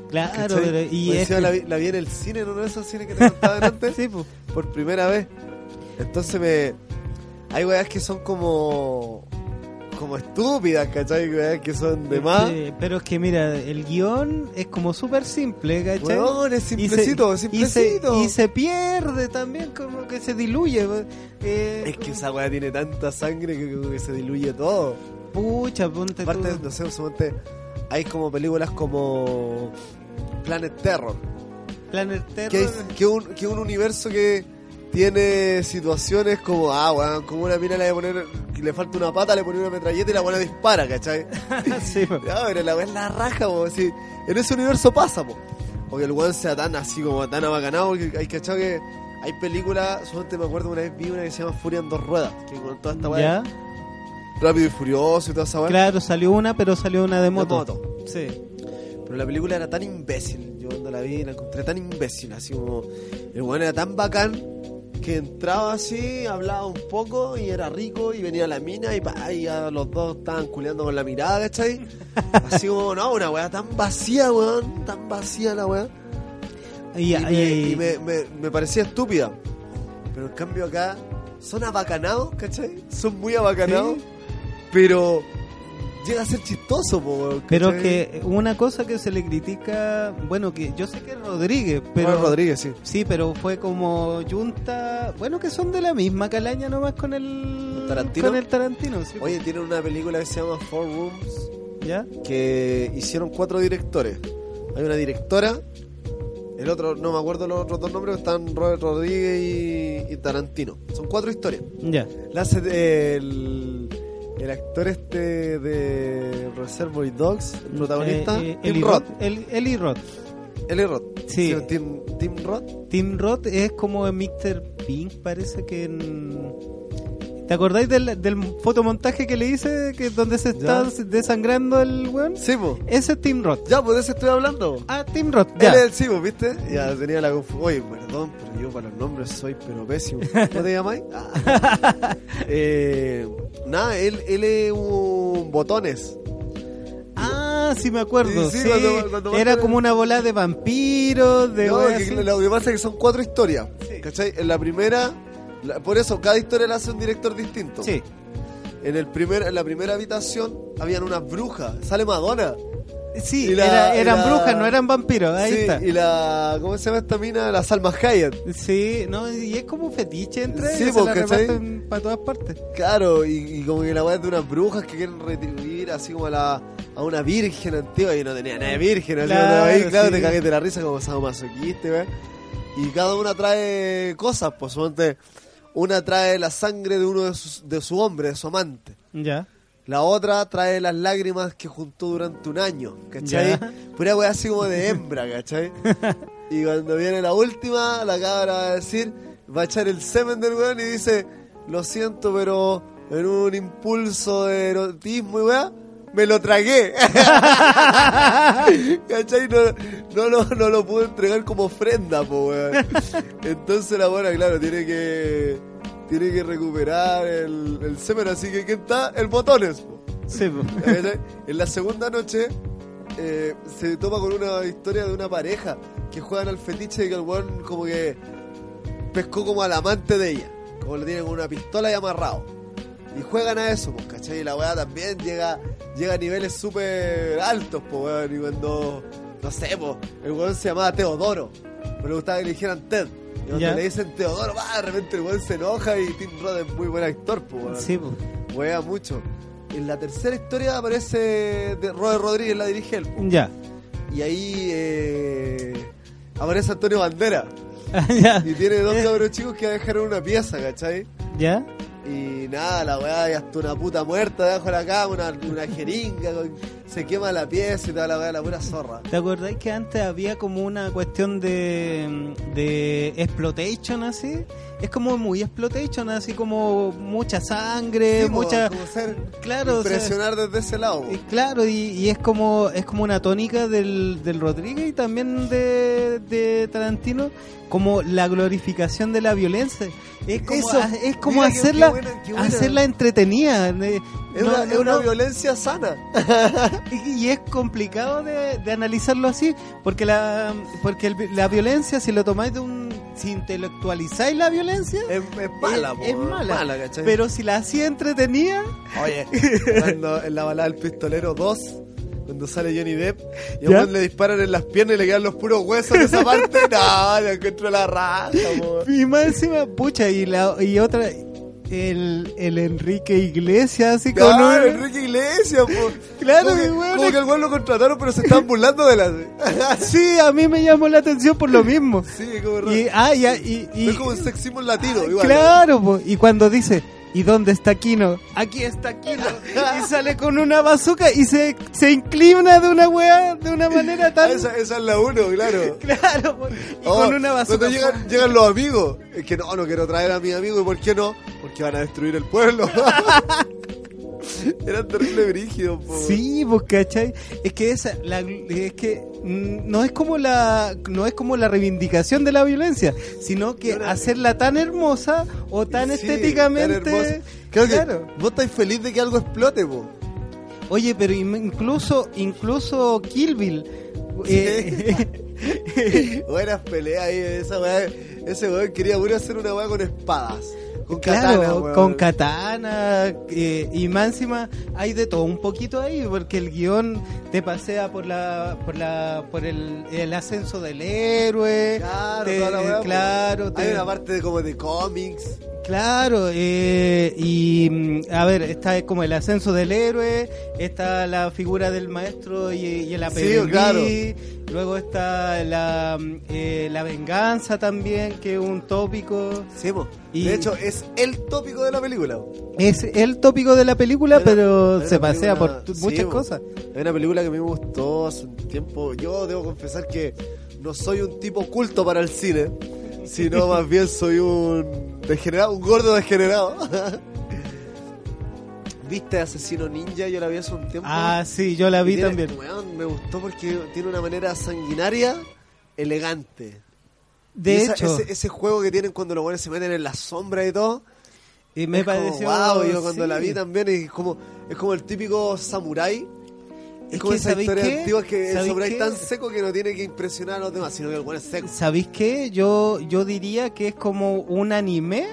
[SPEAKER 1] Claro, pero- y
[SPEAKER 2] Más
[SPEAKER 1] es que-
[SPEAKER 2] la, vi, la vi en el cine, en uno de esos cines que te contaba antes.
[SPEAKER 1] sí, pues.
[SPEAKER 2] por primera vez. Entonces me. Hay weas que son como. como estúpidas, ¿cachai? Weas que son de más.
[SPEAKER 1] Eh, pero es que mira, el guion es como súper simple, ¿cachai?
[SPEAKER 2] Weón, es
[SPEAKER 1] Y se-
[SPEAKER 2] simplecito,
[SPEAKER 1] y se,
[SPEAKER 2] simplecito.
[SPEAKER 1] y se pierde también, como que se diluye. eh,
[SPEAKER 2] Es que esa wea tiene tanta sangre que, se diluye todo.
[SPEAKER 1] Pucha, ponte
[SPEAKER 2] Aparte,
[SPEAKER 1] tú.
[SPEAKER 2] no sé, usualmente hay como películas como. Planet Terror.
[SPEAKER 1] Planet Terror.
[SPEAKER 2] Que, es, que, un, que un universo que tiene situaciones como, ah, weón, como una mina le, poner, le falta una pata, le pone una metralleta y la buena dispara, ¿cachai?
[SPEAKER 1] sí.
[SPEAKER 2] No, pero la es la raja, po. Si en ese universo pasa, po. O que el weón sea tan así como tan abacanado, porque hay cachado que hay películas, solamente me acuerdo una vez vi una que se llama Furia en dos ruedas, que con toda esta weá,
[SPEAKER 1] ¿Ya?
[SPEAKER 2] rápido y furioso y toda esa weá.
[SPEAKER 1] Claro, salió una, pero salió una de
[SPEAKER 2] de
[SPEAKER 1] moto.
[SPEAKER 2] moto.
[SPEAKER 1] Sí.
[SPEAKER 2] Pero la película era tan imbécil, yo cuando la vi la encontré tan imbécil, así como el weón era tan bacán que entraba así, hablaba un poco y era rico y venía la mina y, pa, y ya los dos estaban culeando con la mirada, ¿cachai? Así como, no, una weá tan vacía, weón, tan vacía la weá.
[SPEAKER 1] Y,
[SPEAKER 2] Y, me,
[SPEAKER 1] y-
[SPEAKER 2] y me- me- me parecía estúpida. Pero en cambio acá son abacanados, ¿cachai? Son muy abacanados,
[SPEAKER 1] Sí.
[SPEAKER 2] pero llega a ser chistoso, po,
[SPEAKER 1] pero que una cosa que se le critica, bueno, que yo sé que es Rodríguez, pero
[SPEAKER 2] Juan Rodríguez, sí.
[SPEAKER 1] sí, pero fue como Junta, bueno, que son de la misma calaña nomás con el
[SPEAKER 2] ¿Tarantino?
[SPEAKER 1] con el Tarantino, sí.
[SPEAKER 2] Oye, tienen una película que se llama Four Rooms
[SPEAKER 1] ¿ya?
[SPEAKER 2] que hicieron cuatro directores. Hay una directora, el otro, no me acuerdo los otros dos nombres, están Robert Rodríguez y, y Tarantino. Son cuatro historias.
[SPEAKER 1] Ya.
[SPEAKER 2] La hace el, el actor este de Reservoir Dogs, el protagonista,
[SPEAKER 1] Eh, eh,
[SPEAKER 2] Tim
[SPEAKER 1] Eli
[SPEAKER 2] Roth.
[SPEAKER 1] Roth. El, Eli Roth.
[SPEAKER 2] Eli Roth.
[SPEAKER 1] Sí.
[SPEAKER 2] Tim, Tim Roth.
[SPEAKER 1] Tim Roth es como Mr. Pink, parece que en... ¿Te acordáis del, del fotomontaje que le hice que donde se está
[SPEAKER 2] Ya.
[SPEAKER 1] desangrando el weón?
[SPEAKER 2] Sí, po.
[SPEAKER 1] Ese es Tim Roth.
[SPEAKER 2] Ya, pues de eso estoy hablando.
[SPEAKER 1] Ah, Tim Roth,
[SPEAKER 2] Él
[SPEAKER 1] ya.
[SPEAKER 2] es el sí, po, ¿viste? Ya tenía la confusión. Oye, perdón, pero yo para los nombres soy pero pésimo. ¿No te llamáis? Ah. Eh, nada, él, él es un botones.
[SPEAKER 1] Ah, sí me acuerdo.
[SPEAKER 2] Sí,
[SPEAKER 1] Sí,
[SPEAKER 2] sí, cuando- cuando
[SPEAKER 1] Era como una bola de vampiros, de
[SPEAKER 2] No, que lo que pasa es que son cuatro historias.
[SPEAKER 1] Sí.
[SPEAKER 2] ¿Cachai? En la primera, la- por eso cada historia la hace un director distinto.
[SPEAKER 1] Sí.
[SPEAKER 2] En, el primer, en la primera habitación habían unas brujas. Sale Madonna.
[SPEAKER 1] Sí,
[SPEAKER 2] la-
[SPEAKER 1] era- eran
[SPEAKER 2] la-
[SPEAKER 1] brujas, no eran vampiros. Ahí
[SPEAKER 2] Sí,
[SPEAKER 1] está.
[SPEAKER 2] Y la. ¿Cómo se llama esta mina? La Salma Hayek.
[SPEAKER 1] Sí, no, y es como un fetiche entre
[SPEAKER 2] Sí, pues,
[SPEAKER 1] reparten para todas partes.
[SPEAKER 2] Claro, y, y como que la weá es de unas brujas que quieren retribuir así como a, la, a una virgen antigua y no tenía nada de virgen. Así
[SPEAKER 1] Claro,
[SPEAKER 2] ahí, claro,
[SPEAKER 1] sí.
[SPEAKER 2] te cagué de la risa como sadomasoquista, weá. Y cada una trae cosas, pues suponte, una trae la sangre de uno de, sus, de su hombre, de su amante.
[SPEAKER 1] Ya.
[SPEAKER 2] La otra trae las lágrimas que juntó durante un año, ¿cachai?
[SPEAKER 1] Ya.
[SPEAKER 2] Pura weá así como de hembra, ¿cachai? y cuando viene la última, la cabra va a decir, va a echar el semen del weón y dice, lo siento, pero en un impulso de erotismo y weá, me lo tragué. ¿Cachai? No, no, lo- no lo pude entregar como ofrenda, po, weón. Entonces la buena, claro, tiene que tiene que recuperar el, el semen, así que ¿quién está? El botones, po.
[SPEAKER 1] Sí.
[SPEAKER 2] ¿Cachai? En la segunda noche eh, se toma con una historia de una pareja que juegan al fetiche de que el weón como que pescó como al amante de ella. Como le tienen con una pistola y amarrado. Y juegan a eso, pues, ¿cachai? Y la weá también llega, llega a niveles súper altos, pues, weón. Y cuando, no sé, pues, el weón se llamaba Teodoro. Pero le gustaba que le dijeran Ted. Y cuando le dicen Teodoro, va, de repente el weón se enoja y Tim Roth es muy buen actor, pues, weón.
[SPEAKER 1] Sí, po.
[SPEAKER 2] Wea mucho. En la tercera historia aparece de Robert Rodríguez, la dirige él.
[SPEAKER 1] Ya.
[SPEAKER 2] Y ahí eh, aparece Antonio Bandera.
[SPEAKER 1] ya.
[SPEAKER 2] Y tiene dos
[SPEAKER 1] Eh.
[SPEAKER 2] cabros chicos que dejaron una pieza, ¿cachai?
[SPEAKER 1] ¿Ya?
[SPEAKER 2] Y nada, la weá, y hasta una puta muerta debajo de la cama, una, una jeringa, con- se quema la pieza y toda la weá, la pura zorra.
[SPEAKER 1] ¿Te acordáis que antes había como una cuestión de, de exploitation así? Es como muy exploitation, así como mucha sangre,
[SPEAKER 2] Sí,
[SPEAKER 1] mucha...
[SPEAKER 2] como ser
[SPEAKER 1] Claro, o sea,
[SPEAKER 2] impresionar desde ese lado.
[SPEAKER 1] Y claro, y, y es como es como una tónica del, del Rodríguez y también de, de Tarantino, como la glorificación de la violencia. Es como,
[SPEAKER 2] Eso,
[SPEAKER 1] es como hacerla,
[SPEAKER 2] buena- qué buena.
[SPEAKER 1] hacerla entretenida. eh,
[SPEAKER 2] Es,
[SPEAKER 1] no-
[SPEAKER 2] una,
[SPEAKER 1] no-
[SPEAKER 2] es una
[SPEAKER 1] no-
[SPEAKER 2] violencia sana.
[SPEAKER 1] y, y es complicado de, de analizarlo así, porque la porque el- la violencia, si lo tomáis de un. si intelectualizáis la violencia,
[SPEAKER 2] Es, es mala,
[SPEAKER 1] es mala.
[SPEAKER 2] ¿cachai?
[SPEAKER 1] pero si la hacía entretenida,
[SPEAKER 2] Oye, cuando en la balada del pistolero 2, cuando sale Johnny Depp, y a le disparan en las piernas y le quedan los puros huesos de esa parte, no, le encuentro la raja.
[SPEAKER 1] Y más encima, pucha, y la y otra, el, el Enrique Iglesias, así
[SPEAKER 2] Claro,
[SPEAKER 1] un-
[SPEAKER 2] Enrique Iglesias, po.
[SPEAKER 1] Claro,
[SPEAKER 2] como que,
[SPEAKER 1] weón,
[SPEAKER 2] como que el lo contrataron, pero se estaban burlando de la.
[SPEAKER 1] Sí, a mí me llamó la atención por lo mismo.
[SPEAKER 2] sí, como raro.
[SPEAKER 1] Y, ah, ya, y, y-
[SPEAKER 2] es como un sexismo latino, igual.
[SPEAKER 1] claro, po, y cuando dice, ¿y dónde está Kino? Aquí está Kino. y sale con una bazooka y se, se inclina de una weá, de una manera tan...
[SPEAKER 2] esa, esa es la uno, claro.
[SPEAKER 1] Claro, y
[SPEAKER 2] Oh,
[SPEAKER 1] con una bazooka.
[SPEAKER 2] Cuando llegan, llegan los amigos, es que no, no quiero traer a mis amigos, ¿y por qué no? Porque van a destruir el pueblo. Eran terrible brígidos, po.
[SPEAKER 1] Sí, pues cachai. Es que esa, la, es que mm, no es como la, no es como la reivindicación de la violencia, sino que
[SPEAKER 2] Ahora-
[SPEAKER 1] hacerla tan hermosa o tan
[SPEAKER 2] Sí,
[SPEAKER 1] estéticamente.
[SPEAKER 2] tan que
[SPEAKER 1] Claro.
[SPEAKER 2] vos estáis feliz de que algo explote, po.
[SPEAKER 1] Oye, pero incluso, incluso Kill Bill. eh,
[SPEAKER 2] Buenas peleas ahí, esa weá. Ese weón quería puro hacer una weá con espadas. Con
[SPEAKER 1] Claro,
[SPEAKER 2] katana, weón.
[SPEAKER 1] con katana eh, y más encima hay de todo un poquito ahí porque el guion te pasea por la por la por el, el ascenso del héroe
[SPEAKER 2] Claro,
[SPEAKER 1] te- claro
[SPEAKER 2] Hay
[SPEAKER 1] te-
[SPEAKER 2] una parte de como de cómics.
[SPEAKER 1] Claro, eh, y mm, a ver, está como el ascenso del héroe, está la figura del maestro y, y el aprendiz,
[SPEAKER 2] claro.
[SPEAKER 1] Luego está la, eh, la venganza también, que es un tópico.
[SPEAKER 2] Sí, po.
[SPEAKER 1] Y-
[SPEAKER 2] De hecho, es el tópico de la película.
[SPEAKER 1] Es el tópico de la película,
[SPEAKER 2] una-
[SPEAKER 1] pero se pasea por
[SPEAKER 2] sí,
[SPEAKER 1] muchas
[SPEAKER 2] po.
[SPEAKER 1] cosas.
[SPEAKER 2] Hay una película que me gustó hace un tiempo. Yo debo confesar que no soy un tipo culto para el cine, sino más bien soy un degenerado, un gordo degenerado. ¿Viste Asesino Ninja? Yo la vi hace un tiempo.
[SPEAKER 1] Ah, sí, yo la vi
[SPEAKER 2] tiene-
[SPEAKER 1] también.
[SPEAKER 2] weón, me gustó porque tiene una manera sanguinaria, elegante.
[SPEAKER 1] De
[SPEAKER 2] esa-
[SPEAKER 1] hecho,
[SPEAKER 2] ese, ese juego que tienen cuando los buenos se meten en la sombra y todo.
[SPEAKER 1] y me
[SPEAKER 2] es como,
[SPEAKER 1] pareció.
[SPEAKER 2] wow, yo cuando
[SPEAKER 1] sí.
[SPEAKER 2] la vi también es como, es como el típico samurái. Es,
[SPEAKER 1] Es
[SPEAKER 2] como
[SPEAKER 1] que,
[SPEAKER 2] esa
[SPEAKER 1] ¿sabéis
[SPEAKER 2] historia
[SPEAKER 1] qué?
[SPEAKER 2] antigua que el
[SPEAKER 1] ¿Sabéis
[SPEAKER 2] samurái es tan seco que no tiene que impresionar a los demás, sino que el bueno es seco.
[SPEAKER 1] ¿Sabéis qué? Yo, yo diría que es como un anime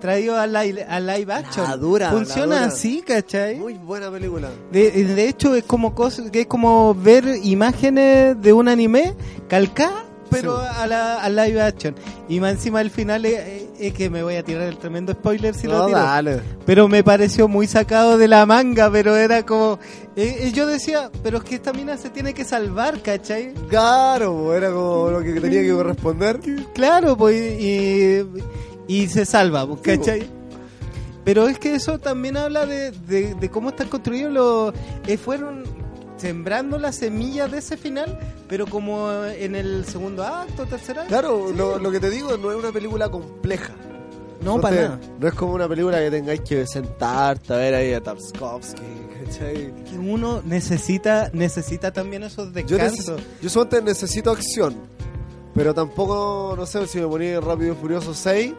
[SPEAKER 1] traído a, li- a live action.
[SPEAKER 2] La dura, la
[SPEAKER 1] Funciona
[SPEAKER 2] dura.
[SPEAKER 1] así, ¿cachai?
[SPEAKER 2] Muy buena película.
[SPEAKER 1] De, de hecho, es como cos- que es como ver imágenes de un anime calcadas, pero
[SPEAKER 2] Sí.
[SPEAKER 1] a la a live action. Y más encima el final es, que me voy a tirar el tremendo spoiler si lo
[SPEAKER 2] no,
[SPEAKER 1] tiro.
[SPEAKER 2] dale.
[SPEAKER 1] Pero me pareció muy sacado de la manga, pero era como... eh, eh, yo decía, pero es que esta mina se tiene que salvar, ¿cachai?
[SPEAKER 2] Claro, era como lo que tenía que corresponder.
[SPEAKER 1] Claro, pues, y, y se salva, ¿cachai? Pero es que eso también habla de, de, de cómo están construidos los... eh, fueron sembrando las semillas de ese final, pero como en el segundo acto, tercer acto.
[SPEAKER 2] Claro, lo, lo que te digo no es una película compleja.
[SPEAKER 1] No, para
[SPEAKER 2] te-
[SPEAKER 1] nada.
[SPEAKER 2] No es como una película que tengáis que sentarte a ver ahí a Tarkovsky, ¿cachai?
[SPEAKER 1] Que uno necesita necesita también esos
[SPEAKER 2] Yo,
[SPEAKER 1] descansos.
[SPEAKER 2] neces- yo solamente necesito acción, pero tampoco, no sé, si me ponía Rápido y Furioso 6,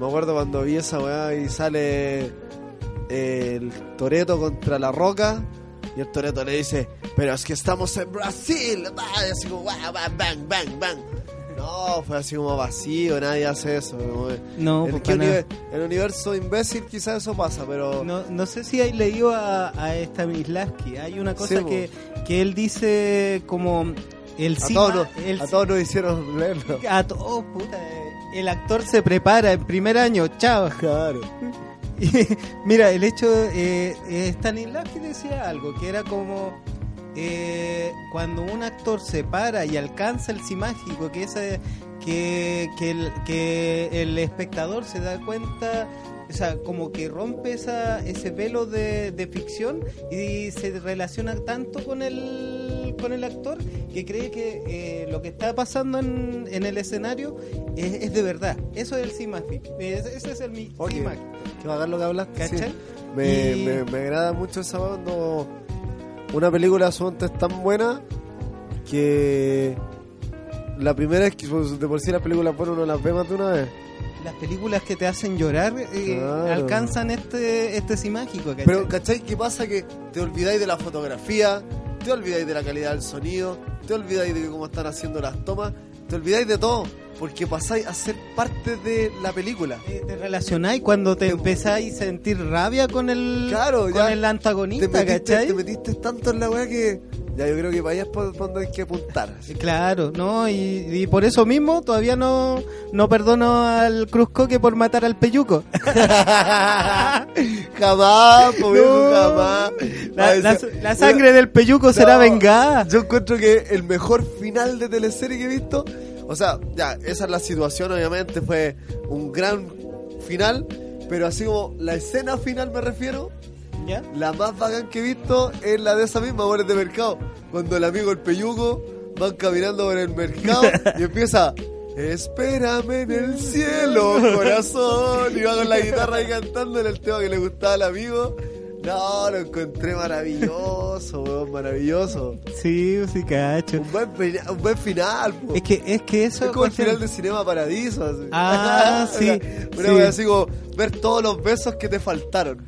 [SPEAKER 2] me acuerdo cuando vi esa weá y sale el Toreto contra la Roca, y el Toreto le dice, pero es que estamos en Brasil, y así como, "Guau, bang, bang, bang, bang. No, fue así como vacío, nadie hace eso.
[SPEAKER 1] No,
[SPEAKER 2] en,
[SPEAKER 1] pues,
[SPEAKER 2] univer- en el universo imbécil quizás eso pasa, pero...
[SPEAKER 1] No, no sé si hay leído a, a Stanislavski. Hay una cosa
[SPEAKER 2] Sí, po.
[SPEAKER 1] que, que él dice como el
[SPEAKER 2] a, todos
[SPEAKER 1] el
[SPEAKER 2] a todos nos hicieron leerlo.
[SPEAKER 1] a todos, puta. eh, el actor se prepara en primer año, chao.
[SPEAKER 2] Claro.
[SPEAKER 1] Y, mira, el hecho, eh, eh, Stanislavski decía algo, que era como eh, cuando un actor se para y alcanza el simágico, que, ese, que, que, el, que el espectador se da cuenta, o sea, como que rompe esa, ese velo de, de ficción y se relaciona tanto con el, con el actor que cree que eh, lo que está pasando en, en el escenario es, es de verdad. Eso es el simágico. Ese es el mi
[SPEAKER 2] Oye, qué bacán lo que hablas.
[SPEAKER 1] ¿Cachai?
[SPEAKER 2] Me,
[SPEAKER 1] Y-
[SPEAKER 2] me, me agrada mucho esa cuando una película suelta es tan buena que la primera es que pues, de por sí las películas buenas uno las ve más de una vez.
[SPEAKER 1] Las películas que te hacen llorar eh,
[SPEAKER 2] Claro.
[SPEAKER 1] alcanzan este este simágico, ¿cachai?
[SPEAKER 2] Pero ¿cachai qué pasa? Que te olvidáis de la fotografía, te olvidáis de la calidad del sonido, te olvidáis de cómo están haciendo las tomas, te olvidáis de todo, porque pasáis a ser parte de la película.
[SPEAKER 1] Eh, te relacionáis cuando te
[SPEAKER 2] Te-
[SPEAKER 1] empezáis a sentir rabia con el
[SPEAKER 2] Claro,
[SPEAKER 1] con
[SPEAKER 2] ya
[SPEAKER 1] el
[SPEAKER 2] Te
[SPEAKER 1] antagonista,
[SPEAKER 2] metiste,
[SPEAKER 1] ¿cachai?
[SPEAKER 2] te metiste tanto en la weá que ya yo creo que para allá es por donde hay que apuntar.
[SPEAKER 1] Claro, no, y, y por eso mismo todavía no, no perdono al Cruzcoque por matar al Peyuco.
[SPEAKER 2] jamás, po, viejo,
[SPEAKER 1] No.
[SPEAKER 2] jamás.
[SPEAKER 1] La, sangre del Peyuco será
[SPEAKER 2] No,
[SPEAKER 1] vengada.
[SPEAKER 2] Yo encuentro que el mejor final de teleserie que he visto, o sea, ya, esa es la situación, obviamente, fue un gran final, pero así como la escena final me refiero,
[SPEAKER 1] ¿Ya?
[SPEAKER 2] la más bacán que he visto es la de esa misma, Amores de Mercado, cuando el amigo el peyugo van caminando por el mercado y empieza... Espérame en el cielo, corazón. Y va con la guitarra ahí cantando en el tema que le gustaba al amigo. No, lo encontré maravilloso, weón, maravilloso.
[SPEAKER 1] Sí, sí, cacho.
[SPEAKER 2] Un buen, un buen final, po.
[SPEAKER 1] Es que, es que eso...
[SPEAKER 2] Es como el final de Cinema Paradiso. así.
[SPEAKER 1] Ah, sí,
[SPEAKER 2] Una
[SPEAKER 1] sí.
[SPEAKER 2] así como ver todos los besos que te faltaron.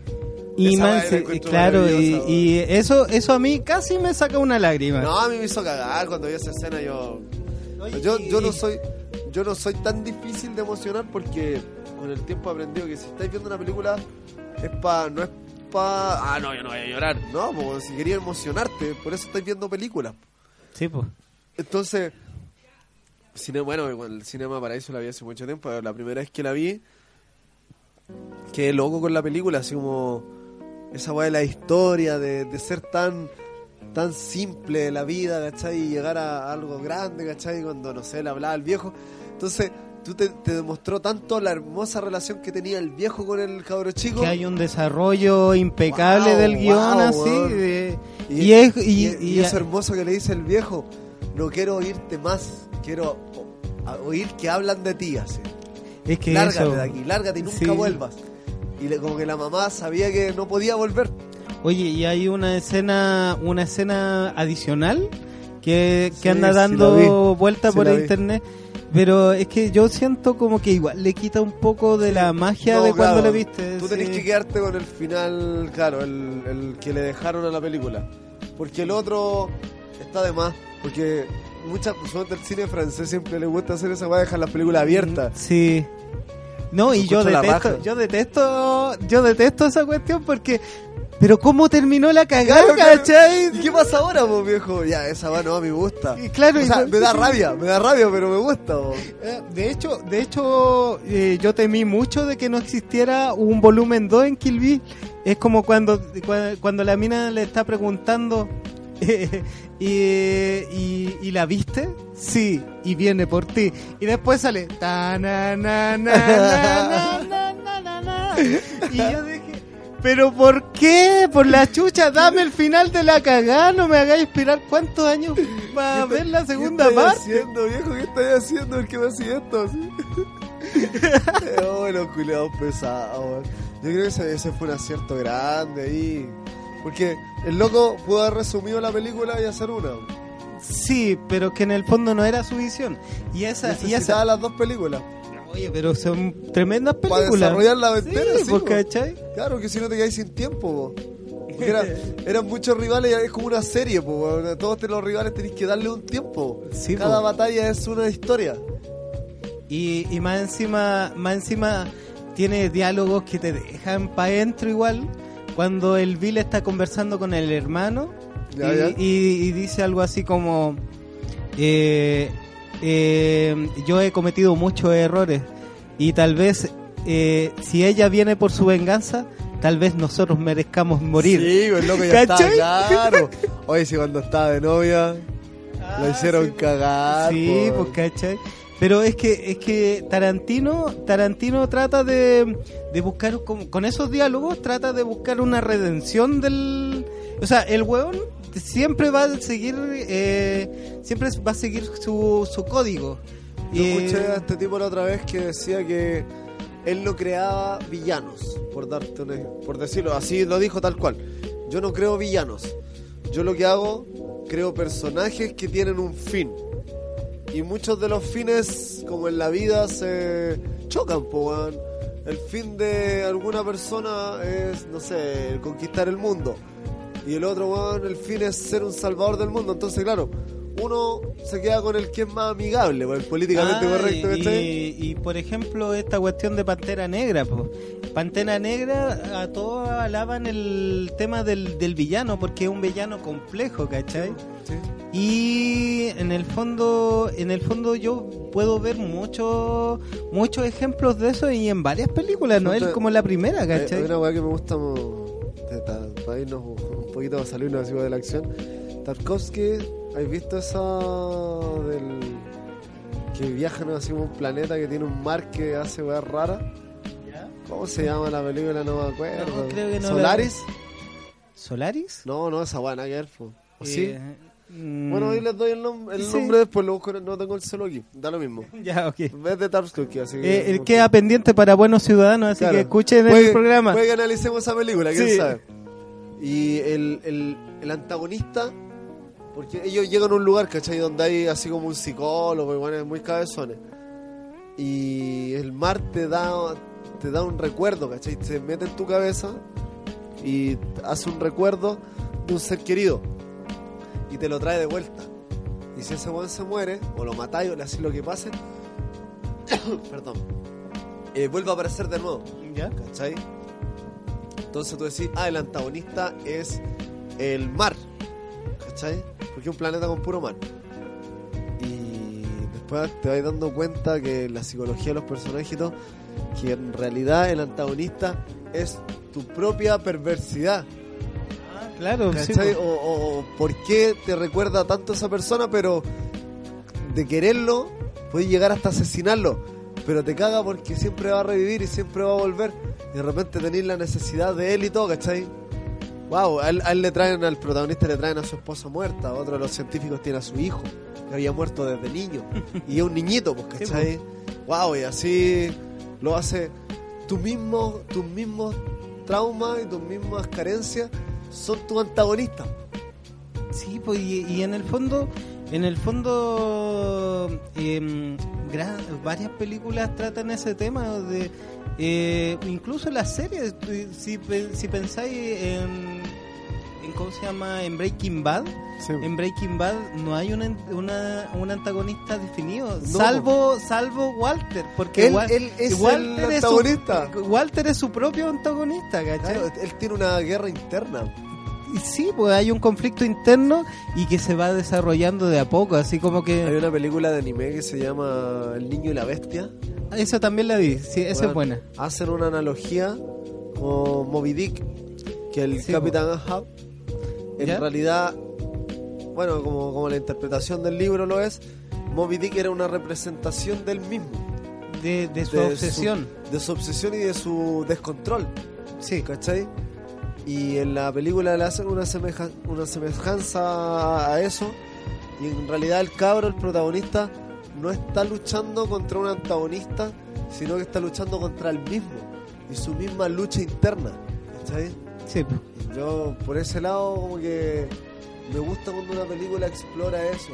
[SPEAKER 1] Y man, se- claro, y, eso, eso a mí casi me saca una lágrima.
[SPEAKER 2] No, a mí me hizo cagar cuando vi esa escena. Yo,
[SPEAKER 1] Oye,
[SPEAKER 2] yo, yo no soy, yo no soy tan difícil de emocionar porque con el tiempo he aprendido que si estáis viendo una película es pa, no es ah no, yo no voy a llorar. No, porque si quería emocionarte, por eso estáis viendo películas.
[SPEAKER 1] Sí, pues.
[SPEAKER 2] Entonces, cine, bueno, el Cinema Paraíso la vi hace mucho tiempo, pero la primera vez que la vi, quedé loco con la película, así como esa weá de la historia, de, de ser tan tan simple la vida, ¿cachai? Y llegar a algo grande, ¿cachai? Cuando, no sé, le hablaba al viejo. Entonces, tú te, te demostró tanto la hermosa relación que tenía el viejo con el cabro chico.
[SPEAKER 1] Que hay un desarrollo impecable
[SPEAKER 2] Wow,
[SPEAKER 1] del guion,
[SPEAKER 2] wow,
[SPEAKER 1] así. de-
[SPEAKER 2] Y,
[SPEAKER 1] y, es, y,
[SPEAKER 2] y-
[SPEAKER 1] y-
[SPEAKER 2] y eso hermoso que le dice el viejo, no quiero oírte más, quiero oír que hablan de ti, así.
[SPEAKER 1] es que
[SPEAKER 2] lárgate
[SPEAKER 1] eso.
[SPEAKER 2] de aquí, lárgate y nunca
[SPEAKER 1] Sí.
[SPEAKER 2] vuelvas. Y le- como que la mamá sabía que no podía volver.
[SPEAKER 1] Oye, y hay una escena, una escena adicional que, que
[SPEAKER 2] Sí,
[SPEAKER 1] anda dando
[SPEAKER 2] vi.
[SPEAKER 1] vuelta por
[SPEAKER 2] vi.
[SPEAKER 1] Pero es que yo siento como que igual le quita un poco de la magia
[SPEAKER 2] No,
[SPEAKER 1] de cuando le viste.
[SPEAKER 2] Tú tenés
[SPEAKER 1] sí.
[SPEAKER 2] que quedarte con el final, claro, el, el que le dejaron a la película. Porque el otro está de más. Porque muchas personas del cine francés siempre les gusta hacer esa weá, dejar las películas abiertas.
[SPEAKER 1] Sí. No, y yo
[SPEAKER 2] la
[SPEAKER 1] detesto, yo detesto, yo detesto esa cuestión porque, pero cómo terminó la cagada,
[SPEAKER 2] claro, ¿Y qué pasa ahora, vos, viejo? Ya, esa va no a mí me gusta.
[SPEAKER 1] Y claro,
[SPEAKER 2] o sea, me da rabia, me da rabia, pero me gusta,
[SPEAKER 1] eh, de hecho, de hecho eh, yo temí mucho de que no existiera un volumen 2 en Kill Es como cuando, cuando la mina le está preguntando eh, y, y, la viste, sí, y viene por ti. Y después sale y yo dije ¿pero por qué? Por la chucha, dame el final de la cagada, no me hagáis esperar cuántos años para ver la segunda
[SPEAKER 2] ¿Qué
[SPEAKER 1] parte.
[SPEAKER 2] haciendo, viejo? ¿Qué estáis haciendo? ¿El que me hacía esto? oh, los pesados. Yo creo que ese, ese fue un acierto grande ahí. Porque el loco pudo haber resumido la película y hacer una.
[SPEAKER 1] Sí, pero que en el fondo no era su visión. Y esa, y
[SPEAKER 2] Necesitaba
[SPEAKER 1] esa.
[SPEAKER 2] las dos películas.
[SPEAKER 1] Oye, pero son tremendas
[SPEAKER 2] Para
[SPEAKER 1] películas.
[SPEAKER 2] desarrollar la
[SPEAKER 1] Sí,
[SPEAKER 2] ventera, sí,
[SPEAKER 1] pues.
[SPEAKER 2] Claro, que si no te quedáis sin tiempo, po. Porque era- eran muchos rivales, es como una serie, po. Todos los rivales tenéis que darle un tiempo.
[SPEAKER 1] Sí,
[SPEAKER 2] Cada
[SPEAKER 1] po.
[SPEAKER 2] batalla es una historia.
[SPEAKER 1] Y, y más encima, más encima tiene diálogos que te dejan para adentro igual. Cuando el Bill está conversando con el hermano
[SPEAKER 2] Ya,
[SPEAKER 1] y,
[SPEAKER 2] ya.
[SPEAKER 1] y- y dice algo así como eh, eh, yo he cometido muchos errores, y tal vez eh, si ella viene por su venganza, tal vez nosotros merezcamos morir.
[SPEAKER 2] Sí, pues loco, ya está claro. Oye, si cuando estaba de novia,
[SPEAKER 1] Ah,
[SPEAKER 2] lo hicieron
[SPEAKER 1] sí,
[SPEAKER 2] cagar.
[SPEAKER 1] Sí,
[SPEAKER 2] po.
[SPEAKER 1] pues cachai. Pero es que es que Tarantino Tarantino trata de, de buscar con, con esos diálogos trata de buscar una redención del o sea el hueón siempre va a seguir eh, siempre va a seguir su, su código
[SPEAKER 2] Yo
[SPEAKER 1] Eh,
[SPEAKER 2] escuché a este tipo la otra vez que decía que él no creaba villanos, por darte un por decirlo, así lo dijo tal cual. Yo no creo villanos. Yo lo que hago, creo personajes que tienen un fin. Y muchos de los fines, como en la vida, se chocan, weón. El fin de alguna persona es, no sé, conquistar el mundo. Y el otro, weón, el fin es ser un salvador del mundo. Entonces, claro, uno se queda con el que es más amigable, pues, políticamente
[SPEAKER 1] Ah,
[SPEAKER 2] correcto,
[SPEAKER 1] y, y, por ejemplo esta cuestión de Pantera Negra pues. Pantera Negra a todos alaban el tema del, del villano porque es un villano complejo ¿cachai?
[SPEAKER 2] Sí.
[SPEAKER 1] y en el fondo en el fondo yo puedo ver muchos muchos ejemplos de eso y en varias películas no es como la primera
[SPEAKER 2] Hay, hay
[SPEAKER 1] ¿cachai?
[SPEAKER 2] una weá que me gusta para irnos un poquito a salirnos así de la acción. Tarkovsky, ¿has visto esa del que viajan así como un planeta que tiene un mar que hace weas raras? ¿Cómo se llama la película? No me acuerdo.
[SPEAKER 1] No, creo que no la-
[SPEAKER 2] ¿Solaris?
[SPEAKER 1] ¿Solaris?
[SPEAKER 2] No, no, esa nada que ver, po. ¿O sí?
[SPEAKER 1] Eh, mm,
[SPEAKER 2] Bueno, ahí les doy el, nom- el
[SPEAKER 1] Sí.
[SPEAKER 2] nombre después, lo busco, no tengo el celo aquí, da lo mismo.
[SPEAKER 1] ya ok
[SPEAKER 2] Es de Tarkovsky, así que...
[SPEAKER 1] Eh, queda pendiente para buenos ciudadanos así
[SPEAKER 2] Claro.
[SPEAKER 1] que escuchen
[SPEAKER 2] Puede-
[SPEAKER 1] el programa
[SPEAKER 2] Puede que analicemos esa película, quién
[SPEAKER 1] Sí.
[SPEAKER 2] sabe. Y el, el, el antagonista, porque ellos llegan a un lugar, ¿cachai? Donde hay así como un psicólogo, y bueno, muy cabezones. Y el mar te da, te da un recuerdo, ¿cachai? Se mete en tu cabeza y hace un recuerdo de un ser querido. Y te lo trae de vuelta. Y si ese weón se muere, o lo matáis, o le hacéis lo que pase, perdón, eh, vuelve a aparecer de nuevo.
[SPEAKER 1] ¿Ya?
[SPEAKER 2] ¿Cachai? Entonces tú decís, ah, el antagonista es el mar. ¿Cachai? Porque es un planeta con puro mar. Y después te vas dando cuenta que la psicología de los personajes y todo, que en realidad el antagonista es tu propia perversidad.
[SPEAKER 1] Ah, claro, sí,
[SPEAKER 2] ¿Cachai?
[SPEAKER 1] po.
[SPEAKER 2] o, o- o por qué te recuerda tanto esa persona, pero de quererlo, puedes llegar hasta asesinarlo. Pero te caga porque siempre va a revivir y siempre va a volver. Y de repente tenés la necesidad de él y todo, ¿cachai? Wow, a él, a él le traen, al protagonista le traen a su esposa muerta, otro de los científicos tiene a su hijo, que había muerto desde niño. Y es un niñito, pues, ¿cachai? Wow, y así lo hace. Tus mismos, tus mismos traumas y tus mismas carencias son tu antagonista.
[SPEAKER 1] Sí, pues y, y en el fondo, en el fondo, gra- varias películas tratan ese tema de, eh, incluso las series. tú- Si, si pensáis en, en cómo se llama, en Breaking Bad, en Breaking Bad no hay un, an- una, un antagonista definido, salvo salvo Walter, porque
[SPEAKER 2] Él- él es el
[SPEAKER 1] su-
[SPEAKER 2] antagonista.
[SPEAKER 1] Walter es su propio antagonista, ¿cachai?
[SPEAKER 2] Claro, él tiene una guerra interna.
[SPEAKER 1] Y sí, pues hay un conflicto interno y que se va desarrollando de a poco, así como
[SPEAKER 2] Hay
[SPEAKER 1] que...
[SPEAKER 2] una película de anime que se llama El niño y la bestia.
[SPEAKER 1] Esa también la vi, sí, esa
[SPEAKER 2] Bueno,
[SPEAKER 1] es buena.
[SPEAKER 2] Hacen una analogía con Moby Dick, que el
[SPEAKER 1] Sí,
[SPEAKER 2] Capitán Ahab, en
[SPEAKER 1] ¿Ya?
[SPEAKER 2] realidad, bueno, como, como la interpretación del libro lo es, Moby Dick era una representación del mismo.
[SPEAKER 1] De, de su
[SPEAKER 2] de
[SPEAKER 1] obsesión.
[SPEAKER 2] Su, de su obsesión y de su descontrol.
[SPEAKER 1] Sí,
[SPEAKER 2] ¿Cachai? Y en la película le hacen una, semeja- una semejanza a eso. Y en realidad el cabro, el protagonista, no está luchando contra un antagonista, sino que está luchando contra el mismo. Y su misma lucha interna. ¿Cachai?
[SPEAKER 1] sí.
[SPEAKER 2] Y Yo por ese lado como que me gusta cuando una película explora eso.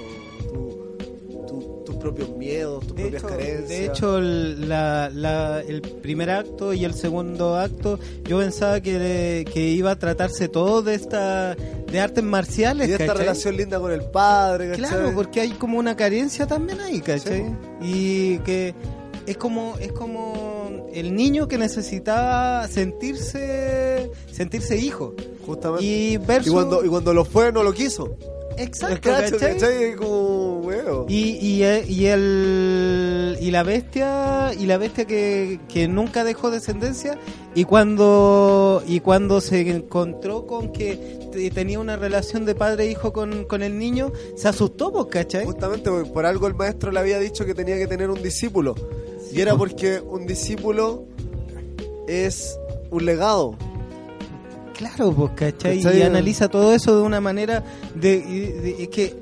[SPEAKER 2] tu- propios miedos, tus
[SPEAKER 1] De
[SPEAKER 2] propias
[SPEAKER 1] hecho,
[SPEAKER 2] carencias.
[SPEAKER 1] de hecho el, la- la- el primer acto y el segundo acto, yo pensaba que, que iba a tratarse todo de esta de artes marciales,
[SPEAKER 2] y de esta
[SPEAKER 1] ¿cachai?
[SPEAKER 2] relación linda con el padre, ¿cachai?
[SPEAKER 1] Claro, porque hay como una carencia también ahí, ¿cachai? Y que es como es como el niño que necesitaba sentirse sentirse hijo
[SPEAKER 2] Justamente.
[SPEAKER 1] y versus
[SPEAKER 2] Y cuando, y cuando lo fue, no lo quiso.
[SPEAKER 1] exacto, ¿cachai?
[SPEAKER 2] ¿cachai? Es como,
[SPEAKER 1] Y, y, eh, y el y la bestia y la bestia que, que nunca dejó descendencia y cuando y cuando se encontró con que te- tenía una relación de padre e hijo con, con el niño se asustó pues ¿cachai?
[SPEAKER 2] Justamente porque por algo el maestro le había dicho que tenía que tener un discípulo. y era porque un discípulo es un legado.
[SPEAKER 1] Claro, pues, ¿cachai?
[SPEAKER 2] ¿Cachai?
[SPEAKER 1] Y analiza todo eso de una manera de, de- que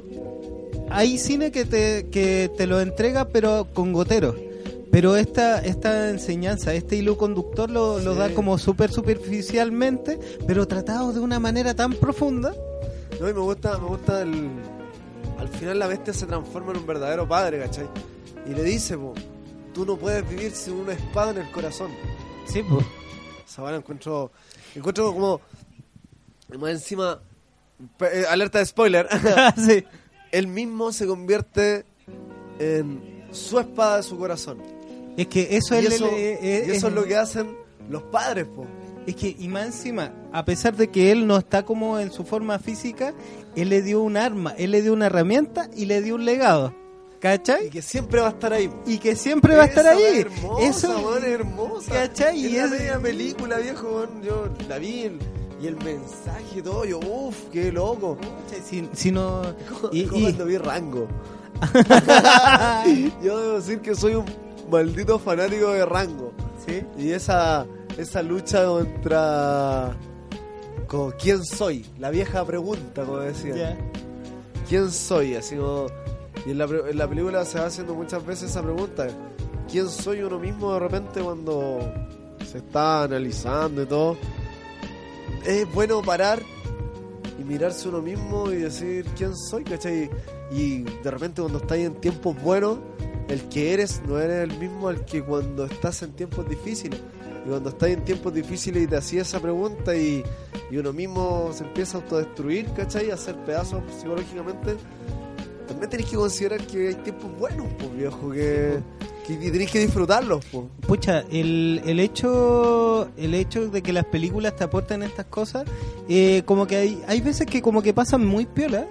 [SPEAKER 1] hay cine que te, que te lo entrega pero con goteros. Pero esta, esta enseñanza, este hilo conductor lo, lo
[SPEAKER 2] Sí.
[SPEAKER 1] da como súper superficialmente, pero tratado de una manera tan profunda.
[SPEAKER 2] No, y me gusta, me gusta el. Al final la bestia se transforma en un verdadero padre, ¿cachai? Y le dice, po, tú no puedes vivir sin una espada en el corazón.
[SPEAKER 1] Sí, pues.
[SPEAKER 2] Esa vara encuentro. Encuentro como. Más encima. eh, alerta de spoiler.
[SPEAKER 1] sí.
[SPEAKER 2] Él mismo se convierte en su espada de su corazón.
[SPEAKER 1] Es que eso,
[SPEAKER 2] y
[SPEAKER 1] es,
[SPEAKER 2] eso,
[SPEAKER 1] el- eh,
[SPEAKER 2] y
[SPEAKER 1] es-
[SPEAKER 2] eso es lo que hacen los padres, po.
[SPEAKER 1] Es que, y más encima, a pesar de que él no está como en su forma física, él le dio un arma, él le dio una herramienta y le dio un legado.
[SPEAKER 2] Y
[SPEAKER 1] ¿Cachai?
[SPEAKER 2] que siempre va a estar ahí.
[SPEAKER 1] Y que siempre va a estar ahí.
[SPEAKER 2] es hermosa,
[SPEAKER 1] Eso
[SPEAKER 2] es hermosa.
[SPEAKER 1] ¿Cachai? Y
[SPEAKER 2] Y la
[SPEAKER 1] es-
[SPEAKER 2] media película, viejo, yo la vi y el mensaje y todo, yo, uff, qué loco.
[SPEAKER 1] Si, si no. Y,
[SPEAKER 2] cuando vi Rango. yo debo decir que soy un maldito fanático de Rango.
[SPEAKER 1] ¿Sí?
[SPEAKER 2] Y esa, esa lucha contra... Con quién soy, la vieja pregunta, como decía. ¿Quién soy? Así como... Y en la, en la película se va haciendo muchas veces esa pregunta. ¿Quién soy uno mismo de repente cuando se está analizando y todo? Es bueno parar y mirarse uno mismo y decir quién soy, ¿cachai? Y de repente cuando estás en tiempos buenos, el que eres no eres el mismo al que cuando estás en tiempos difíciles. Y cuando estás en tiempos difíciles y te hacías esa pregunta y, y uno mismo se empieza a autodestruir, ¿cachai? A hacer pedazos psicológicamente, también tenés que considerar que hay tiempos buenos, pues viejo, que, que, que tenés que disfrutarlos, pues.
[SPEAKER 1] Pucha, el, el hecho el hecho de que las películas te aporten estas cosas, eh, como que hay, hay veces que como que pasan muy piola.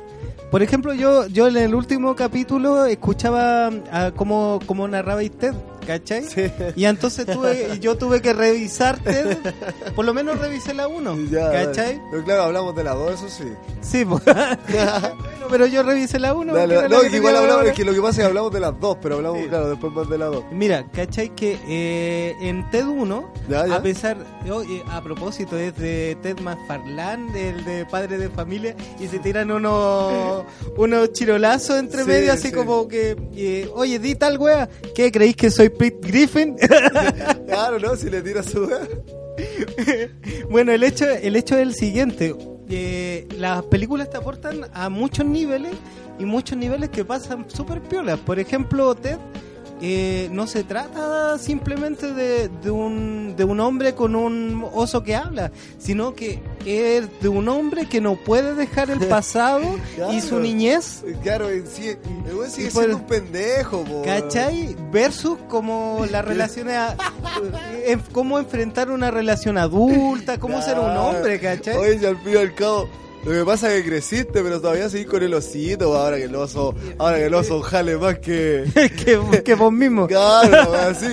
[SPEAKER 1] Por ejemplo, yo yo en el último capítulo escuchaba a cómo, cómo narraba Ted, ¿cachai?
[SPEAKER 2] Sí.
[SPEAKER 1] Y entonces tuve, yo tuve que revisar Ted, por lo menos revisé la 1,
[SPEAKER 2] Ya,
[SPEAKER 1] ¿cachai?
[SPEAKER 2] Pero claro, hablamos de las dos, eso sí.
[SPEAKER 1] Sí, pues. Bueno, pero yo revisé la 1.
[SPEAKER 2] Dale, dale. No, que igual hablamos, es que lo que pasa es que hablamos de las dos, pero hablamos,
[SPEAKER 1] Sí.
[SPEAKER 2] claro, después más de las dos.
[SPEAKER 1] Mira, ¿cachai? Que eh, en TED 1,
[SPEAKER 2] Ya, ya.
[SPEAKER 1] a pesar, oh, eh, a propósito, es de Ted McFarlane, el de Padre de Familia, y se tiran unos unos chirolazos entre
[SPEAKER 2] Sí,
[SPEAKER 1] medio, así
[SPEAKER 2] sí.
[SPEAKER 1] como que, eh, oye, di tal wea, ¿qué creéis que soy Pete Griffin?
[SPEAKER 2] Claro, ¿no? Si le tiras su weá.
[SPEAKER 1] bueno, el hecho, el hecho es el siguiente. Eh, las películas te aportan a muchos niveles y muchos niveles que pasan súper piolas. Por ejemplo, Ted eh, no se trata simplemente de, de un, de un hombre con un oso que habla, sino que es de un hombre que no puede dejar el pasado y su niñez.
[SPEAKER 2] Claro, sigue
[SPEAKER 1] Y por-
[SPEAKER 2] siendo un pendejo.
[SPEAKER 1] ¿Cachai? Versus como las relaciones, a- eh, cómo enfrentar una relación adulta, cómo ser un hombre, ¿cachai?
[SPEAKER 2] Oye, si al fin y al cabo, lo que pasa es que creciste, pero todavía seguís con el osito, ahora que el oso, ahora que el oso jale más que...
[SPEAKER 1] que, que vos mismo.
[SPEAKER 2] Claro, así,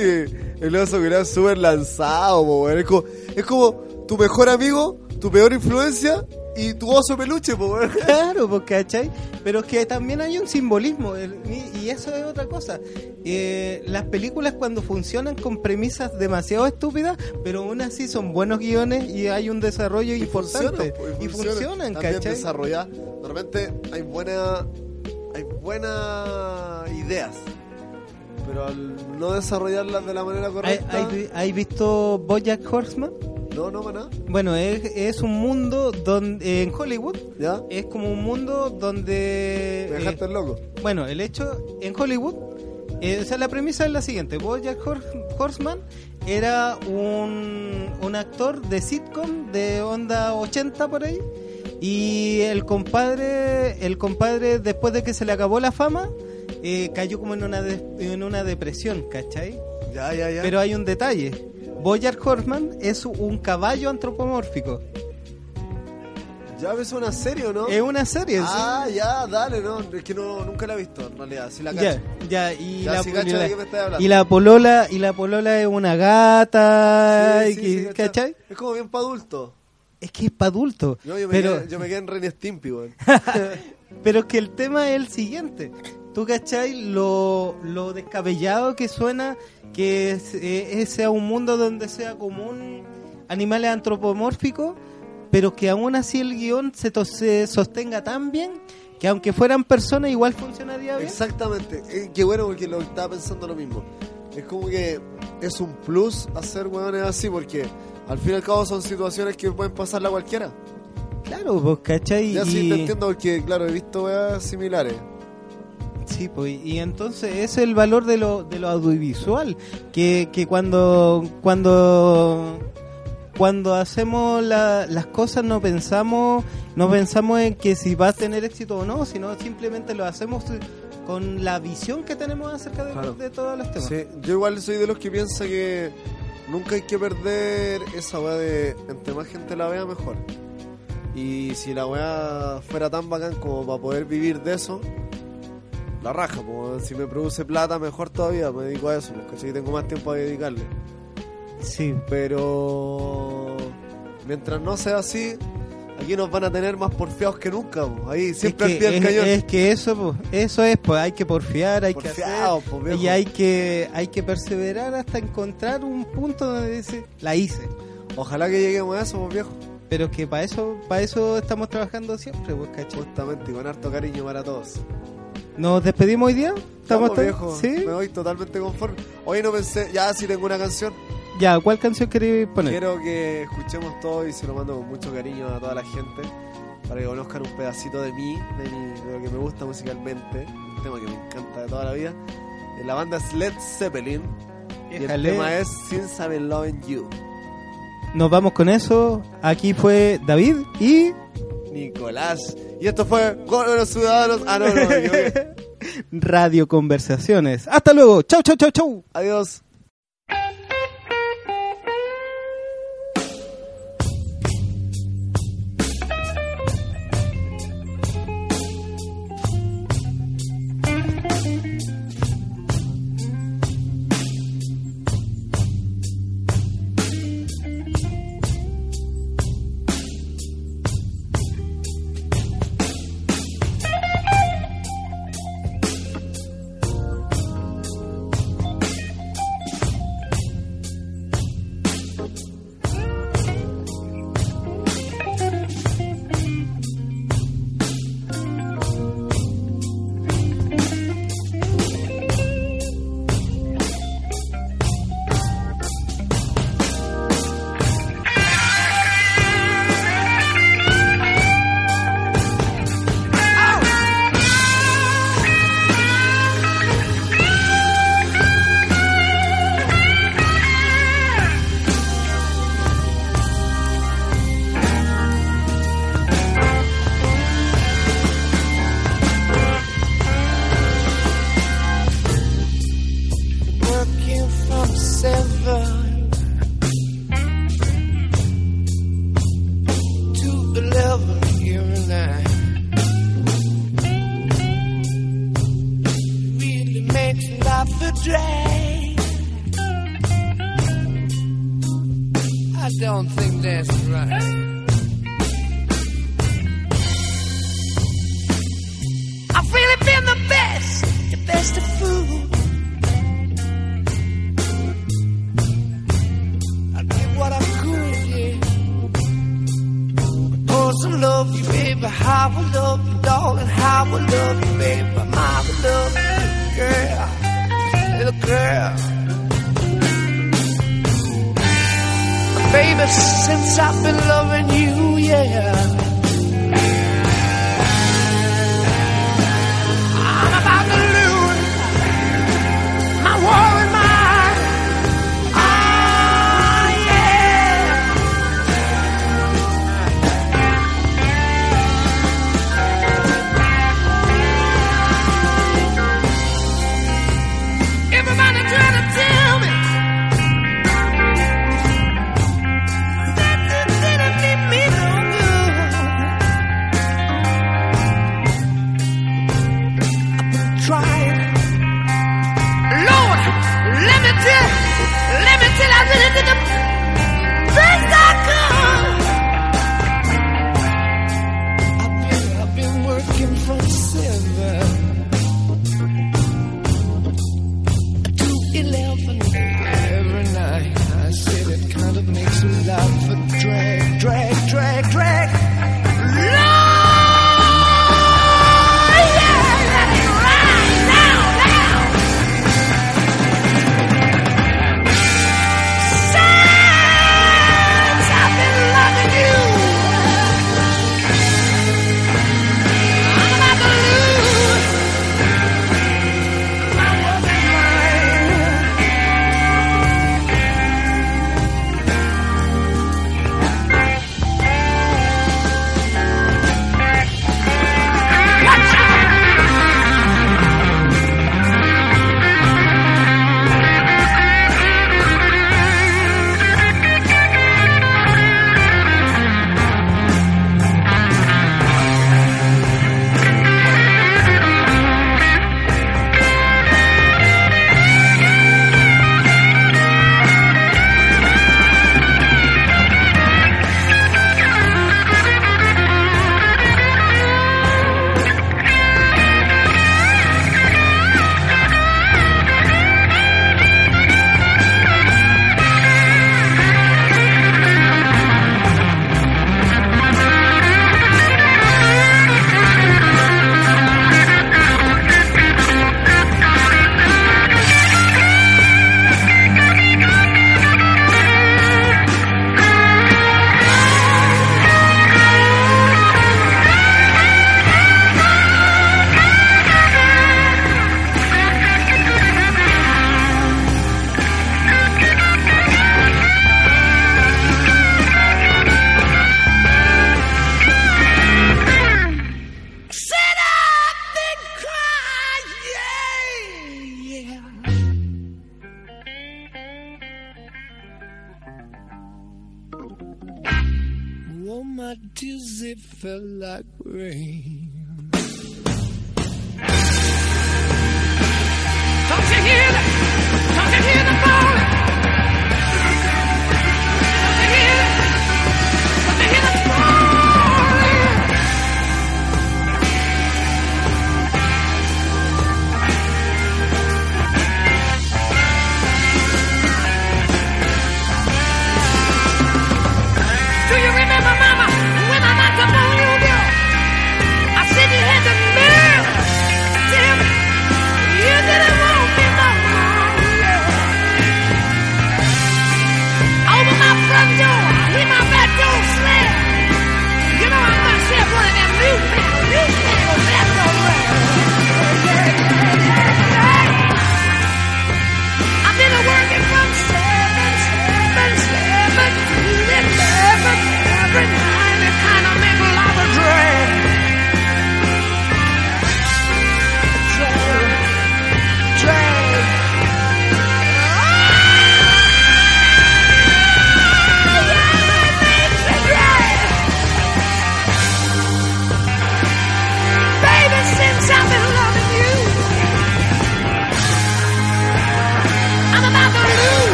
[SPEAKER 2] el oso que era súper lanzado, po, weón. es, como, es como tu mejor amigo, tu peor influencia y tu oso peluche, weón.
[SPEAKER 1] Claro, pues, ¿cachai? Pero es que también hay un simbolismo, y eso es otra cosa. Eh, las películas cuando funcionan con premisas demasiado estúpidas, pero aún así son buenos guiones y hay un desarrollo importante.
[SPEAKER 2] Funcionan, po,
[SPEAKER 1] y funcionan,
[SPEAKER 2] también
[SPEAKER 1] ¿cachai?
[SPEAKER 2] desarrolladas. Repente hay buena, hay buenas ideas, pero al no desarrollarlas de la manera
[SPEAKER 1] ¿Hay,
[SPEAKER 2] correcta,
[SPEAKER 1] hay, hay visto Bojack Horseman?
[SPEAKER 2] No, no, para nada,
[SPEAKER 1] Bueno, es, es un mundo donde en Hollywood
[SPEAKER 2] ¿ya?
[SPEAKER 1] es como un mundo donde
[SPEAKER 2] Me
[SPEAKER 1] eh,
[SPEAKER 2] dejaste loco.
[SPEAKER 1] Bueno, el hecho en Hollywood, eh, o sea, la premisa es la siguiente: Bojack Hor- Horseman era un, un actor de sitcom de onda 80 por ahí. Y el compadre, el compadre después de que se le acabó la fama, eh, cayó como en una, de- en una depresión, ¿cachai?
[SPEAKER 2] Ya, ya, ya.
[SPEAKER 1] Pero hay un detalle. Bojack Horseman es un caballo antropomórfico.
[SPEAKER 2] Ya ves una serie o no?
[SPEAKER 1] Es una serie,
[SPEAKER 2] Ah, ya, dale, no. Es que no, nunca la he visto, en realidad. Sí la cacho.
[SPEAKER 1] Ya, ya, y
[SPEAKER 2] Ya,
[SPEAKER 1] la,
[SPEAKER 2] sí cacho
[SPEAKER 1] y
[SPEAKER 2] de
[SPEAKER 1] la-
[SPEAKER 2] qué me estás hablando.
[SPEAKER 1] y la polola, y la polola es una gata,
[SPEAKER 2] Sí,
[SPEAKER 1] y. ¿cachai?
[SPEAKER 2] Es como bien para adultos.
[SPEAKER 1] Es que es para adultos.
[SPEAKER 2] No, yo me,
[SPEAKER 1] pero,
[SPEAKER 2] quedé, yo me quedé en Ren Stimpy, weón.
[SPEAKER 1] pero es que el tema es el siguiente. ¿Tú cachai lo, lo descabellado que suena que es- eh, sea un mundo donde sea común animales antropomórficos, pero que aún así el guion se, to- se sostenga tan bien que aunque fueran personas igual funcionaría bien?
[SPEAKER 2] Exactamente. Eh, qué bueno porque lo estaba pensando lo mismo. Es como que es un plus hacer weones así porque al fin y al cabo son situaciones que pueden pasarle a cualquiera.
[SPEAKER 1] Claro, pues, ¿cachai?
[SPEAKER 2] Ya sí te entiendo porque, claro, he visto weas similares.
[SPEAKER 1] Sí, pues, y entonces es el valor de lo, de lo audiovisual, que, que cuando, cuando, cuando hacemos la- las cosas no pensamos, no pensamos en que si va a tener éxito o no, sino simplemente lo hacemos con la visión que tenemos acerca de,
[SPEAKER 2] Claro.
[SPEAKER 1] de todos los temas.
[SPEAKER 2] Sí, yo igual soy de los que piensa que nunca hay que perder esa wea de entre más gente la vea mejor. Y si la wea fuera tan bacán como para poder vivir de eso, la raja, como si me produce plata mejor todavía, me dedico a eso, porque si tengo más tiempo a dedicarle.
[SPEAKER 1] Sí,
[SPEAKER 2] Pero mientras no sea así, aquí nos van a tener más porfiados que nunca, po. ahí siempre
[SPEAKER 1] es
[SPEAKER 2] al
[SPEAKER 1] que,
[SPEAKER 2] pie del
[SPEAKER 1] es,
[SPEAKER 2] cañón.
[SPEAKER 1] es que eso, pues, eso es, pues hay que porfiar, hay que hacer,
[SPEAKER 2] po,
[SPEAKER 1] y hay que, hay que perseverar hasta encontrar un punto donde dice, la hice.
[SPEAKER 2] Ojalá que lleguemos a eso, pues, viejo.
[SPEAKER 1] Pero que para eso, para eso estamos trabajando siempre, pues, ¿cachai?
[SPEAKER 2] Justamente, y con harto cariño para todos.
[SPEAKER 1] ¿Nos despedimos hoy día? ¿Estamos
[SPEAKER 2] Vamos,
[SPEAKER 1] todos?
[SPEAKER 2] viejo.
[SPEAKER 1] ¿Sí?
[SPEAKER 2] Me voy totalmente conforme. Hoy no pensé, ya sí tengo una canción.
[SPEAKER 1] Ya, ¿cuál canción queréis poner?
[SPEAKER 2] Quiero que escuchemos todo y se lo mando con mucho cariño a toda la gente para que conozcan un pedacito de mí, de, mi- de lo que me gusta musicalmente, un tema que me encanta de toda la vida. Eh, La banda es Led Zeppelin y el tema es Since I've Been Loving You.
[SPEAKER 1] Nos vamos con eso. Aquí fue David y
[SPEAKER 2] Nicolás. Y esto fue Gol de los Ciudadanos. Ah, no.
[SPEAKER 1] Radio Conversaciones. Hasta luego. Chau, chau, chau, chau.
[SPEAKER 2] Adiós.